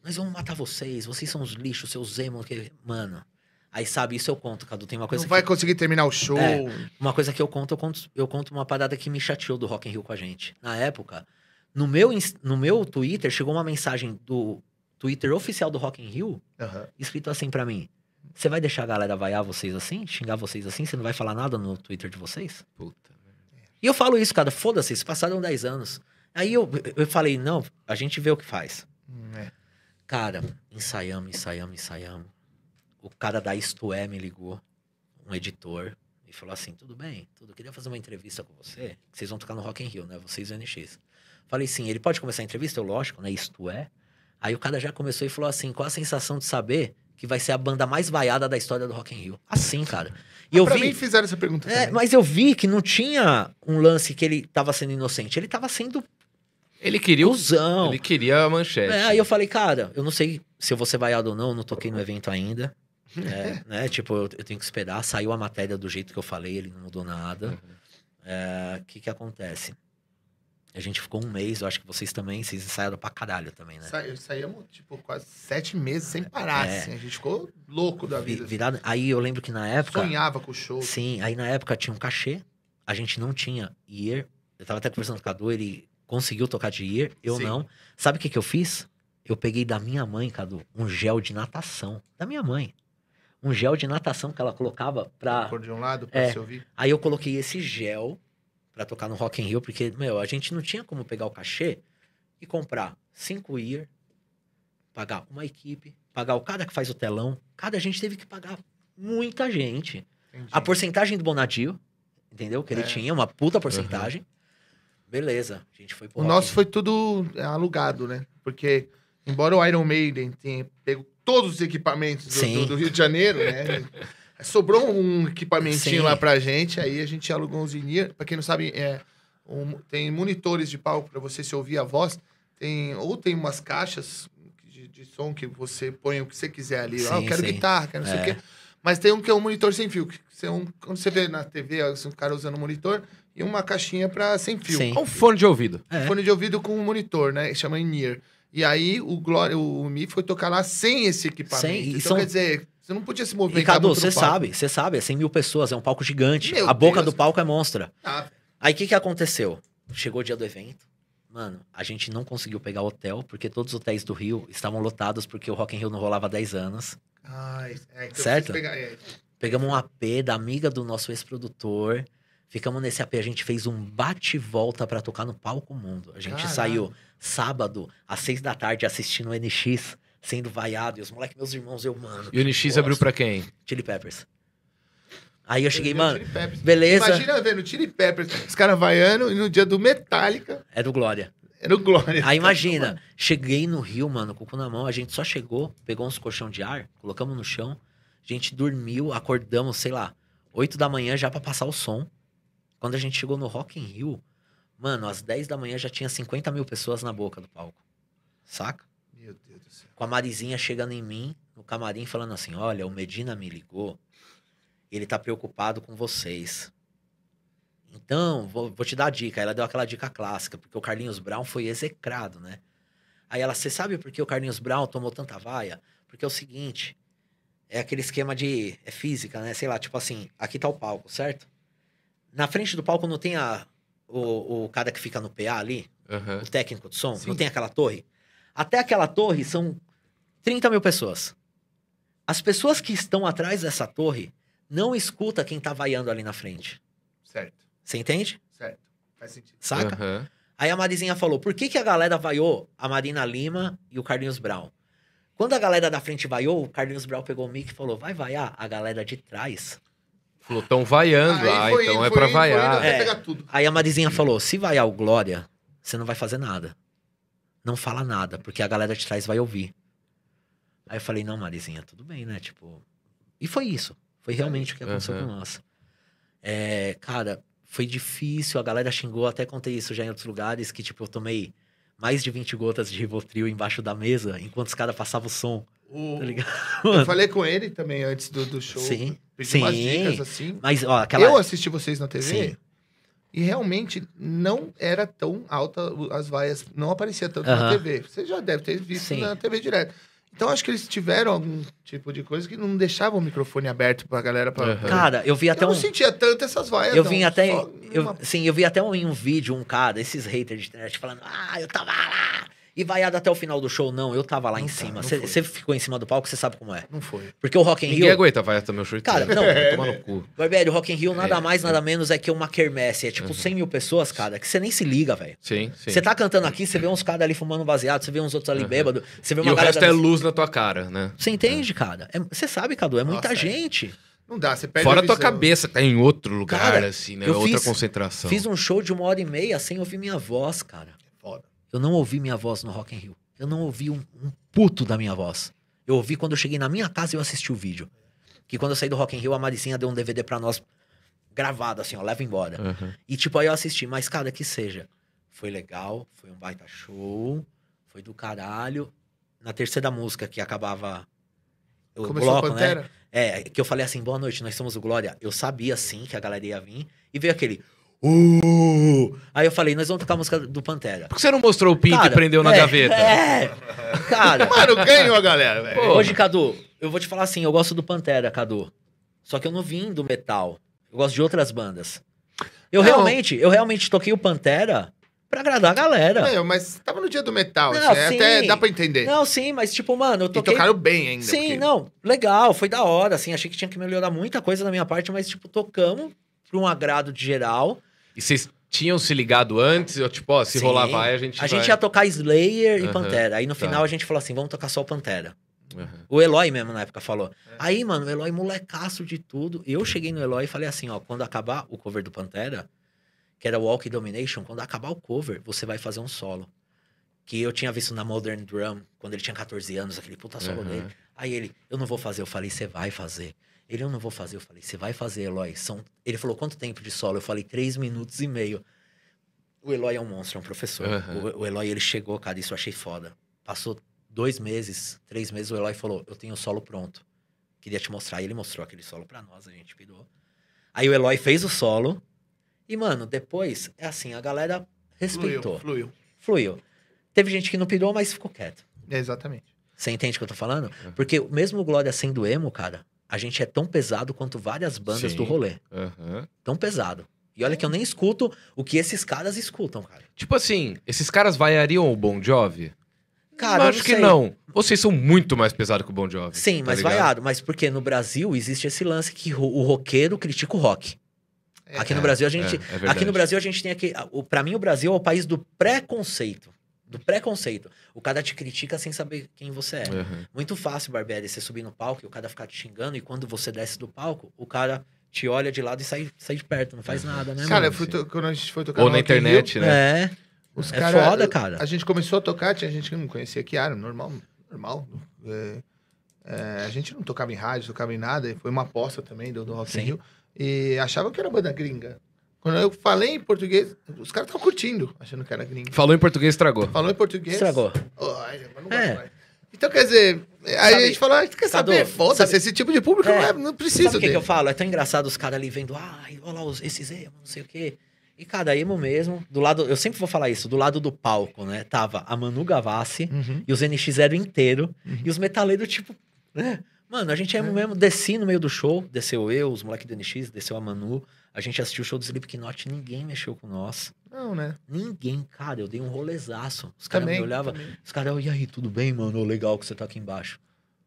Nós vamos matar vocês, vocês são os lixos, seus emos. Que... Mano, Aí, sabe, isso eu conto, Cadu. Tem uma coisa Não que vai conseguir terminar o show. É. Uma coisa que eu conto, eu conto, eu conto uma parada que me chateou do Rock in Rio com a gente. Na época, no meu, no meu Twitter, chegou uma mensagem do Twitter oficial do Rock in Rio, Aham. escrito assim pra mim. Você vai deixar a galera vaiar vocês assim? Xingar vocês assim? Você não vai falar nada no Twitter de vocês? Puta. E eu falo isso, cara. Foda-se, se passaram 10 anos. Aí eu, eu falei, não, a gente vê o que faz. Hum, é. Cara, ensaiamos, ensaiamos, ensaiamos. O cara da Isto É me ligou, um editor, e falou assim: tudo bem, tudo, queria fazer uma entrevista com você, vocês vão tocar no Rock in Rio, né? Vocês e o NX. Falei, sim, ele pode começar a entrevista? Eu, lógico, né? Isto é. Aí o cara já começou e falou assim: qual a sensação de saber que vai ser a banda mais vaiada da história do Rock in Rio? Assim, cara. E eu pra vi. mim fizeram essa pergunta É, mas eu vi que não tinha um lance que ele tava sendo inocente. Ele tava sendo Ele queria o... Ele queria a manchete. É, aí eu falei, cara, eu não sei se eu vou ser vaiado ou não, eu não toquei no evento ainda. É, né? Tipo, eu, eu tenho que esperar. Saiu a matéria do jeito que eu falei, ele não mudou nada. O que que acontece? A gente ficou um mês, eu acho que vocês também, vocês ensaiaram pra caralho também, né? Sa- Saíamos, tipo, quase sete meses sem parar, É. assim. A gente ficou louco da Vi- vida. virado, aí eu lembro que na época. Sonhava com o show. Sim, aí na época tinha um cachê, a gente não tinha year. Eu tava até conversando com o Cadu, ele conseguiu tocar de year, eu Sim. não. Sabe o que que eu fiz? Eu peguei da minha mãe, Cadu, um gel de natação. Da minha mãe. Um gel de natação que ela colocava pra. Cor de um lado, pra É. se ouvir. Aí eu coloquei esse gel pra tocar no Rock in Rio, porque, meu, a gente não tinha como pegar o cachê e comprar cinco year, pagar uma equipe, pagar o cara que faz o telão. Cada gente teve que pagar muita gente. Entendi. A porcentagem do Bonadio, entendeu? Que ele É. tinha uma puta porcentagem. Beleza, a gente foi pro O Rock nosso foi tudo é, alugado, né? Porque, embora o Iron Maiden tenha pego todos os equipamentos do, do- do Rio de Janeiro, né? Sobrou um equipamentinho Sim. lá pra gente, aí a gente alugou uns in Pra quem não sabe, é, um- tem monitores de palco pra você se ouvir a voz. Tem, ou tem umas caixas de, de som que você põe o que você quiser ali. ah, eu Sim, quero sim. guitarra, quero não sei o É. quê. Mas tem um que é um monitor sem fio. Que você, é um, quando você vê na TV, um cara usando um monitor e uma caixinha pra sem fio Sim. Um fone de ouvido. É. fone de ouvido com um monitor, né? Chama in-ear. E aí o Glória, o Mi foi tocar lá sem esse equipamento. Sem, então, são- quer dizer, você não podia se E movimentar Cadu, muito no você sabe, você sabe, é 100 mil pessoas, é um palco gigante. Meu a boca Deus. do palco é monstra. Ah, Aí o que, que aconteceu? Chegou o dia do evento. Mano, a gente não conseguiu pegar hotel, porque todos os hotéis do Rio estavam lotados, porque o Rock in Rio não rolava há 10 anos. ai, é, então Certo? pegar- é. Pegamos um AP da amiga do nosso ex-produtor. Ficamos nesse AP, a gente fez um bate-volta pra tocar no Palco Mundo. A gente Caralho. saiu sábado, às seis da tarde, assistindo o NX, sendo vaiado. E os moleques, meus irmãos, eu, mano. E o NX abriu pra quem? Chili Peppers. Aí eu cheguei, Meu mano, beleza. Imagina vendo Chili Peppers, os caras vaiando, e no dia do Metallica, É do Glória. era o Glória. Aí imagina, cheguei no Rio, mano, com o cu na mão, a gente só chegou, pegou uns colchão de ar, colocamos no chão, a gente dormiu, acordamos, sei lá, 8 da manhã já pra passar o som. Quando a gente chegou no Rock in Rio, mano, às 10 da manhã já tinha 50 mil pessoas na boca do palco. Saca? Meu Deus do. Com a Marizinha chegando em mim, no camarim, falando assim, olha, o Medina me ligou, ele tá preocupado com vocês. Então, vou, vou te dar a dica. Ela deu aquela dica clássica, porque o Carlinhos Brown foi execrado, né? Aí ela, você sabe por que o Carlinhos Brown tomou tanta vaia? Porque é o seguinte, é aquele esquema de, é física, né? Sei lá, tipo assim, aqui tá o palco, certo? Na frente do palco não tem a, o, o cara que fica no PA ali, Aham. o técnico de som, Sim. não tem aquela torre? Até aquela torre são 30 mil pessoas. As pessoas que estão atrás dessa torre não escuta quem tá vaiando ali na frente. Certo, Você entende? certo. Faz sentido. Saca? Aham. Aí a Marizinha falou: por que, que a galera vaiou a Marina Lima e o Carlinhos Brown? Quando a galera da frente vaiou, o Carlinhos Brown pegou o mic e falou: vai vaiar a galera de trás. Falou, tão vaiando. Aí ah, foi então indo, é pra indo, indo vaiar. até É. pegar tudo. Aí a Marizinha falou: se vaiar o Glória, você não vai fazer nada. Não fala nada, porque a galera de trás vai ouvir. Aí eu falei: não, Marizinha, tudo bem, né? Tipo. E foi isso. Foi realmente o que aconteceu com nós. É, cara, foi difícil, a galera xingou, até contei isso já em outros lugares, que tipo, eu tomei mais de 20 gotas de Rivotril embaixo da mesa, enquanto os caras passavam o som, O- tá ligado? Eu falei com ele também antes do, do show. Sim, Pedi umas sim. dicas assim. Mas, ó, aquela... Eu assisti vocês na TV Sim. E realmente não era tão alta as vaias, não aparecia tanto na Aham. TV. Você já deve ter visto Sim. na TV direto. Então acho que eles tiveram algum tipo de coisa que não deixava o microfone aberto pra galera. Pra, pra- Cara, eu vi eu até não um. sentia tanto essas vaias. Eu não, vim até. Eu, uma- sim, eu vi até um, em um vídeo um cara, esses haters de internet, falando: Ah, eu tava lá. E vaiado até o final do show. Não, eu tava lá em Não tá, cima. Você ficou em cima do palco, você sabe como é. Não foi. Porque o Rock in Ninguém Rio. aguenta vai também o show Cara, não. Vai tomar no cu. Barbieri, o Rock in Rio nada É, mais, nada menos é que uma quermesse. É tipo 100 mil pessoas, cara, que você nem se liga, velho. Sim, sim. Você tá cantando aqui, você vê uns caras ali fumando baseado, você vê uns outros ali Aham. bêbado, você vê E uma o galera resto da- é luz na tua cara, né? Você entende, cara? É- Você sabe, Cadu, é muita Nossa, é. gente. Não dá, você perde Fora a tua visão. cabeça, tá em outro lugar, Cara, assim, né? eu Outra fiz- concentração. Fiz um show de uma hora e meia sem ouvir minha voz, cara. Eu não ouvi minha voz no Rock in Rio. Eu não ouvi um, um puto da minha voz. Eu ouvi quando eu cheguei na minha casa e eu assisti o vídeo. Que quando eu saí do Rock in Rio, a Maricinha deu um DVD pra nós gravado, assim, ó, leva embora. Aham. E tipo, aí eu assisti, mas cara, que seja. Foi legal, foi um baita show, foi do caralho. Na terceira música que acabava o Começou bloco, a né? Pantera? É, que eu falei assim, boa noite, nós somos o Glória. Eu sabia sim que a galera ia vir. E veio aquele. Uh! Aí eu falei, nós vamos tocar a música do Pantera. Por que você não mostrou o pinto Cara, e prendeu na é, gaveta? É! Cara, Mano, ganhou a galera, velho. Hoje, Cadu, eu vou te falar assim, eu gosto do Pantera, Cadu. Só que eu não vim do metal. Eu gosto de outras bandas. Eu Não. realmente, eu realmente toquei o Pantera pra agradar a galera. Meu, mas tava no dia do metal, Não, assim, até dá pra entender. Não, sim, mas tipo, mano, eu e toquei. tocaram bem ainda. Sim, porque- não, legal, foi da hora, assim, achei que tinha que melhorar muita coisa da minha parte, mas, tipo, tocamos pra um agrado de geral. E vocês tinham se ligado antes? Ou, tipo, ó, se Sim. rolar vai, a gente A vai... gente ia tocar Slayer e Aham, Pantera. Aí no tá. final a gente falou assim: vamos tocar só o Pantera. Aham. O Eloy mesmo na época falou. É. Aí, mano, o Eloy molecaço de tudo. Eu cheguei no Eloy e falei assim: ó, quando acabar o cover do Pantera, que era Walk Domination, quando acabar o cover, você vai fazer um solo. Que eu tinha visto na Modern Drum, quando ele tinha 14 anos, aquele puta solo Aham. dele. Aí ele, eu não vou fazer. Eu falei, você vai fazer. Ele, eu não vou fazer. Eu falei, você vai fazer, Eloy. São... Ele falou, quanto tempo de solo? Eu falei, três minutos e meio. O Eloy é um monstro, é um professor. Aham. O, o Eloy, ele chegou, cara, isso eu achei foda. Passou dois meses, três meses, o Eloy falou, eu tenho o solo pronto. Queria te mostrar. E ele mostrou aquele solo pra nós, a gente pirou. Aí o Eloy fez o solo. E, mano, depois, é assim, a galera respeitou. Fluiu, fluiu. Fluiu. Teve gente que não pirou, mas ficou quieto. Exatamente. Você entende o que eu tô falando? Uhum. Porque mesmo o Glória sendo emo, cara, a gente é tão pesado quanto várias bandas Sim. do rolê. Aham. Tão pesado. E olha que eu nem escuto o que esses caras escutam, cara. Tipo assim, esses caras vaiariam o Bon Jovi? Cara, eu eu acho não que sei. não. Vocês são muito mais pesados que o Bon Jovi. Sim, tá mas ligado? vaiado. Mas porque no Brasil existe esse lance que o roqueiro critica o rock. É, aqui no É, Brasil a gente. é, é aqui no Brasil a gente tem aqui. O, pra mim, o Brasil é o país do preconceito. Do preconceito. O cara te critica sem saber quem você é. Aham. Muito fácil, Barbieri, você subir no palco e o cara ficar te xingando, e quando você desce do palco, o cara te olha de lado e sai, sai de perto, não faz nada, né, Cara, mano? eu fui to- quando a gente foi tocar Ou no na Rock in Rio, internet, né? É, Os É cara- foda, cara. A gente começou a tocar, tinha gente que não conhecia Kiara, normal, normal. É, é, a gente não tocava em rádio, tocava em nada, e foi uma aposta também do, do Rock Sim. Rio. E achava que era banda gringa. Quando eu falei em português, os caras estavam curtindo, achando que era gringa. Falou em português, estragou. Falou em português. estragou. Ai, mas não É. mais. Então, quer dizer, aí Sabe- a gente falou, ah, quer saber? Cadu, Foda-se, sabe- esse tipo de público É. não, é, não precisa Sabe o que, que eu falo? É tão engraçado os caras ali vendo, ai, olha lá os- esses emo, não sei o quê. E, cara, emo mesmo, do lado, eu sempre vou falar isso, do lado do palco, né? Tava a Manu Gavassi Uhum. e os NX0 inteiro, Uhum. e os metaleiros, tipo, né? Mano, a gente é emo mesmo, desci no meio do show, desceu eu, os moleques do NX, desceu a Manu, a gente assistiu o show do Slipknot, ninguém mexeu com nós. Não, né? Ninguém, cara, eu dei um rolezaço. Os caras me olhavam, os caras, e aí, tudo bem, mano? Legal que você tá aqui embaixo.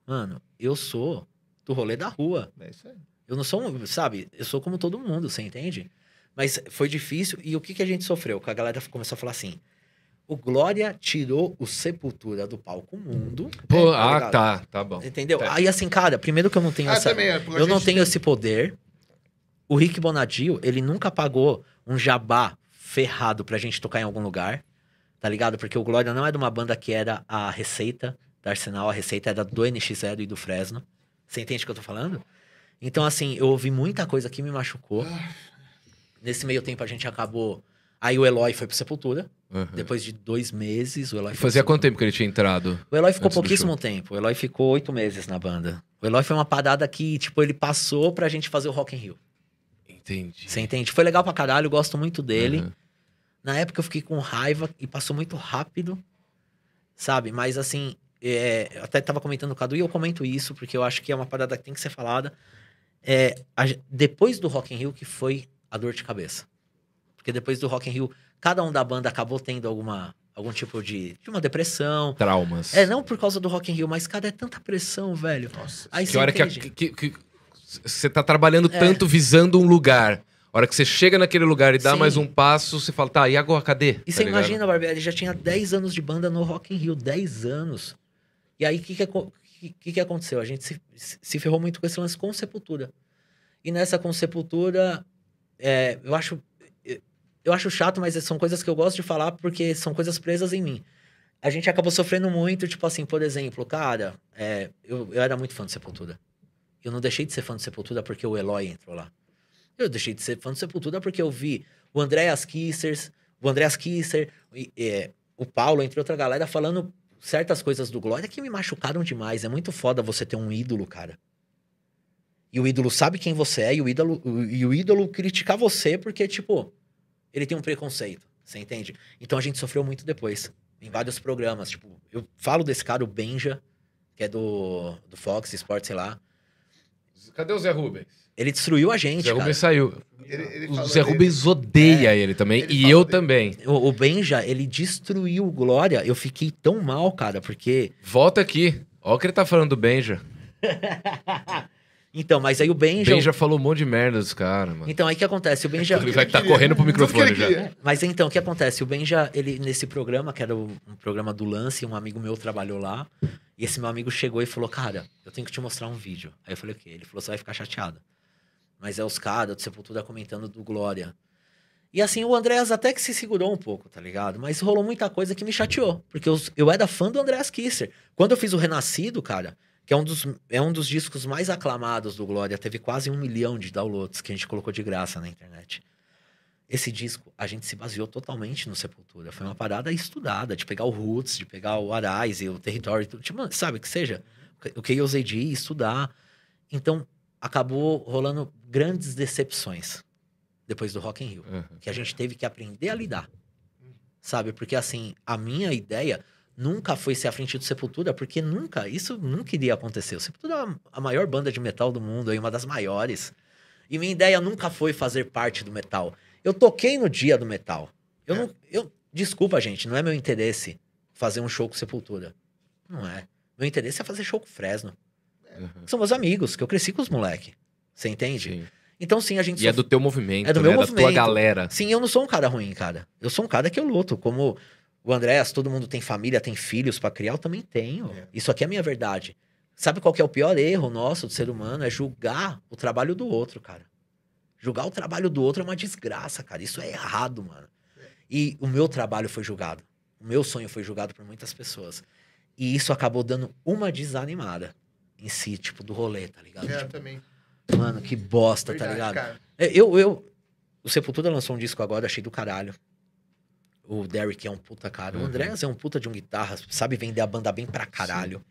Mano, eu sou do rolê da rua. É isso aí. Eu não sou, um, sabe? Eu sou como todo mundo, você entende? Mas foi difícil. E o que, que a gente sofreu? Que a galera começou a falar assim: o Glória tirou o Sepultura do palco mundo. Pô, tá ah, tá, tá bom. Entendeu? Tá. Aí, assim, cara, primeiro que eu não tenho Ah, essa. também, é, Eu não tenho esse poder. O Rick Bonadio, ele nunca pagou um jabá ferrado pra gente tocar em algum lugar. Tá ligado? Porque o Glória não é de uma banda que era a receita da Arsenal, a receita era do NX0 e do Fresno. Você entende o que eu tô falando? Então, assim, eu ouvi muita coisa que me machucou. Nesse meio tempo a gente acabou. Aí o Eloy foi pro Sepultura. Aham. Depois de dois meses, o Eloy E foi fazia quanto tempo que ele tinha entrado? O Eloy ficou pouquíssimo tempo. O Eloy ficou oito meses na banda. O Eloy foi uma parada que, tipo, ele passou pra gente fazer o Rock in Rio. Entendi. Você entende? Foi legal pra caralho, gosto muito dele. Aham. Na época eu fiquei com raiva e passou muito rápido, sabe? Mas assim, é, eu até tava comentando com o Cadu e eu comento isso, porque eu acho que é uma parada que tem que ser falada. É, a depois do Rock in Rio que foi a dor de cabeça. Porque depois do Rock in Rio, cada um da banda acabou tendo alguma, algum tipo de, de uma depressão. Traumas. É, não por causa do Rock in Rio, mas, cara, é tanta pressão, velho. Nossa. Aí Que você hora que, que, que- você tá trabalhando É. tanto visando um lugar. A hora que você chega naquele lugar e dá Sim. mais um passo, você fala, tá, e agora, cadê? E Tá você ligado? imagina, Barbieri, já tinha 10 anos de banda no Rock in Rio, 10 anos. E aí, o que que, que que aconteceu? A gente se, se ferrou muito com esse lance com Sepultura. E nessa com Sepultura, é, eu acho eu acho chato, mas são coisas que eu gosto de falar porque são coisas presas em mim. A gente acabou sofrendo muito, tipo assim, por exemplo, cara, é, eu, eu era muito fã de Sepultura. Eu não deixei de ser fã de Sepultura porque o Eloy entrou lá. Eu deixei de ser fã de Sepultura porque eu vi o Andreas Kissers, o Andreas Kisser, e, é, o Paulo, entre outra galera, falando certas coisas do Glória que me machucaram demais. É muito foda você ter um ídolo, cara. E o ídolo sabe quem você é, e o ídolo, e o ídolo criticar você porque, tipo, ele tem um preconceito. Você entende? Então a gente sofreu muito depois. Em vários programas. Tipo, eu falo desse cara, o Benja, que é do, do Fox Sports, sei lá. Cadê o Zé Rubens? Ele destruiu a O gente, Zé cara. Rubens saiu. Ele- ele o Zé dele. Rubens odeia ele também. Ele e eu dele. também. O, o Benja, ele destruiu o Glória. Eu fiquei tão mal, cara, porque Volta aqui. Olha o que ele tá falando do Benja. Então, mas aí o Benja. Benja falou um monte de merda dos caras, mano. Então, aí o que acontece? O Benja. Ele vai estar queria. correndo pro microfone já. Mas então, o que acontece? O Benja, ele, nesse programa, que era o- um programa do Lance, um amigo meu trabalhou lá. E esse meu amigo chegou e falou: Cara, eu tenho que te mostrar um vídeo. Aí eu falei: O quê? Ele falou: Você vai ficar chateado. Mas é os caras do Sepultura comentando do Glória. E assim, o Andréas até que se segurou um pouco, tá ligado? Mas rolou muita coisa que me chateou. Porque eu, eu era fã do Andréas Kisser. Quando eu fiz o Renascido, cara, que é um, dos, é um dos discos mais aclamados do Glória, teve quase um milhão de downloads que a gente colocou de graça na internet. Esse disco, a gente se baseou totalmente no Sepultura. Foi uma parada estudada, de pegar o Roots, de pegar o Arais e o Território, tudo, tipo, sabe, que seja. O que eu usei de estudar. Então, acabou rolando grandes decepções depois do Rock in Rio Uhum. que a gente teve que aprender a lidar. Sabe? Porque assim, a minha ideia nunca foi ser à frente do Sepultura, porque nunca, isso nunca iria acontecer. O Sepultura é a maior banda de metal do mundo, aí uma das maiores. E minha ideia nunca foi fazer parte do metal. Eu toquei no dia do metal. Eu não, eu, desculpa, gente, não é meu interesse fazer um show com Sepultura. Não é. Meu interesse é fazer show com Fresno. Uhum. São meus amigos, que eu cresci com os moleque. Você entende? Sim. Então sim, a gente E é do teu movimento, É do né? meu da tua movimento. galera. Sim, eu não sou um cara ruim, cara. Eu sou um cara que eu luto. Como o Andréas, todo mundo tem família, tem filhos pra criar, eu também tenho. É. Isso aqui é a minha verdade. Sabe qual que é o pior erro nosso do ser humano? É julgar o trabalho do outro, cara. Julgar o trabalho do outro é uma desgraça, cara. Isso é errado, mano. E o meu trabalho foi julgado. O meu sonho foi julgado por muitas pessoas. E isso acabou dando uma desanimada em si, tipo, do rolê, tá ligado? É, Tipo, também. mano, que bosta, tá Verdade, ligado? cara. É, Eu, eu. O Sepultura lançou um disco agora, achei do caralho. O Derek é um puta cara. Uhum. O Andrés é um puta de um guitarra, sabe vender a banda bem pra caralho.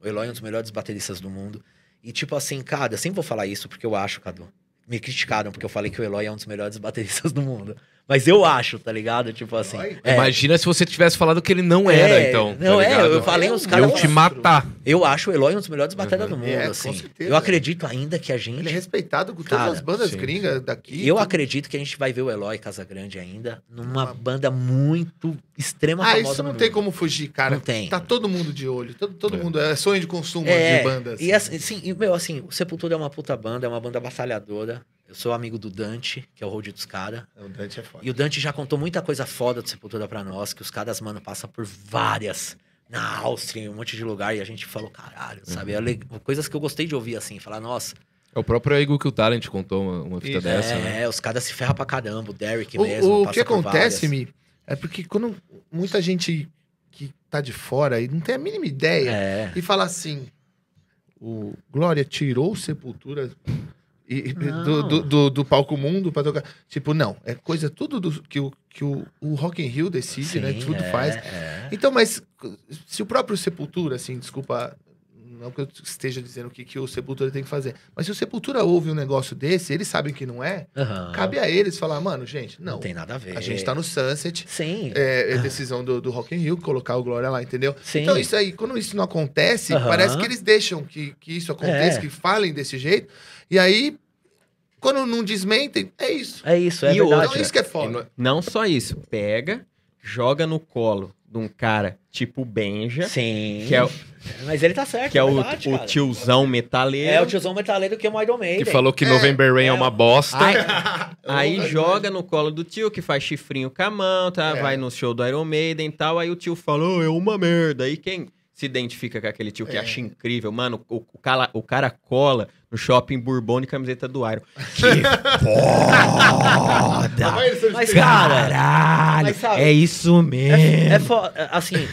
O Eloy é um dos melhores bateristas do mundo. E tipo assim, cara, eu sempre vou falar isso porque eu acho, Cadu. Me criticaram porque eu falei que o Eloy é um dos melhores bateristas do mundo. Mas eu acho, tá ligado? Tipo assim. É, Imagina se você tivesse falado que ele não era, É, então. não, tá é, ligado? eu falei É uns um caras. Eu te matar. Eu acho o Eloy um dos melhores bateras do mundo, É, com assim. certeza. Eu acredito ainda que a gente. Ele é respeitado com todas Cara, as bandas sim, gringas daqui. E eu tudo. acredito que a gente vai ver o Eloy Casagrande ainda numa Uma- banda muito extrema Ah, isso não tem mundo. como fugir, cara. Não tem. Tá todo mundo de olho. Todo, todo É. mundo. É sonho de consumo É, de bandas. E assim, sim, e, meu, assim, o Sepultura é uma puta banda, é uma banda batalhadora. Eu sou amigo do Dante, que é o road dos caras. O Dante é foda. E o Dante já contou muita coisa foda do Sepultura pra nós, que os caras, mano, passam por várias. Na Áustria, em um monte de lugar, e a gente falou, caralho, sabe? É le- Coisas que eu gostei de ouvir, assim, falar, nossa, É o próprio Eagle que o Talent contou uma, uma fita Isso. dessa, é, né? os caras se ferram pra caramba, o Derek O, mesmo. o passa que por acontece. Mi, é porque quando muita gente que tá de fora e não tem a mínima ideia É. e fala assim: o Glória tirou o Sepultura e, do, do, do, do palco mundo pra tocar. Tipo, não, é coisa tudo do, que, o, que o, o Rock in Rio decide, né? Sim, Tudo é, faz. é. Então, mas se o próprio Sepultura, assim, desculpa não que eu esteja dizendo o que, que o Sepultura tem que fazer. Mas se o Sepultura ouve um negócio desse, eles sabem que não é, Aham. cabe a eles falar, mano, gente, não. Não tem nada a ver. A gente tá no Sunset. Sim. É, é decisão do, do Rock in Rio colocar o Glória lá, entendeu? Sim. Então, isso aí, quando isso não acontece, Aham. parece que eles deixam que, que isso aconteça, É. que falem desse jeito. E aí, quando não desmentem, é isso. É isso, é E verdade. outra, Então, isso que é foda. Não só isso, pega, joga no colo de um cara tipo Benja, Sim. que é, o- Mas ele tá certo, que é o, verdade, o cara. tiozão metaleiro. É o tiozão metaleiro que é o Iron Maiden. Que falou que É, November Rain é, é, uma bosta. Aí, aí joga no colo do tio, que faz chifrinho com a mão, tá? É. Vai no show do Iron Maiden e tal. Aí o tio falou, é uma merda. Aí quem se identifica com aquele tio que É. acha incrível, mano, o, o, cala- o cara cola no shopping Bourbon de camiseta do Iron. Que foda! Mas, cara, Caralho! mas sabe- é isso mesmo! É, é fo- é, assim,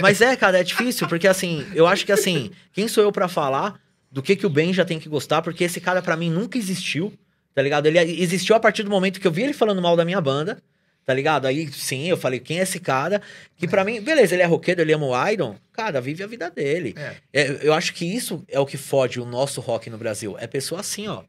mas é, cara, é difícil, porque assim, eu acho que assim, quem sou eu pra falar do que que o Ben já tem que gostar, porque esse cara pra mim nunca existiu, tá ligado? Ele existiu a partir do momento que eu vi ele falando mal da minha banda, tá ligado? Aí sim, eu falei, quem é esse cara? Que pra mim, beleza, ele é roqueiro, ele ama o Iron, cara, vive a vida dele. É. É, eu acho que isso é o que fode o nosso rock no Brasil. É pessoa assim, ó.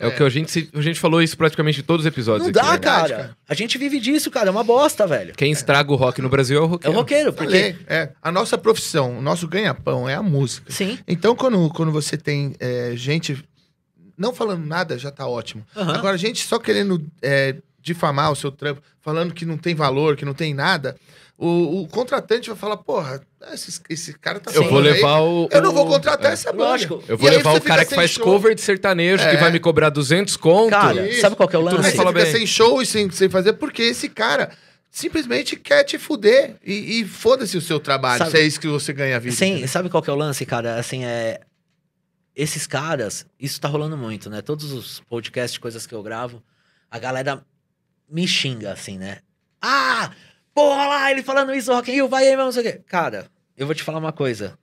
É o que a gente, a gente falou isso praticamente em todos os episódios Não aqui. dá, né? cara. cara. A gente vive disso, cara. É uma bosta, velho. Quem estraga o rock no Brasil é o É o roqueiro. roqueiro, porque. É, a nossa profissão, o nosso ganha-pão é a música. Sim. Então, quando, quando você tem é, gente não falando nada, já tá ótimo. Aham. Agora, gente só querendo é, difamar o seu trampo, falando que não tem valor, que não tem nada, o, o contratante vai falar, porra, esse, esse cara tá Eu vou falando aí, levar o. Eu não vou contratar é. essa banda. Lógico. Eu vou E levar o cara que faz show. cover de sertanejo, que É. vai me cobrar 200 conto. Cara, Isso. sabe qual que é o Aí lance? você fica bem. sem show e sem, sem fazer, porque esse cara simplesmente quer te fuder. E, e foda-se o seu trabalho, Sabe- se é isso que você ganha a vida. Sim, entendeu? sabe qual que é o lance, cara? Assim, é. Esses caras, isso tá rolando muito, né? Todos os podcasts, coisas que eu gravo, a galera me xinga, assim, né? Ah! Porra lá, ele falando isso, Rock in Rio, vai aí, mesmo, não sei o quê. Cara, eu vou te falar uma coisa.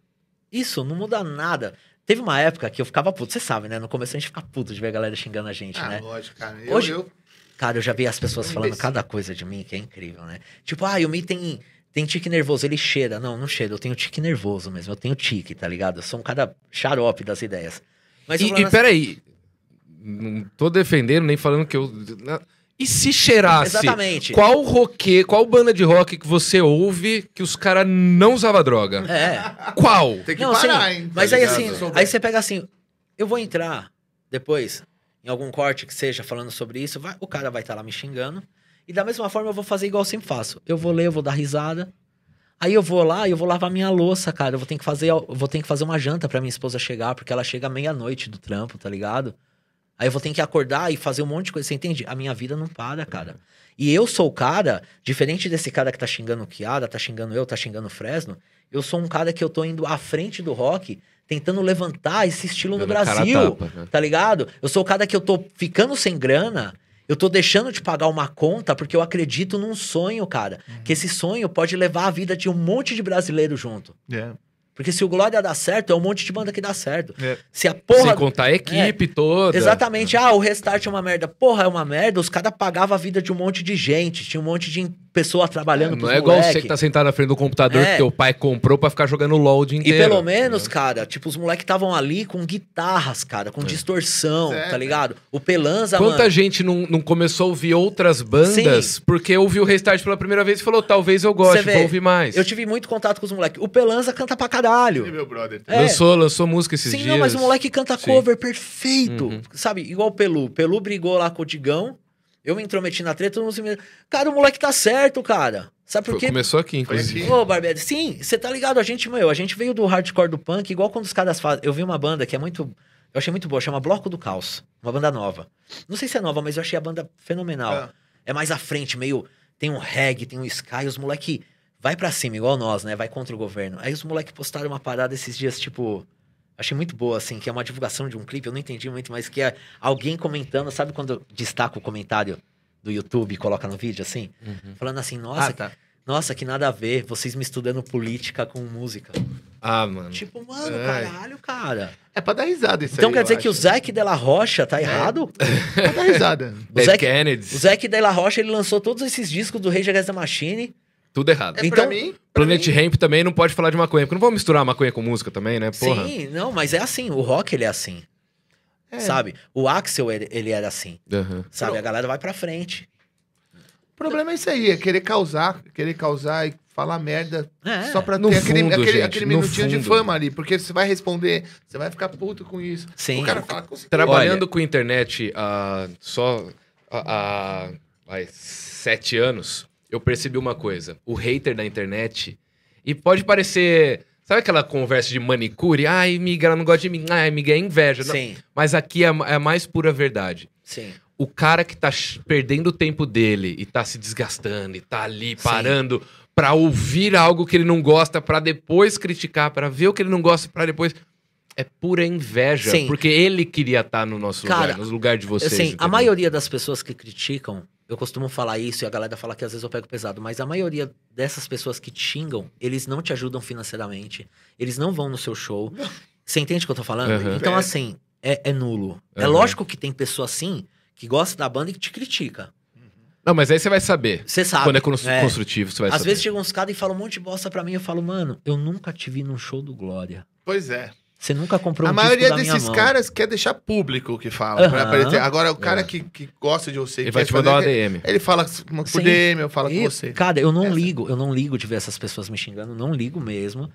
Isso não muda nada. Teve uma época que eu ficava puto, você sabe, né? No começo a gente fica puto de ver a galera xingando a gente, Ah, né? lógico, cara. Eu, Hoje- eu- Cara, eu já vi as pessoas falando imbecil. cada coisa de mim que é incrível, né? Tipo, ah, o Mi tem, tem tique nervoso, ele cheira. Não, não cheira, eu tenho tique nervoso mesmo, eu tenho tique, tá ligado? Eu sou um cara xarope das ideias. Mas eu E, e peraí, não tô defendendo nem falando que eu. E se cheirasse? Exatamente. Qual rock, qual banda de rock que você ouve que os caras não usavam droga? É. Qual? Tem que Não, parar, assim, hein? mas tá aí assim, aí você pega assim, eu vou entrar depois em algum corte que seja falando sobre isso, vai- o cara vai estar lá me xingando. E da mesma forma eu vou fazer igual eu sempre faço. Eu vou ler, eu vou dar risada. Aí eu vou lá e eu vou lavar minha louça, cara. Eu vou ter que fazer, eu vou ter que fazer uma janta pra minha esposa chegar, porque ela chega meia-noite do trampo, tá ligado? Aí eu vou ter que acordar e fazer um monte de coisa. Você entende? A minha vida não para, cara. E eu sou o cara, diferente desse cara que tá xingando o Kiara, tá xingando eu, tá xingando o Fresno, eu sou um cara que eu tô indo à frente do rock, tentando levantar esse estilo no Dando Brasil. tapa, né? Tá ligado? Eu sou o cara que eu tô ficando sem grana, eu tô deixando de pagar uma conta porque eu acredito num sonho, cara. Que esse sonho pode levar a vida de um monte de brasileiro junto. É. Porque se o Glória dá certo, é um monte de banda que dá certo. É. Se a porra. Sem contar a equipe toda. Exatamente. Ah, o restart é uma merda. Porra, é uma merda. Os caras pagavam a vida de um monte de gente. Tinha um monte de pessoa trabalhando Não pros é igual moleque. você que tá sentado na frente do computador É. que teu pai comprou pra ficar jogando LOL o dia E inteiro. pelo menos, cara, tipo, os moleques estavam ali com guitarras, cara, com distorção, É, tá ligado? O Pelanza, Quanta mano. gente não, não começou a ouvir outras bandas Sim. porque ouviu o Restart pela primeira vez e falou, talvez eu goste, vê, vou ouvir mais. Eu tive muito contato com os moleques. O Pelanza canta pra caralho. E meu brother. É. Lançou, lançou música esses Sim, dias. não, mas o moleque canta Sim. cover perfeito. Uhum. Sabe, igual o Pelu. Pelu brigou lá com o Digão. Eu me intrometi na treta, todo mundo se me... Cara, o moleque tá certo, cara. Sabe por quê? Começou aqui, inclusive. Ô, Barbie, sim, você tá ligado? A gente, meu, a gente veio do hardcore do punk, igual quando os caras fazem. Eu vi uma banda que é muito. Eu achei muito boa, chama Bloco do Caos. Uma banda nova. Não sei se é nova, mas eu achei a banda fenomenal. Ah. É mais à frente, meio. Tem um reggae, tem um sky, os moleque vai pra cima, igual nós, né? Vai contra o governo. Aí os moleque postaram uma parada esses dias, tipo. Achei muito boa, assim, que é uma divulgação de um clipe, eu não entendi muito, mas que é alguém comentando, sabe quando destaca o comentário do YouTube e coloca no vídeo, assim? Uhum. Falando assim, nossa, Ah, tá. nossa, que nada a ver, vocês me estudando política com música. Ah, mano. Tipo, mano, Ai. caralho, cara. É pra dar risada isso Então aí, quer eu dizer que o acho. Zac de la Rocha tá errado? É pra dar risada. O Zac, Kennedys. o Zac de la Rocha, ele lançou todos esses discos do Rage Against the Machine Tudo errado. É Então, pra mim. pra Planet mim, Ramp também não pode falar de maconha, porque não vamos misturar maconha com música também, né? Porra. Sim, não, mas é assim. O rock, ele é assim. é. Sabe? O Axel, ele, ele era assim. Aham. Sabe? A galera vai pra frente. O problema é isso aí, é querer causar, querer causar e falar merda É. só pra No ter aquele, fundo, aquele, gente, aquele minutinho de fama ali. Porque você vai responder, você vai ficar puto com isso. Sim. O cara fala, conseguiu. Trabalhando com internet há só há, há vai, sete anos, eu percebi uma coisa. O hater da internet. E pode parecer. Sabe aquela conversa de manicure? Ai, miga, ela não gosta de mim. Ai, miga, é inveja. Não, Sim, Mas aqui é, a- é a mais pura verdade. sim. O cara que tá perdendo o tempo dele e tá se desgastando e tá ali Sim. parando pra ouvir algo que ele não gosta, pra depois criticar, pra ver o que ele não gosta, pra depois. É pura inveja. Sim. Porque ele queria estar no nosso Cara, lugar, no lugar de vocês. assim, a maioria das pessoas que criticam, eu costumo falar isso e a galera fala que às vezes eu pego pesado, mas a maioria dessas pessoas que te xingam, eles não te ajudam financeiramente, eles não vão no seu show. Você entende o que eu tô falando? Aham. Então, assim, é, é nulo. É Aham. lógico que tem pessoa assim que gosta da banda e que te critica. Não, mas aí você vai saber. Você sabe. Quando é cons- É. construtivo, você vai Às saber. vezes chegam uns caras e falam um monte de bosta pra mim, eu falo, mano, eu nunca te vi num show do Glória. Pois é. Você nunca comprou um a maioria disco da minha desses mão. caras quer deixar público o que fala. pra aparecer. Agora, o cara É. que, que gosta de você... Ele vai te mandar uma DM. Ele fala por Sim. DM, eu falo E, com você. Cara, eu não Essa. ligo, eu não ligo de ver essas pessoas me xingando, não ligo mesmo.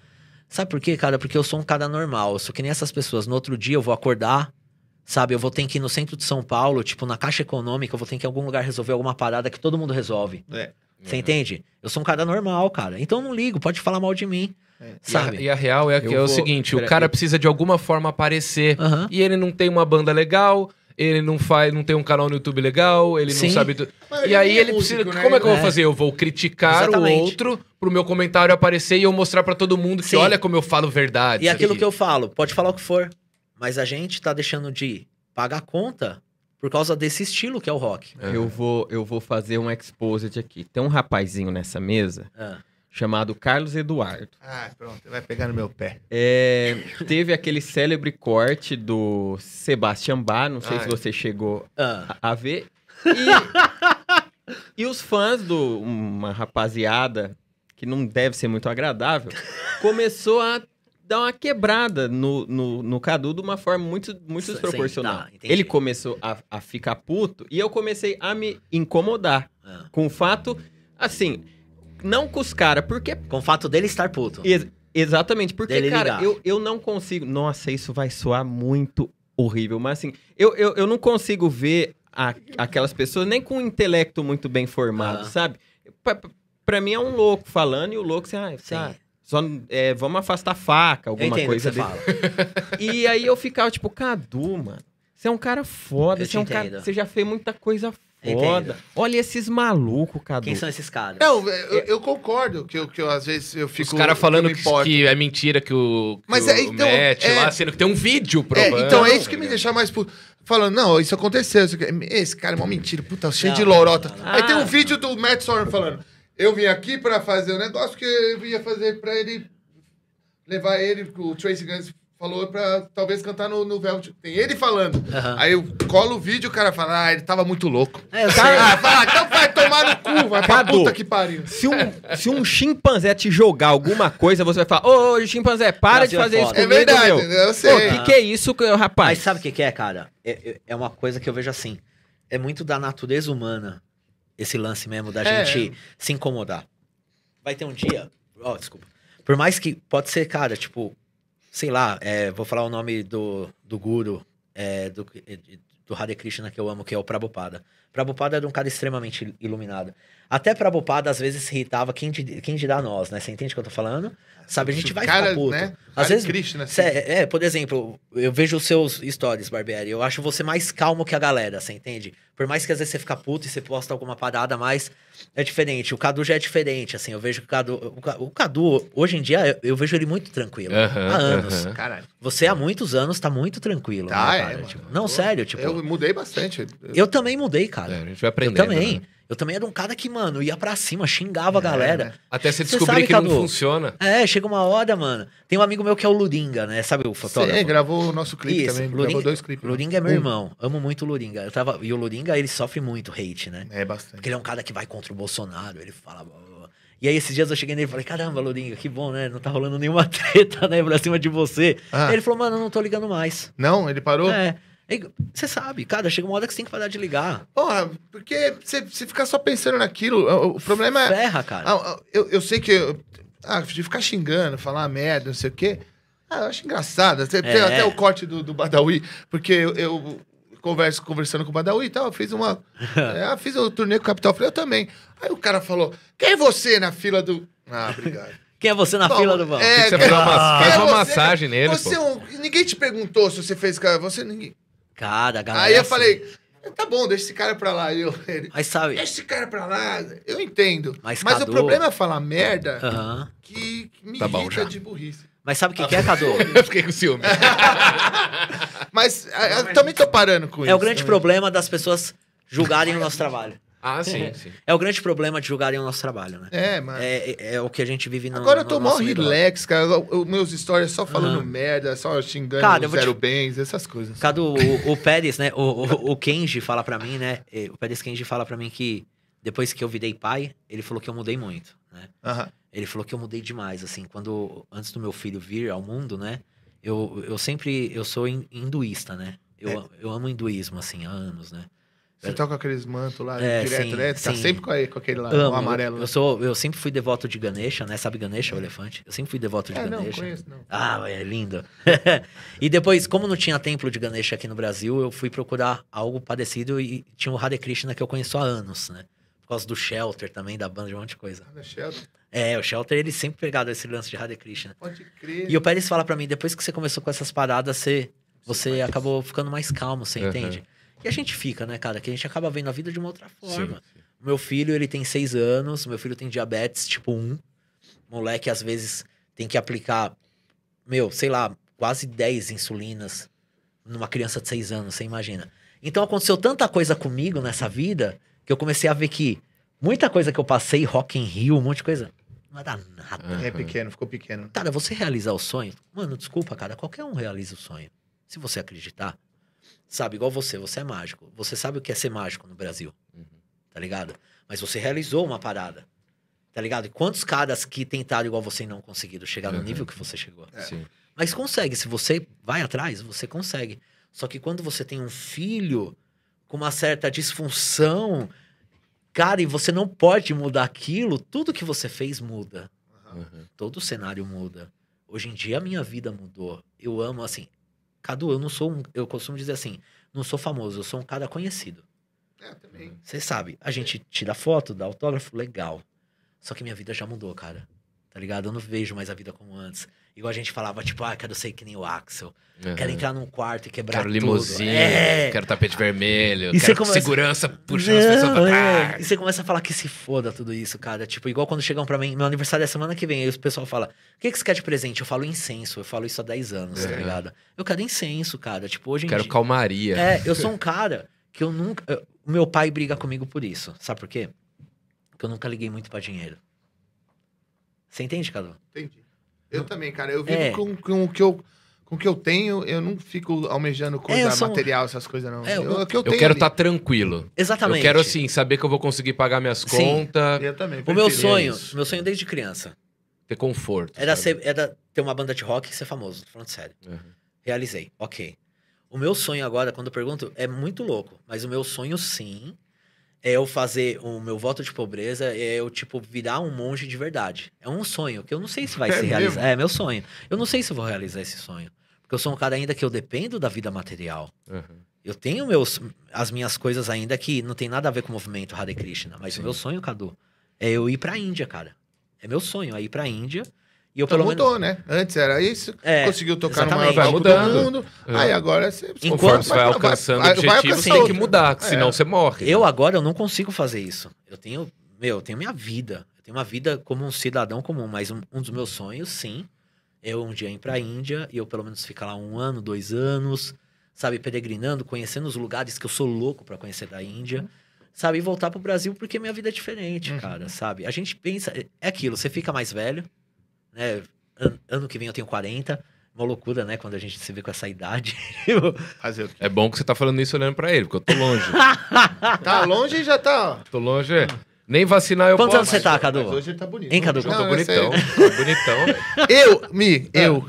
Sabe por quê, cara? Porque eu sou um cara normal, eu sou que nem essas pessoas. No outro dia eu vou acordar, sabe? Eu vou ter que ir no centro de São Paulo, tipo, na Caixa Econômica, eu vou ter que ir em algum lugar resolver alguma parada que todo mundo resolve. É. Você entende? Eu sou um cara normal, cara. Então eu não ligo, pode falar mal de mim, É. E a, sabe? e a real é que Eu é o vou- seguinte: o pera- cara eu- precisa de alguma forma aparecer. E ele não tem uma banda legal, ele não faz, não tem um canal no YouTube legal, ele Sim. não sabe. Mas E aí é ele precisa. músico, né? Como é que eu vou É. fazer? Eu vou criticar Exatamente. o outro pro meu comentário aparecer e eu mostrar pra todo mundo que Sim. olha como eu falo verdade. E aquilo que eu falo, pode falar o que for, mas a gente tá deixando de pagar conta por causa desse estilo que é o rock. Eu vou, eu vou fazer um exposit aqui. Tem um rapazinho nessa mesa Ah. Chamado Carlos Eduardo. Ah, pronto, vai pegar no meu pé. É, teve aquele célebre corte do Sebastian Bach, não sei Ai. se você chegou Ah. a a ver. E, e os fãs do uma rapaziada que não deve ser muito agradável começou a dar uma quebrada no, no, no Cadu de uma forma muito, muito Sim, desproporcional. tá. Ele começou a, a ficar puto e eu comecei a me incomodar Ah. com o fato, assim, não com os caras, porque Com o fato dele estar puto. Ex- exatamente, porque, Dele cara, ligar. eu, eu não consigo. Nossa, isso vai soar muito horrível, mas assim, eu, eu, eu não consigo ver a- aquelas pessoas nem com um intelecto muito bem formado, Ah. sabe? Pra, pra- mim é um louco falando e o louco, assim, ah, tá, só, é, vamos afastar faca, alguma coisa você fala. E aí eu ficava tipo, Cadu, mano, você é um cara foda, você é um cara, você já fez muita coisa. Foda. Olha esses malucos, Cadu. Quem são esses caras? Não, eu, eu concordo que eu, que eu às vezes eu fico. Os caras falando que, que é mentira que o, que Mas o é, então, Matt é- lá, sendo que tem um vídeo É, provando. então é isso que me deixa mais puto. Falando, não, isso aconteceu. isso Esse cara é uma mentira, puta, cheio Não, de lorota. não, não. Aí tem Ah. um vídeo do Matt Sorum falando: Eu vim aqui pra fazer um negócio que eu ia fazer pra ele. Levar ele, o Tracy Guns falou pra talvez cantar no, no Velvet. Tem ele falando. Aham. Aí eu colo o vídeo, o cara fala: Ah, ele tava muito louco. É, eu sei. Ah, fala, então vai tomar no cu, vai pra Cadu. puta que pariu. Se um, se um chimpanzé te jogar alguma coisa, você vai falar: Ô, ô, chimpanzé, para de Brasil é fazer isso foda. É comigo, verdade, meu. eu sei. Ô, que que é isso, que- rapaz? Mas sabe o que, que é, cara? É, é- é uma coisa que eu vejo assim. É muito da natureza humana esse lance mesmo da É. gente se incomodar. Vai ter um dia. Ó, desculpa. Por mais que pode ser, cara, tipo, sei lá, é, vou falar o nome do, do guru é, do, do Hare Krishna que eu amo, que é o Prabhupada. Prabhupada era um cara extremamente iluminado. Até Prabhupada às vezes se irritava quem, di- quem dirá nós, né? Você entende o que eu tô falando? Sabe, a gente vai cara, ficar puto. né? Às vezes, Krishna, assim. Cê- é, por exemplo, eu vejo os seus stories, Barbieri. Eu acho você mais calmo que a galera, você entende? Por mais que às vezes você fica puto e você posta alguma parada, mas é diferente. O Cadu já é diferente, assim. Eu vejo que o Cadu. O, Ca- o Cadu, hoje em dia, eu, eu vejo ele muito tranquilo. Aham, há anos. aham. Caralho. Você há muitos anos tá muito tranquilo, Tá, né, é. Tipo, não, Pô, sério, tipo. Eu Eu, mudei bastante. também mudei, cara. É, a gente vai eu aprendendo. também. né? Eu também era um cara que, mano, ia pra cima, xingava a galera. né? Até você descobrir sabe, que não Cadu? funciona. É, chega uma hora, mano. Tem um amigo meu que é o Luringa, né? Sabe o fotógrafo? Sim, gravou o nosso clipe Isso, também. Luringa- Gravou dois clipes. Luringa é meu Um. irmão. Amo muito o Luringa. Eu tava... E o Luringa, ele sofre muito hate, né? É, bastante. Porque ele é um cara que vai contra o Bolsonaro. Ele fala... E aí, esses dias eu cheguei nele e falei, caramba, Lourinho, que bom, né? Não tá rolando nenhuma treta, né, pra cima de você. Ah. Ele falou, mano, eu não tô ligando mais. Não, ele parou? É. Aí, Você sabe, cara, chega uma hora que você tem que parar de ligar. Porra, porque você, você fica só pensando naquilo. O, problema é. Ferra, cara. Ah, ah, eu, eu sei que. eu- ah, de ficar xingando, falar merda, não sei o quê. Ah, eu acho engraçado. Tem, É. até o corte do, do Badawi, porque eu, eu converso, conversando com o Badawi e tal, eu fiz uma. é, fiz o turnê com o Capital, falei, eu também. Aí o cara falou: quem é você na fila do. Ah, obrigado. Quem é você na Bom, fila do banco? é, Você faz uma, faz é uma você? massagem nele, Você é pô. um- Ninguém te perguntou se você fez. cara, Você ninguém. Cara, a galera. Aí é eu assim. falei, tá bom, deixa esse cara pra lá. Eu, ele, Mas sabe. deixa esse cara pra lá. Eu entendo. Mas, Mas, o Cadu- problema é falar merda que, que me Tá bom, irrita já. de burrice. Mas sabe o que, que é, Cadu? Eu fiquei com ciúme. Mas ah, eu também tô parando com isso. É o grande também. problema das pessoas julgarem o nosso trabalho. Ah, sim, sim. É o grande problema de julgarem o nosso trabalho, né? É, mano. É, é, é o que a gente vive no Agora eu no tô mó nosso meio. relax, cara. Os meus stories só falando Aham. merda, só xingando Cara, eu o vou te- zero bens, essas coisas. Cadu, o, o Pérez, né? O, o, o Kenji fala pra mim, né? eh, O Pérez Kenji fala pra mim que depois que eu virei pai, ele falou que eu mudei muito, né? Aham. Ele falou que eu mudei demais, assim, quando antes do meu filho vir ao mundo, né? Eu, eu sempre eu sou hin- hinduísta, né? Eu, eu amo hinduísmo assim há anos, né? Você toca aqueles mantos lá É, direto, sim, né? Tá sim. sempre com, aí, com aquele lá, Amo. amarelo. Eu, né? eu sou eu sempre fui devoto de Ganesha, né? Sabe Ganesha, o elefante? Eu sempre fui devoto de É, não, Ganesha. conheço, não. Ah, é lindo. e depois, como não tinha templo de Ganesha aqui no Brasil, eu fui procurar algo parecido e tinha o Hare Krishna que eu conheço há anos, né? Por causa do Shelter também, da banda, de um monte de coisa. Ah, Sheldon, É, o Shelter, ele sempre pegado esse lance de Hare Krishna. Pode crer. E o Pérez fala pra mim, depois que você começou com essas paradas, você, você acabou ficando mais calmo, você Uhum. entende? E a gente fica, né, cara? Que a gente acaba vendo a vida de uma outra forma. Sim. O meu filho, ele tem seis anos, meu filho tem diabetes tipo 1. Moleque, às vezes, tem que aplicar, meu, sei lá, quase 10 insulinas numa criança de seis anos, você imagina. Então aconteceu tanta coisa comigo nessa vida que eu comecei a ver que muita coisa que eu passei, Rock in Rio, um monte de coisa, não vai dar nada. É pequeno, ficou pequeno. Cara, você realizar o sonho, mano, desculpa, cara, qualquer um realiza o sonho. Se você acreditar, sabe, igual você, você é mágico. Você sabe o que é ser mágico no Brasil, Uhum. tá ligado? Mas você realizou uma parada, tá ligado? E quantos caras que tentaram igual você e não conseguiram chegar no Uhum. nível que você chegou? Sim. Mas consegue, se você vai atrás, você consegue. Só que quando você tem um filho com uma certa disfunção, cara, e você não pode mudar aquilo, tudo que você fez muda Uhum. todo o cenário muda. Hoje em dia a minha vida mudou. Eu amo assim. Cadu, eu não sou um. Eu costumo dizer assim: não sou famoso, eu sou um cara conhecido. É, também. Você sabe, a gente tira foto, dá autógrafo, legal. Só que minha vida já mudou, cara. Tá ligado? Eu não vejo mais a vida como antes. Igual a gente falava, tipo, ah, quero ser que nem o Axel. Quero Uhum. entrar num quarto e quebrar Quero tudo. limusine, É. quero tapete vermelho, E quero começa- segurança puxando as pessoas pra Não, é. E você começa a falar que se foda tudo isso, cara. Tipo, igual quando chegam pra mim, meu aniversário é semana que vem, aí o pessoal fala: o que, que você quer de presente? Eu falo incenso, eu falo isso há 10 anos, tá ligado? Eu quero incenso, cara. Tipo, hoje em Quero dia. calmaria. É, eu sou um cara que eu nunca. meu pai briga comigo por isso. Sabe por quê? Porque eu nunca liguei muito pra dinheiro. Você entende, Cadu? Entendi. Eu também, cara. Eu vivo É. com, com o que eu. Com o que eu tenho, eu não fico almejando coisa eu sou um- material, essas coisas, não. É, eu, eu- o que eu, Eu quero estar tranquilo. Exatamente. Eu quero, assim, saber que eu vou conseguir pagar minhas Sim. contas, Eu também. O meu sonho, isso. meu sonho desde criança, ter conforto. era, ser, era ter uma banda de rock e ser famoso. Tô falando sério. Uhum. Realizei, ok. O meu sonho agora, quando eu pergunto, é muito louco. Mas o meu sonho, sim, é eu fazer o meu voto de pobreza, é eu, tipo, virar um monge de verdade. É um sonho, que eu não sei se vai É se mesmo? realizar. É meu sonho. Eu não sei se eu vou realizar esse sonho. Porque eu sou um cara ainda que eu dependo da vida material. Uhum. Eu tenho meus, as minhas coisas ainda que não tem nada a ver com o movimento Hare Krishna. Mas Sim. o meu sonho, Cadu, é eu ir pra Índia, cara. É meu sonho, é ir pra Índia. E eu, Então pelo mudou, menos... né? Antes era isso, É, conseguiu tocar no maior. Vai palco mudando. do mundo. É. Aí agora você... Enquanto Conforme você vai alcançando vai- vai objetivos, alcançar você tem que mudar, É. senão você morre. Eu agora eu não consigo fazer isso. Eu tenho, meu, eu tenho minha vida. Eu tenho uma vida como um cidadão comum, mas um, um dos meus sonhos, sim, é eu um dia ir pra Índia e eu pelo menos ficar lá um ano, dois anos, sabe, peregrinando, conhecendo os lugares que eu sou louco pra conhecer da Índia, sabe, e voltar pro Brasil porque minha vida é diferente, Uhum. cara, sabe? A gente pensa, é aquilo, você fica mais velho, né? An- ano que vem eu tenho 40, uma loucura, né, quando a gente se vê com essa idade. Fazer o quê? É bom que você tá falando isso olhando pra ele, porque eu tô longe. Tá longe e já tá, ó. tô longe. é. Nem vacinar eu Quantos posso. anos você tá, Mas Cadu? hoje ele tá bonito. Hein, Cadu? Eu tô Não, é bonitão. sério. Tô bonitão. Eu, Mi, eu.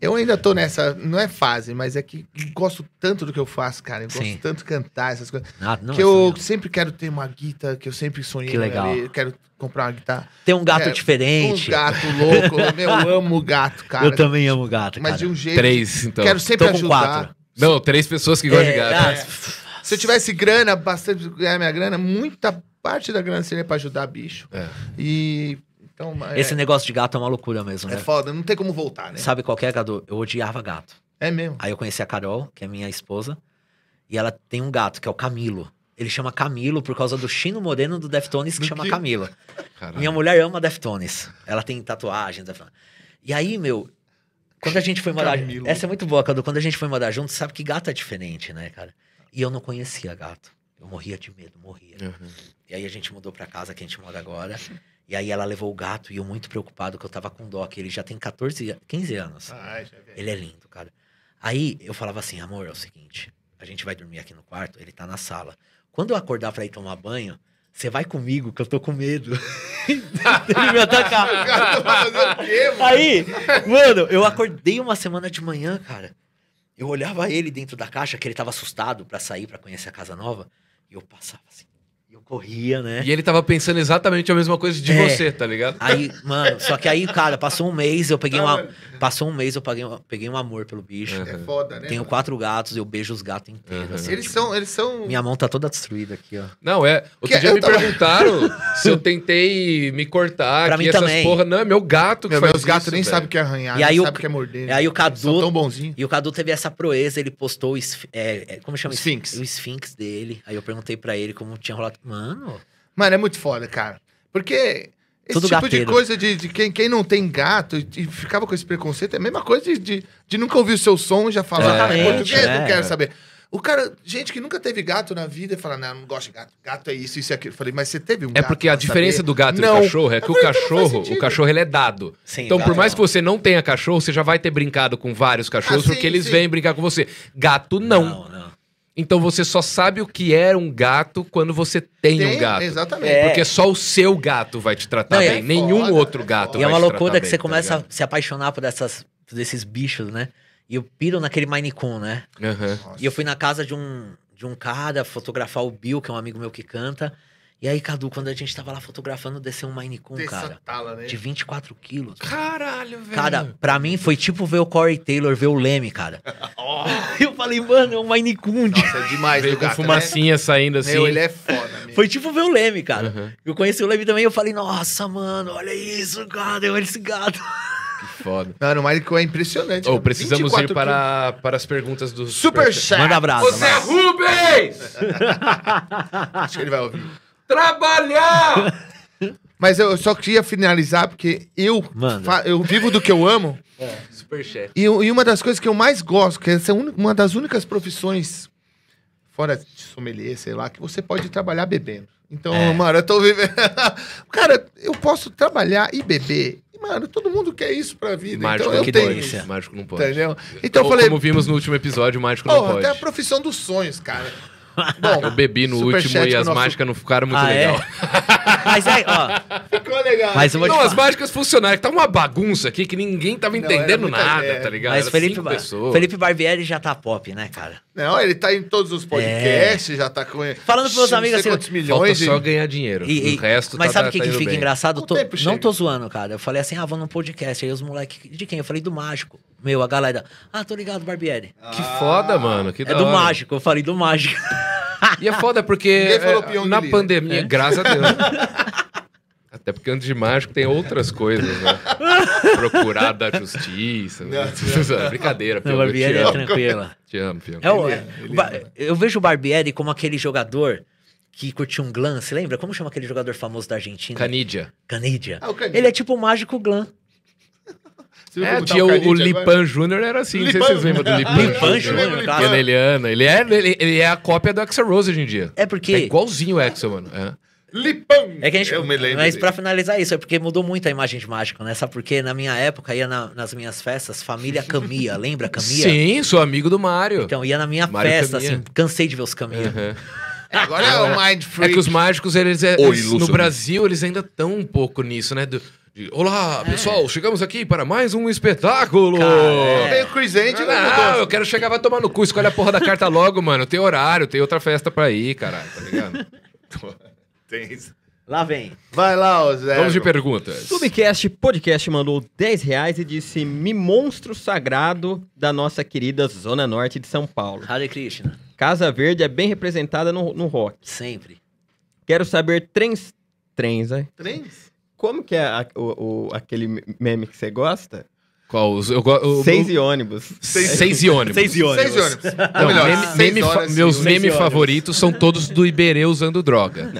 Eu ainda tô nessa, não é fase, mas é que gosto tanto do que eu faço, cara. Eu gosto Sim. tanto de cantar essas coisas. Ah, não, que é eu sempre quero ter uma guitarra, que eu sempre sonhei. Que legal. ali, eu quero comprar uma guitarra. Tem um gato É, diferente. Um gato louco. Eu amo gato, cara. eu também amo gato, Mas cara. de um jeito. Três, então. Quero sempre Tô com ajudar. quatro. Não, três pessoas que gostam de É, gato. ah, Se eu tivesse grana, bastante ganhar minha grana, muita parte da grana seria pra ajudar bicho. É. E. Então, é, Esse negócio de gato é uma loucura mesmo, é né? foda, não tem como voltar, né? Sabe qual que é, Cadu? Eu odiava gato. É mesmo. Aí eu conheci a Carol, que é minha esposa, e ela tem um gato, que é o Camilo. Ele chama Camilo por causa do Chino Moreno do Deftones, que Do chama quê? Camilo. Caralho. Minha mulher ama Deftones. Ela tem tatuagens. Deftones. E aí, meu, quando a gente foi morar... Camilo. Essa é muito boa, Cadu. Quando a gente foi morar junto, sabe que gato é diferente, né, cara? E eu não conhecia gato. Eu morria de medo, morria. Uhum. E aí a gente mudou pra casa que a gente mora agora. E aí ela levou o gato e eu muito preocupado que eu tava com dó, que ele já tem 14, 15 anos. Vi. Ele é lindo, cara. Aí eu falava assim, amor, é o seguinte, a gente vai dormir aqui no quarto, ele tá na sala. Quando eu acordar pra ir tomar banho, você vai comigo, que eu tô com medo. ele me atacar. Cara, vai fazer o quê, mano? Aí, mano, eu acordei uma semana de manhã, cara. Eu olhava ele dentro da caixa, que ele tava assustado pra sair, pra conhecer a casa nova. E eu passava assim. Corria, né? E ele tava pensando exatamente a mesma coisa de É. você, tá ligado? Aí, mano, só que aí, cara, passou um mês, eu peguei Tá, uma. mano. Passou um mês, eu peguei, peguei um amor pelo bicho. Uhum. É foda, né? Tenho mano? quatro gatos, eu beijo os gatos inteiros. Uhum. assim, Eles tipo, são, eles são. Minha mão tá toda destruída aqui, ó. Não, é. Outro Que- dia eu me tava- perguntaram se eu tentei me cortar Pra aqui, mim essas também. porra. Não, é meu gato que Meu, faz meus gatos nem sabem o que é arranhar, E nem aí o- sabem o que é morder. E aí o Eles São tão Cadu. bonzinhos. E o Cadu teve essa proeza, ele postou o. esf- É, é, como chama isso? Sphinx. O Sphinx dele. Aí eu perguntei pra ele como tinha rolado. Mano. Mano, é muito foda, cara. Porque esse Tudo tipo gateiro. de coisa de, de quem, quem não tem gato e, e ficava com esse preconceito é a mesma coisa de, de, de nunca ouvir o seu som e já falar "Ah, português, é. não quero saber. O cara, gente que nunca teve gato na vida, fala, não, não gosto de gato. Gato é isso, isso e aquilo. Eu falei, mas você teve um É gato porque a diferença saber? do gato e Não. do cachorro é que o então cachorro, o cachorro ele é dado. Sim, Então, por mais não. que você não tenha cachorro, você já vai ter brincado com vários cachorros Ah, sim, porque eles sim. vêm brincar com você. Gato não. Não, não. Então você só sabe o que é um gato quando você tem, Tem, um gato. Exatamente. É. Porque só o seu gato vai te tratar Não, e é bem. Nenhum foda, outro é gato foda. E é vai uma loucura que bem, você tá começa ligado? a se apaixonar por essas, por esses bichos, né? E eu piro naquele Maine Coon, né? Aham. E eu fui na casa de um, de um cara fotografar o Bill, que é um amigo meu que canta. E aí, Cadu, quando a gente tava lá fotografando, desceu um Maine Coon, cara. tala, né? De 24 quilos. Caralho, velho. Cara, pra mim foi tipo ver o Corey Taylor ver o Leme, cara. Eu falei, mano, é um Maine Coon. Nossa, é demais veio com gato, fumacinha saindo né? assim. Meu, ele é foda, meu. Foi tipo ver o Leme, cara. Uhum. Eu conheci o Leme também eu falei, nossa, mano, olha isso, cara, olha esse gato. Que foda. Mano, o Mário é impressionante. Ou cara. precisamos 24 ir para, para as perguntas do Super Chat. Manda abraço. Ô Zé Rubens! Acho que ele vai ouvir. Trabalhar! Mas eu só queria finalizar, porque eu, fa- eu vivo do que eu amo. Superchat. E, e uma das coisas que eu mais gosto, que essa é un- uma das únicas profissões, fora de sommelier, sei lá, que você pode trabalhar bebendo. Então, É. mano, eu tô vivendo. Cara, eu posso trabalhar e beber. E, mano, todo mundo quer isso pra vida. Mágico então não eu que tenho. delícia. isso, Mágico não pode. Entendeu? Então eu Ou falei, Como vimos no último episódio, o mágico não porra, pode. até a profissão dos sonhos, cara. Bom, Eu bebi no último e as nosso- mágicas não ficaram muito Ah, é? legal. Mas é, ó, ficou legal. mas eu vou te Não, as falar. mágicas funcionaram. que Tá uma bagunça aqui que ninguém tava Não, entendendo muita- nada, é. tá ligado? Mas Era Felipe. Felipe Barbieri já tá pop, né, cara? Não, ele tá em todos os podcasts, já tá com. Falando pros meus amigos assim, quantos Falta milhões. só e- ganhar dinheiro. E- e- o resto mas tá, sabe o tá, que, tá que fica bem. engraçado? Tô- não chega. tô zoando, cara. Eu falei assim, ah, vou num podcast. Aí os moleques, de quem? Eu falei do Mágico. Meu, a galera, ah, tô ligado, Barbieri. Que foda, mano. Que é da do hora. Mágico, eu falei do Mágico. E é foda porque Ninguém falou é, na né? pandemia, É. graças a Deus. Até porque antes de mágico tem outras coisas, né? Procurar da justiça. né? Brincadeira, O Pyong, eu Barbieri te é amo. tranquila. Te amo, Pyong. É o- Ele é, ele o Ba- Eu vejo o Barbieri como aquele jogador que curtiu um glam. Você lembra? Como chama aquele jogador famoso da Argentina? Canídia. Canídia. Ah, o Canidia. Ele é tipo o mágico glam. Você viu É, tinha o, o Canidia? Lipan Júnior, era assim. Não sei se Lipan. vocês lembram do Lipan, Lipan Júnior. Claro. Ele é, ele, ele é a cópia do Axel Rose hoje em dia. É porque... É igualzinho o Axel, mano. É. Lipão! É que a gente. Eu me lembro. Mas pra finalizar isso, é porque mudou muito a imagem de mágico, né? Sabe por quê? Na minha época, ia na- nas minhas festas, família Camia. Lembra Camia? Sim, sou amigo do Mário. Então, ia na minha Mário festa, Camia. assim, cansei de ver os Camia. Uhum. Agora é o Mind É Freak. que os mágicos, eles, é- Oi, no. Brasil, eles ainda estão um pouco nisso, né? Do- de, Olá, pessoal, chegamos aqui para mais um espetáculo. Cara, Veio o Chris Angel, né, Não, mudou. eu quero chegar, vai tomar no cu, escolhe a porra da carta logo, mano. Tem horário, tem outra festa pra ir, caralho, tá ligado? Tem isso. Lá vem. Vai lá, ô Zé. Vamos de perguntas. Subcast Podcast mandou 10 reais e disse: Me monstro sagrado da nossa querida Zona Norte de São Paulo. Hare Krishna. Casa Verde é bem representada no, no rock. Sempre. Quero saber trens. Trens, né? Trens? Como que é a- o, o- aquele meme que você gosta? Qual? Os- Eu, o- Seis o- e ônibus. Seis, seis e ônibus. Seis e ônibus. Seis ônibus. Ou Não, melhor, meme- meme horas e meus memes e favoritos são todos do Iberê usando droga.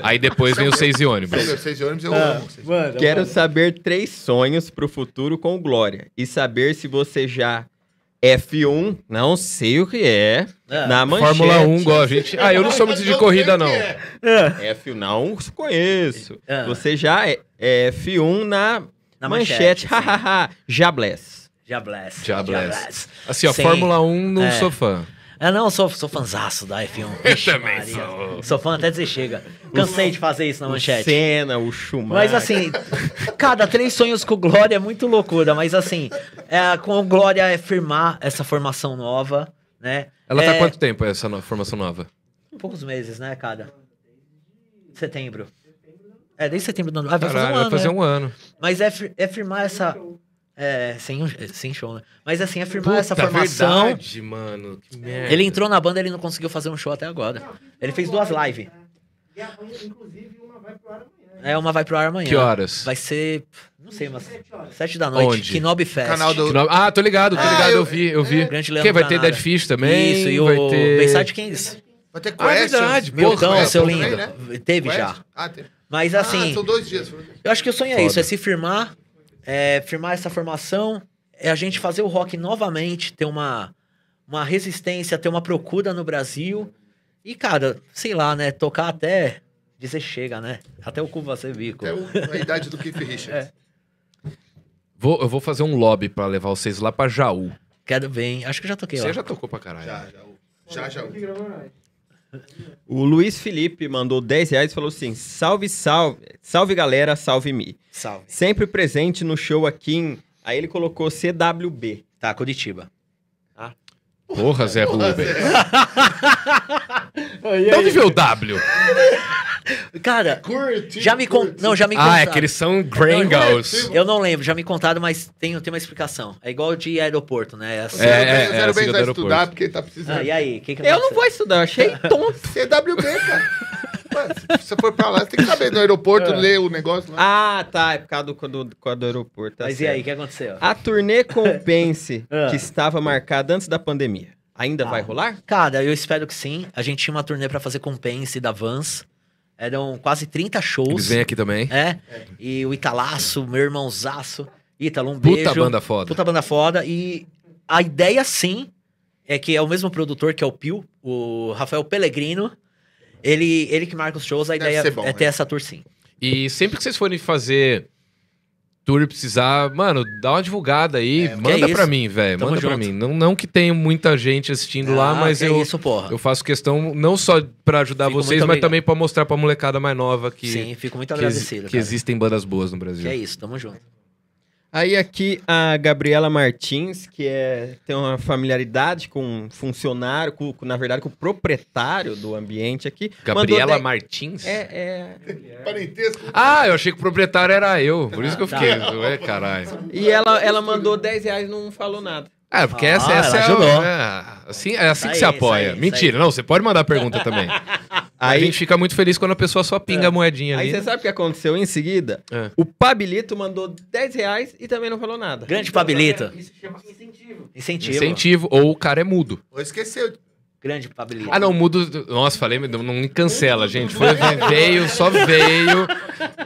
Aí depois vem os seis e ônibus. Seis, seis ônibus eu Ah, amo. Mano, Quero saber três sonhos pro futuro com Glória. E saber se você já F1, não sei o que é, Ah, na manchete. Fórmula 1, igual a gente. Ah, eu não sou muito de corrida, não. F1 não conheço. Ah. Você já é é F1 na, Na manchete. hahaha. já bless. Já bless. Já bless. bless. Assim, ó, Sim. Fórmula 1 não É. sou fã. Ah, não, sou, sou fanzaço da F1. Vixe, também Maria. sou. Sou fã até dizer chega. Cansei de fazer isso na O manchete. Senna, o Schumacher. Mas assim, cada três sonhos com Glória é muito loucura. Mas assim, é, com Glória é firmar essa formação nova, né? Ela é, tá quanto tempo essa no- formação nova? Poucos meses, né, cada? Setembro. É, desde setembro do ano. Ah, vai Caralho, fazer um vai ano. fazer né? um ano. Mas é, é firmar essa. É, sem, sem show, né? Mas assim, é firmar essa Puta, formação. verdade, mano. Que merda. Ele entrou na banda, ele não conseguiu fazer um show até agora. Ele fez duas lives. É, uma vai pro ar amanhã. Que horas? Vai ser, não sei, umas sete da noite. Onde? Kinobi Fest. Canal do- nome- Ah, tô ligado, tô Ah, ligado, eu, eu- vi, eu vi. Grande Leandro Quem vai ter Granada. Dead Fish também? Isso, e vai o ter... Bayside Kings. Vai ter Ah, Questions. verdade, Milton, seu também, lindo. né? Teve Quest? já. Ah, tem. Mas Ah, assim, são dois dias. eu acho que o sonho é Foda. isso, é se firmar, é firmar essa formação, é a gente fazer o rock novamente, ter uma, uma resistência, ter uma procura no Brasil. E, cara, sei lá, né? Tocar até dizer chega, né? Até o cu ser bico. Até a idade do Keith Richards. Vou, eu vou fazer um lobby pra levar vocês lá pra Jaú. Quero bem. Acho que eu já toquei Você lá. já tocou pra caralho. Já, já. Já, já. O Luiz Felipe mandou 10 reais e falou assim: salve, salve, salve galera, salve me. Salve. Sempre presente no show aqui em. Aí ele colocou CWB. Tá, Curitiba. Porra, Zé Rubens. De onde veio o W? Cara, Curti. já me con... Não, já me Ah, contaram. é que eles são Gringos. Eu não lembro, já me contaram, mas tem, tem uma explicação. É igual de aeroporto, né? Assim. É, É, é, é, é, do vai estudar porque tá precisando. Ah, e aí? Que que Eu não vou estudar, eu achei tonto. CWB, cara. Ué, se você for pra lá, você tem que saber no aeroporto, ler o negócio lá. Ah, tá, é por causa do, do, do, do aeroporto. tá Mas e certo. aí, o que aconteceu? A turnê Compense, Ah. que estava marcada antes da pandemia, ainda vai rolar? Cara, eu espero que sim. A gente tinha uma turnê pra fazer com Pense da Vans. Eram quase 30 shows. Eles vêm aqui também. É. E o Italaço, meu irmãozaço. Ítalo, um Puta beijo. banda foda. Puta banda foda. E a ideia, sim, é que é o mesmo produtor que é o Pio, o Rafael Pellegrino. Ele, ele que marca os shows, a Deve ideia bom, é ter né? essa tour sim. E sempre que vocês forem fazer tour e precisar, mano, dá uma divulgada aí. É, manda é pra isso. mim, velho. Manda pra junto. mim. Não, não que tenha muita gente assistindo lá, Ah, mas que eu, isso, porra. eu faço questão não só pra ajudar Fico vocês, mas obrigado. também pra mostrar pra molecada mais nova que, Sim, fico muito que, agradecido. que cara. existem bandas boas no Brasil. Que é isso, tamo junto. Aí aqui a Gabriela Martins, que é, tem uma familiaridade com um funcionário, com, com, na verdade com o proprietário do ambiente aqui. Gabriela dez- Martins? É, é. Parentesco. Ah, eu achei que o proprietário era eu. Por isso que eu Tá. fiquei. É, caralho. E ela, ela mandou 10 reais e não falou nada. É, porque Ah, essa, essa é, ajudou. é, assim, é assim que se aí, apoia. isso aí, Mentira, não, você pode mandar pergunta também. Aí a Aí, gente fica muito feliz quando a pessoa só pinga a moedinha aí ali. você sabe o que aconteceu em seguida? É. O Pabilito mandou 10 reais e também não falou nada. Grande Pabilito. Isso chama incentivo. Incentivo. Incentivo, ou o cara é mudo. Ou esqueceu. Grande Pabilito. Ah, não, mudo. Nossa, falei, não, não me cancela, gente. Foi, veio, só veio.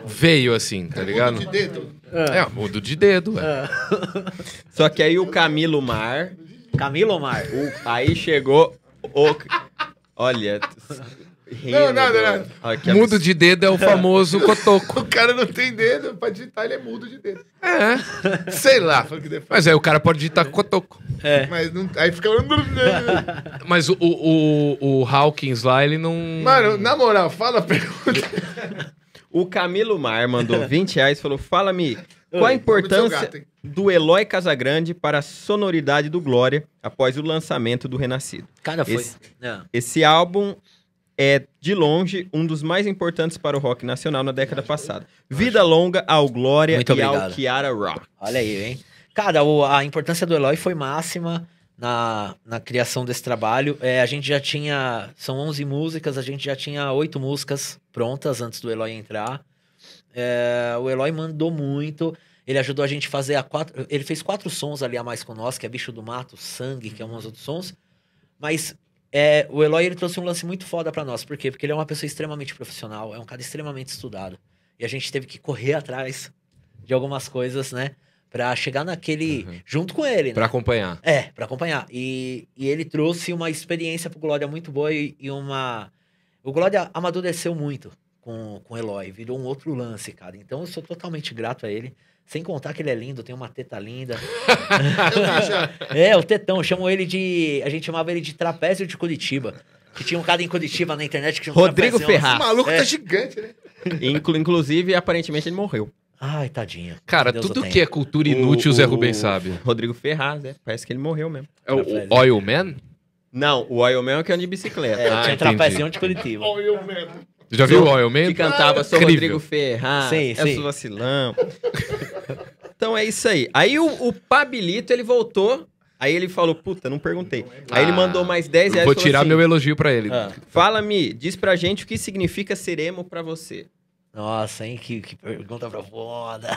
Veio assim, tá ligado? De dedo. É, mudo de dedo, ué. Só que aí o Camilo Mar, Camilo Omar. o- aí chegou o... Olha, Não, nada, nada. Olha que Mudo de dedo é o famoso cotoco. O cara não tem dedo, pra digitar ele é mudo de dedo. É. Sei lá, foi o que depois. Mas aí o cara pode digitar cotoco. É. Mas não, aí fica. Mas o, o, o, o Hawkins lá, ele não. Mano, na moral, fala a pergunta. O Camilo Mar mandou 20 reais e falou: Fala-me, qual a importância do gato, Eloy Casagrande para a sonoridade do Glória após o lançamento do Renascido? Cara, foi. Esse- Não. Esse álbum é, de longe, um dos mais importantes para o rock nacional na década passada. Vida longa ao Glória Muito e ao obrigado. Kiara Rock. Olha aí, hein? Cara, o- a importância do Eloy foi máxima na, na criação desse trabalho. É, a gente já tinha. São 11 músicas, a gente já tinha oito músicas prontas antes do Eloy entrar. É, o Eloy mandou muito. Ele ajudou a gente a fazer a quatro. Ele fez quatro sons ali a mais com nós, que é Bicho do Mato, Sangue, que é uns outros sons. Mas é, o Eloy ele trouxe um lance muito foda pra nós. Por quê? Porque ele é uma pessoa extremamente profissional, é um cara extremamente estudado. E a gente teve que correr atrás de algumas coisas, né? Pra chegar naquele. Uhum. junto com ele, né? Pra acompanhar. É, pra acompanhar. E, e ele trouxe uma experiência pro Glória muito boa e, e uma. O Glória amadureceu muito com, com o Eloy, virou um outro lance, cara. Então eu sou totalmente grato a ele. Sem contar que ele é lindo, tem uma teta linda. É, o tetão, chamam ele de. A gente chamava ele de trapézio de Curitiba. Que tinha um cara em Curitiba na internet que tinha um Rodrigo. Ferraz. O maluco É. tá gigante, né? Inclu- inclusive, aparentemente, ele morreu. Ai, tadinho. Cara, Deus o tudo que é cultura inútil, o Zé O- Rubem o sabe. Rodrigo Ferraz, né? Parece que ele morreu mesmo. É o, Rafael. o Oil Man? Não, o Oil Man é o que anda de bicicleta. É, Ah, tinha um trapezião de Curitiba. Eu mesmo. Já viu o Oil Man? que cantava Sou Incrível. Rodrigo Ferraz, Sim, é sim. sou vacilão. então é isso aí. Aí o, o Pabilito, ele voltou, aí ele falou, puta, não perguntei. Aí ele Ah, mandou mais 10 reais Vou tirar assim, meu elogio pra ele. Ah. Fala-me, diz pra gente o que significa ser emo pra você. Nossa, hein? Que, que pergunta profunda.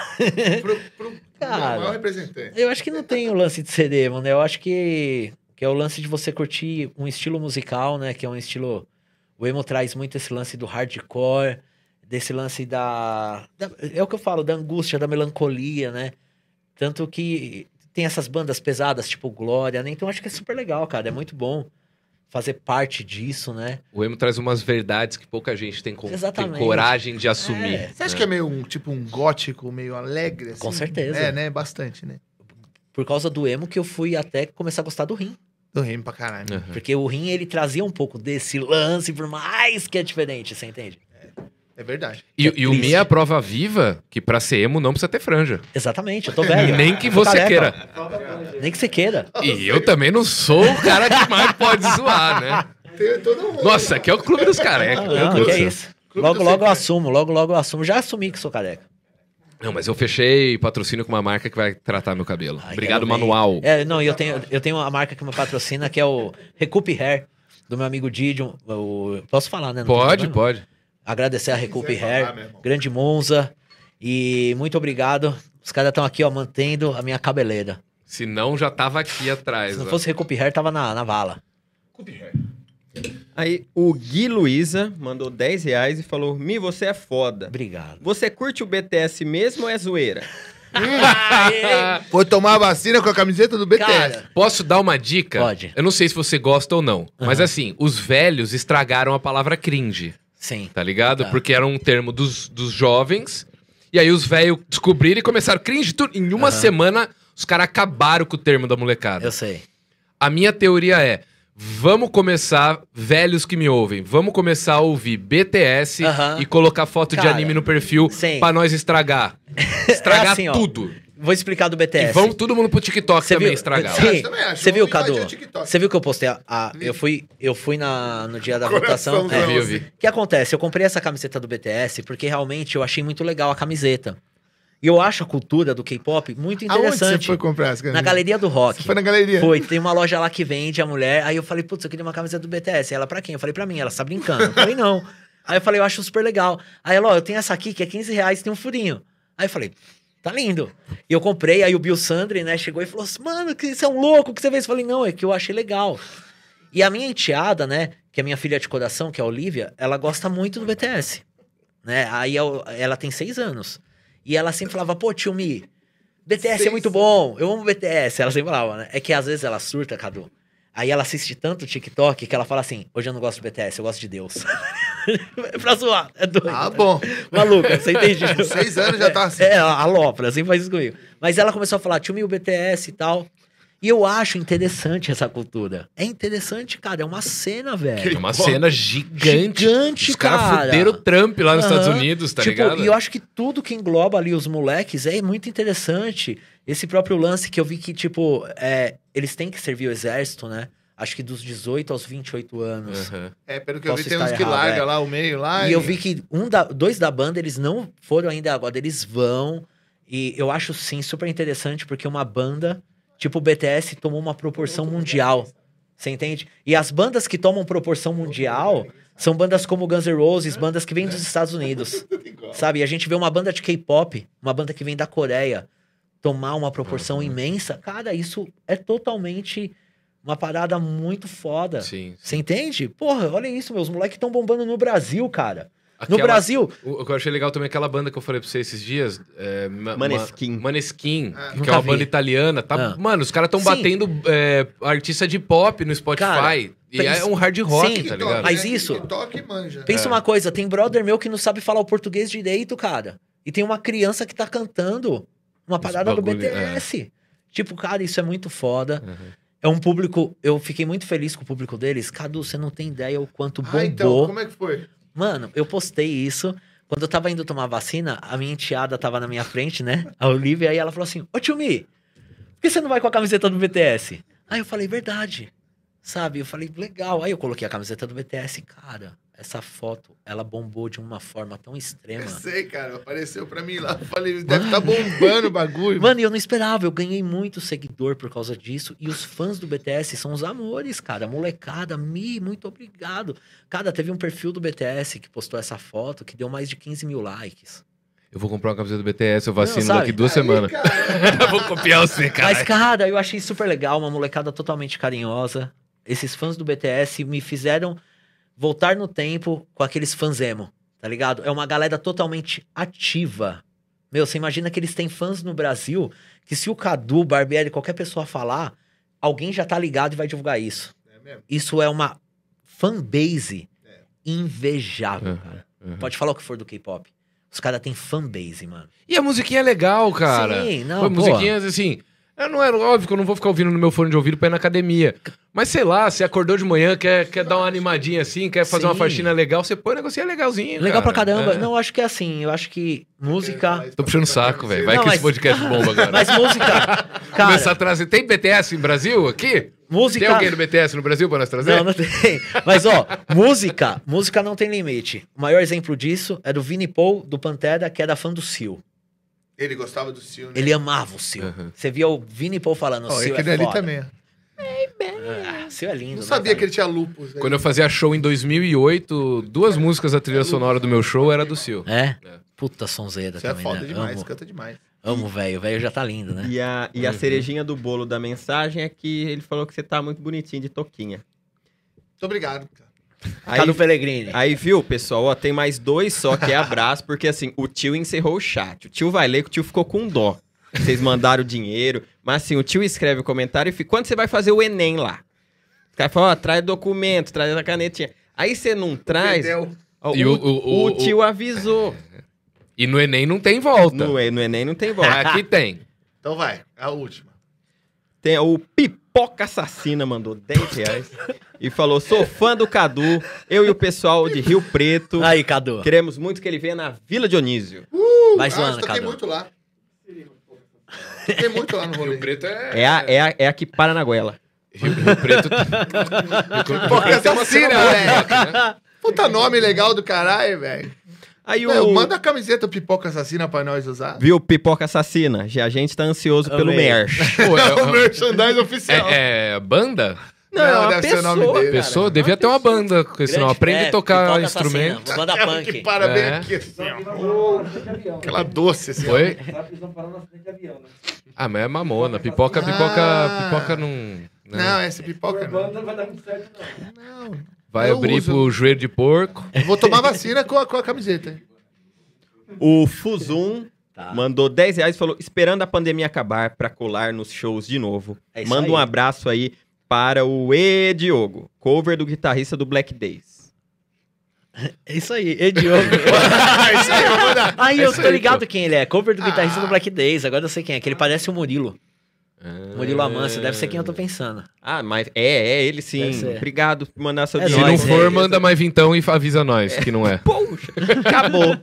Pro, pro Cara. maior representante. Eu acho que não tem o lance de emo, né? Eu acho que, que é o lance de você curtir um estilo musical, né? Que é um estilo. O emo traz muito esse lance do hardcore, desse lance da, da- É o que eu falo, da angústia, da melancolia, né? Tanto que tem essas bandas pesadas, tipo Glória, né? Então eu acho que é super legal, cara. É muito bom fazer parte disso, né? O emo traz umas verdades que pouca gente tem, com, tem coragem de assumir. É. Você acha que é meio um, tipo um gótico, meio alegre? Assim? Com certeza. É, né? Bastante, né? Por causa do emo que eu fui até começar a gostar do Rim. Do rimo pra caralho. Uhum. Porque o Rim, ele trazia um pouco desse lance, por mais que é diferente, você entende? É verdade. E, e o. Mi é a prova viva que pra ser emo não precisa ter franja. Exatamente, eu tô velho. Nem que você careca. queira. Nem que você queira. E eu também não sou o cara que mais pode zoar, né? Tem todo mundo. Nossa, aqui é o clube dos carecas. Não, Deus que é isso. Clube Logo, logo eu assumo, logo, logo eu assumo. Já assumi que sou careca. Não, mas eu fechei patrocínio com uma marca que vai tratar meu cabelo. Ai, Obrigado. Manual. É, não, e eu tenho, eu tenho uma marca que me patrocina, que é o Recoup Hair, do meu amigo Didion. O, posso falar, né? Não Pode, pode. Agradecer a Recoup Hair, falar, grande Monza. E muito obrigado. Os caras estão aqui, ó, mantendo a minha cabeleira. Se não, já tava aqui atrás. Se não ó. fosse Recoup Hair, tava na, na vala. Aí o Gui Luiza mandou 10 reais e falou, Mi, você é foda. Obrigado. Você curte o BTS mesmo ou é zoeira? Foi tomar a vacina com a camiseta do BTS. Cara, Posso dar uma dica? Pode. Eu não sei se você gosta ou não. Mas Aham. assim, os velhos estragaram a palavra cringe, sim. tá ligado? Tá. Porque era um termo dos, dos jovens. E aí os velhos descobriram e começaram cringe. Tudo. Em uma Aham. semana, os caras acabaram com o termo da molecada. Eu sei. A minha teoria é: vamos começar, velhos que me ouvem, vamos começar a ouvir BTS Aham. e colocar foto de Cara, anime no perfil sim. pra nós estragar. Estragar assim, ó. Vou explicar do BTS. E vamos todo mundo pro TikTok Você também viu? estragar. Sim. Você viu, Cadu? Você viu que eu postei a, a- eu fui eu fui na no dia da votação. É. Eu vi. O que acontece? Eu comprei essa camiseta do BTS porque realmente eu achei muito legal a camiseta. E eu acho a cultura do K-pop muito Aonde você interessante. foi comprar essa Na camiseta? galeria do rock. Você foi na galeria? Foi, tem uma loja lá que vende a mulher. Aí eu falei, putz, eu queria uma camiseta do BTS. Ela, pra quem? Eu falei, pra mim. Ela, tá brincando? Eu falei, não. Aí eu falei, eu acho super legal. Aí ela, ó, eu tenho essa aqui que é 15 reais tem um furinho. Aí eu falei, tá lindo. E eu comprei, aí o Bill Sandri, né, chegou e falou assim, mano, que você é um louco, que você fez? Eu falei, não, é que eu achei legal. E a minha enteada, né, que é minha filha de coração, que é a Olivia, ela gosta muito do BTS. Né? Aí eu- ela tem seis anos. E ela sempre falava, pô, tio Mi, BTS é muito bom, eu amo BTS. Ela sempre falava, né? É que às vezes ela surta, Cadu. Aí ela assiste tanto TikTok que ela fala assim: hoje eu não gosto de BTS, eu gosto de Deus. pra zoar. É doido. Ah, bom. Maluca, você entende? Com seis anos já tá assim. É, a Lopra, assim faz isso comigo. Mas ela começou a falar, tio o BTS e tal. E eu acho interessante essa cultura. É interessante, cara. É uma cena, velho. É uma cena gigante. Gigante, Os caras cara. fuderam o Trump lá nos Aham. Estados Unidos, tá tipo, ligado? E eu acho que tudo que engloba ali os moleques é muito interessante. Esse próprio lance que eu vi que, tipo, é, eles têm que servir o exército, né? Acho que dos 18 aos 28 anos. Aham. É, pelo que eu vi, tem uns que errado, larga é. lá o meio lá. E eu vi que um da, dois da banda, eles não foram ainda agora, eles vão. E eu acho, sim, super interessante, porque uma banda, tipo o BTS, tomou uma proporção mundial. Você entende? E as bandas que tomam proporção mundial são bandas como Guns N' Roses, bandas que vêm dos Estados Unidos. Sabe? E a gente vê uma banda de K-pop, uma banda que vem da Coreia, tomar uma proporção imensa. Cara, isso é totalmente uma parada muito foda. Sim. Você entende? Porra, olha isso, meus moleques estão bombando no Brasil, cara. No Aquela- Brasil, O que eu achei legal também é aquela banda que eu falei pra você esses dias. É, ma- Maneskin. ma- Maneskin, Ah. que é uma vi. banda italiana. Tá, Ah. Mano, os caras estão batendo é, artista de pop no Spotify. Cara, e pensa- é um hard rock, Sim, tá ligado? Mas isso- TikTok manja. pensa É. uma coisa, tem brother meu que não sabe falar o português direito, cara. E tem uma criança que tá cantando uma parada do bagulho, BTS. Tipo, cara, isso é muito foda. Uhum. É um público, eu fiquei muito feliz com o público deles. Cadu, você não tem ideia o quanto bombou. Ah, então, como é que foi? Mano, eu postei isso. Quando eu tava indo tomar vacina, a minha enteada tava na minha frente, né? A Olivia, aí ela falou assim: Ô tio Mi, por que você não vai com a camiseta do BTS? Aí eu falei, verdade. Sabe? Eu falei, legal. Aí eu coloquei a camiseta do BTS, cara. Essa foto, ela bombou de uma forma tão extrema. Eu sei, cara. Apareceu pra mim lá. Eu falei, deve estar bombando o bagulho. Mano, e eu não esperava, eu ganhei muito seguidor por causa disso. E os fãs do BTS são os amores, cara. Molecada, Mi, muito obrigado. Cara, teve um perfil do BTS que postou essa foto que deu mais de 15 mil likes. Eu vou comprar uma camiseta do BTS, eu vacino sabe? daqui duas Aí, semanas. cara, vou copiar você, cara. Mas, cara, eu achei super legal, uma molecada totalmente carinhosa. Esses fãs do BTS me fizeram voltar no tempo com aqueles fãs emo, tá ligado? É uma galera totalmente ativa. Meu, você imagina que eles têm fãs no Brasil que se o Cadu, Barbieri, qualquer pessoa falar, alguém já tá ligado e vai divulgar isso. É mesmo? Isso é uma fanbase invejável, Uhum, cara. uhum. Pode falar o que for do K-pop. Os caras têm fanbase, mano. E a musiquinha é legal, cara. Sim, não, Foi pô. musiquinhas assim. Eu não era óbvio que eu não vou ficar ouvindo no meu fone de ouvido pra ir na academia. Mas sei lá, você acordou de manhã, quer, quer dar uma animadinha assim, quer fazer uma Sim. faixina legal, você põe um negocinho legalzinho. Legal pra cara. caramba. É. Não, acho que é assim. Eu acho que música. Tô puxando o saco, velho. Vai Não, que mas- esse podcast bomba agora. Mas música. Cara, Começar a trazer. Tem BTS em Brasil aqui? música. Tem alguém do BTS no Brasil pra nós trazer? Não, não tem. Mas, ó, música. Música não tem limite. O maior exemplo disso é do Vini Paul, do Pantera, que era fã do Seal. Ele gostava do Sil, né? Ele amava o Seal. Uhum. Você via o Vini Paul falando, o Seal aquele é ali também. Ah, Seal é lindo, Não né, sabia cara? que ele tinha lupus. né? Quando eu fazia show em 2008, duas músicas da trilha sonora do meu show era do Sil. É? É. Puta sonzeira Você é também, foda né? demais, Amo, canta demais. amo velho. O velho já tá lindo, né? E a, e a Uhum. cerejinha do bolo da mensagem é que ele falou que você tá muito bonitinho de toquinha. Muito obrigado, cara. Aí, Cadu Pellegrini. aí viu, pessoal, ó, tem mais dois só que é abraço, porque assim, o tio encerrou o chat. O tio vai ler que o tio ficou com dó. Vocês mandaram dinheiro, mas assim, o tio escreve o comentário e fica, quando você vai fazer o Enem lá? Os caras falam, ó, traz documento, traz a canetinha. Aí você não traz, ó, E o, o- o- o o- tio avisou. E no Enem não tem volta. No, no Enem não tem volta. Aqui tem. Então vai, a última. Tem o Pipoca Assassina mandou 10 reais e falou: sou fã do Cadu, eu e o pessoal de Rio Preto. Aí, Cadu. Queremos muito que ele venha na Vila Dionísio. Vai ah, zoando, toquei Cadu. muito lá. Toquei muito lá no rolê. Rio Preto é. É a, é a, é a que para na goela. Rio, Rio Preto. Rio Preto tem uma assassina, cena velho. rock, né? Puta nome legal do caralho, velho. Aí Meu, o. Manda a camiseta pipoca assassina pra nós usar. Viu, Pipoca Assassina? Já a gente tá ansioso pelo Amei. merch. Pô, é- o merchandise oficial. é, é banda? Não, é uma deve ser o nome pessoa, dele. cara. Pessoa? Devia ter uma banda com esse nome. Aprende é, a tocar Pipoca instrumento. Assassina, Banda Aquela punk. que para bem É. aqui, assim, ó. Aquela doce, assim. Foi? Ah, mas é mamona. Pipoca, pipoca, Ah. pipoca não. Não, né? essa pipoca não. Não. Vai eu abrir uso. pro joelho de porco. Vou tomar vacina com a, com a camiseta. O Fuzum Tá. mandou 10 reais e falou: esperando a pandemia acabar pra colar nos shows de novo. É Manda aí. um abraço aí para o E Diogo, cover do guitarrista do Black Days. É isso aí, e Diogo. Isso aí, eu vou mandar. Aí É eu isso tô aí, ligado pô. quem ele é. Cover do guitarrista Ah. do Black Days. Agora eu sei quem é. Que ele parece o Murilo. Murilo Amâncio. Deve ser quem eu tô pensando. Ah, mas é, é ele sim. Obrigado por mandar seu É Se não for, é. manda mais vintão e avisa nós que não é. Poxa, acabou.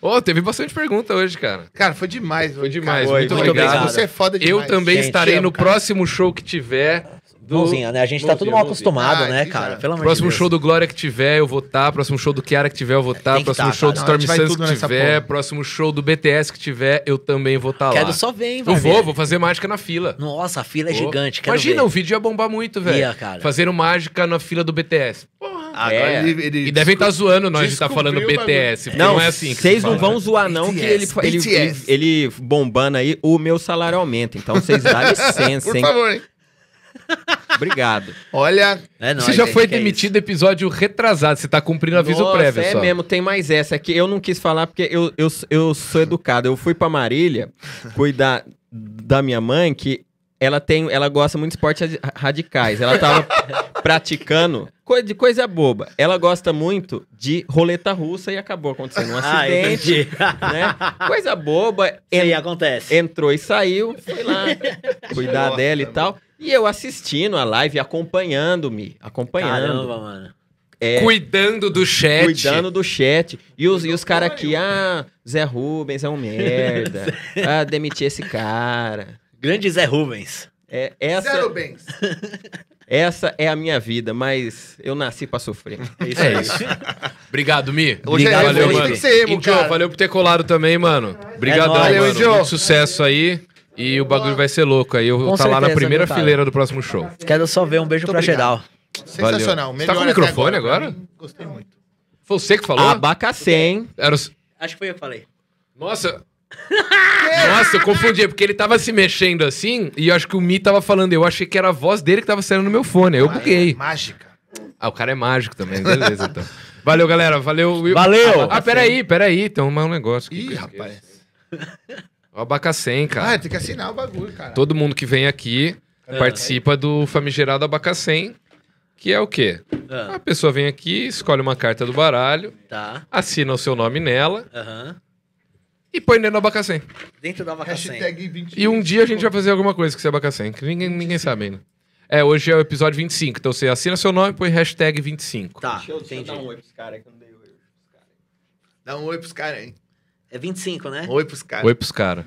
Ô, teve bastante pergunta hoje, cara. Cara, foi demais. Foi demais, cara. muito muito obrigado. obrigado. Você é foda demais. Eu também Gente, estarei amo, no cara. próximo show que tiver. Do... Mãozinha, né? A gente tá Mãozinha, tudo mal acostumado, Ah, né, cara? Pelo amor Próximo de Deus. show do Glória que tiver, eu vou estar. Próximo show do Kiara que tiver, eu vou estar. Que Próximo tá, show cara. do a Storm Suns que tiver. porra. Próximo show do BTS que tiver, eu também vou estar lá. Quero só ver, hein, vai Eu vou, ver. vou fazer mágica na fila. Nossa, a fila é Vou. gigante. Quero Imagina, ver. o vídeo ia bombar muito, velho. Ia, cara. Fazendo mágica na fila do BTS. Agora É. ele, ele E devem estar zoando nós de estar descobriu falando. BTS. Não, não, é assim vocês não vão né? zoar não, que ele, ele, ele, bombando aí, o meu salário aumenta. Então vocês dá licença, Por hein? favor, hein? Obrigado. Olha, É nóis, Você já hein? foi é demitido episódio retrasado. Você tá cumprindo aviso Nossa, prévio é só. mesmo, tem mais essa. É que eu não quis falar porque eu, eu, eu sou educado. Eu fui pra Marília cuidar da minha mãe, que ela tem, ela gosta muito de esportes radi- radicais. Ela tava praticando coisa de coisa boba. Ela gosta muito de roleta russa e acabou acontecendo um Ah, acidente, entendi. né? Coisa boba. Isso aí En- acontece. entrou e saiu, foi lá cuidar Nossa, dela e tal. E eu assistindo a live, acompanhando-me, acompanhando. Caramba, mano. É, Cuidando do chat. Cuidando do chat. E os, e os caras aqui, ah, Zé Rubens é um merda. ah, demitir esse cara. Grande Zé Rubens. É, essa, bens. essa é a minha vida, mas eu nasci pra sofrer. Isso É aí. isso. Obrigado, Mi. Hoje Obrigado, é valeu, hoje mano. tem que ser emo, Indio, cara. valeu por ter colado também, mano. Obrigadão, nóis. Valeu, mano. Muito sucesso aí. E o bagulho vai ser louco aí. Eu vou estar lá na primeira fileira do próximo show. Quero só ver um beijo Muito pra obrigado. geral. Sensacional. Você tá com o microfone agora? mim. Gostei muito. Foi você que falou? Abacacê, hein? Era os- Acho que foi eu que falei. Nossa. Nossa, eu confundi, porque ele tava se mexendo assim e eu acho que o Mi tava falando. Eu achei que era a voz dele que tava saindo no meu fone. aí Eu Ah, buguei. é Mágica. Ah, o cara é mágico também. Beleza, então. Valeu, galera. Valeu. Will. Valeu! Ah, peraí, peraí. Tem um mau negócio aqui. Ih, rapaz. O Abacacém, cara. Ah, tem que assinar o bagulho, cara. Todo mundo que vem aqui participa do famigerado Abacacém, que é o quê? Ah, A pessoa vem aqui, escolhe uma carta do baralho, tá. assina o seu nome nela Aham. e põe dentro do Abacacém. Dentro. Hashtag 20 E um dia a gente vai fazer alguma coisa com esse Abacacém, que ninguém, ninguém sabe ainda. É, hoje é o episódio 25, então você assina seu nome e põe hashtag 25. Tá, entendi. oi pros caras que eu não dei oi. Dá um oi pros caras, hein? É 25, né? Oi pros caras. Oi pros caras.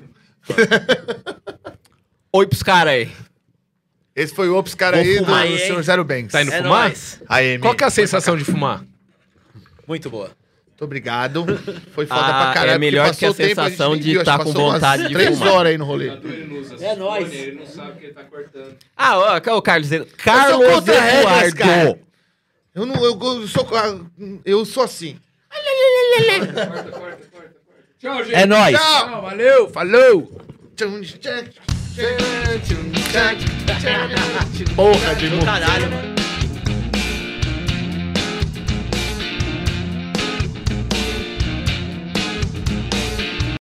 Oi pros caras aí. Esse foi o caras Vou aí do fumar hein? Sr. Zero Banks. Tá indo É fumar? nóis. Aí, Qual que é a sensação de fumar? Muito boa. Muito obrigado. Foi foda Ah, pra caralho. é melhor porque que a passou o tempo, sensação gente de viu, acho tá que com passou umas vontade de Três fumar. horas aí no rolê. É nóis. Ele não sabe que ele tá cortando. Ah, ó, o Carlos. Carlos contra regras, cara. Eduardo. Eu, não, eu, eu sou, eu sou assim. Tchau, gente. É nóis. Tchau. valeu, falou. Porra de mano.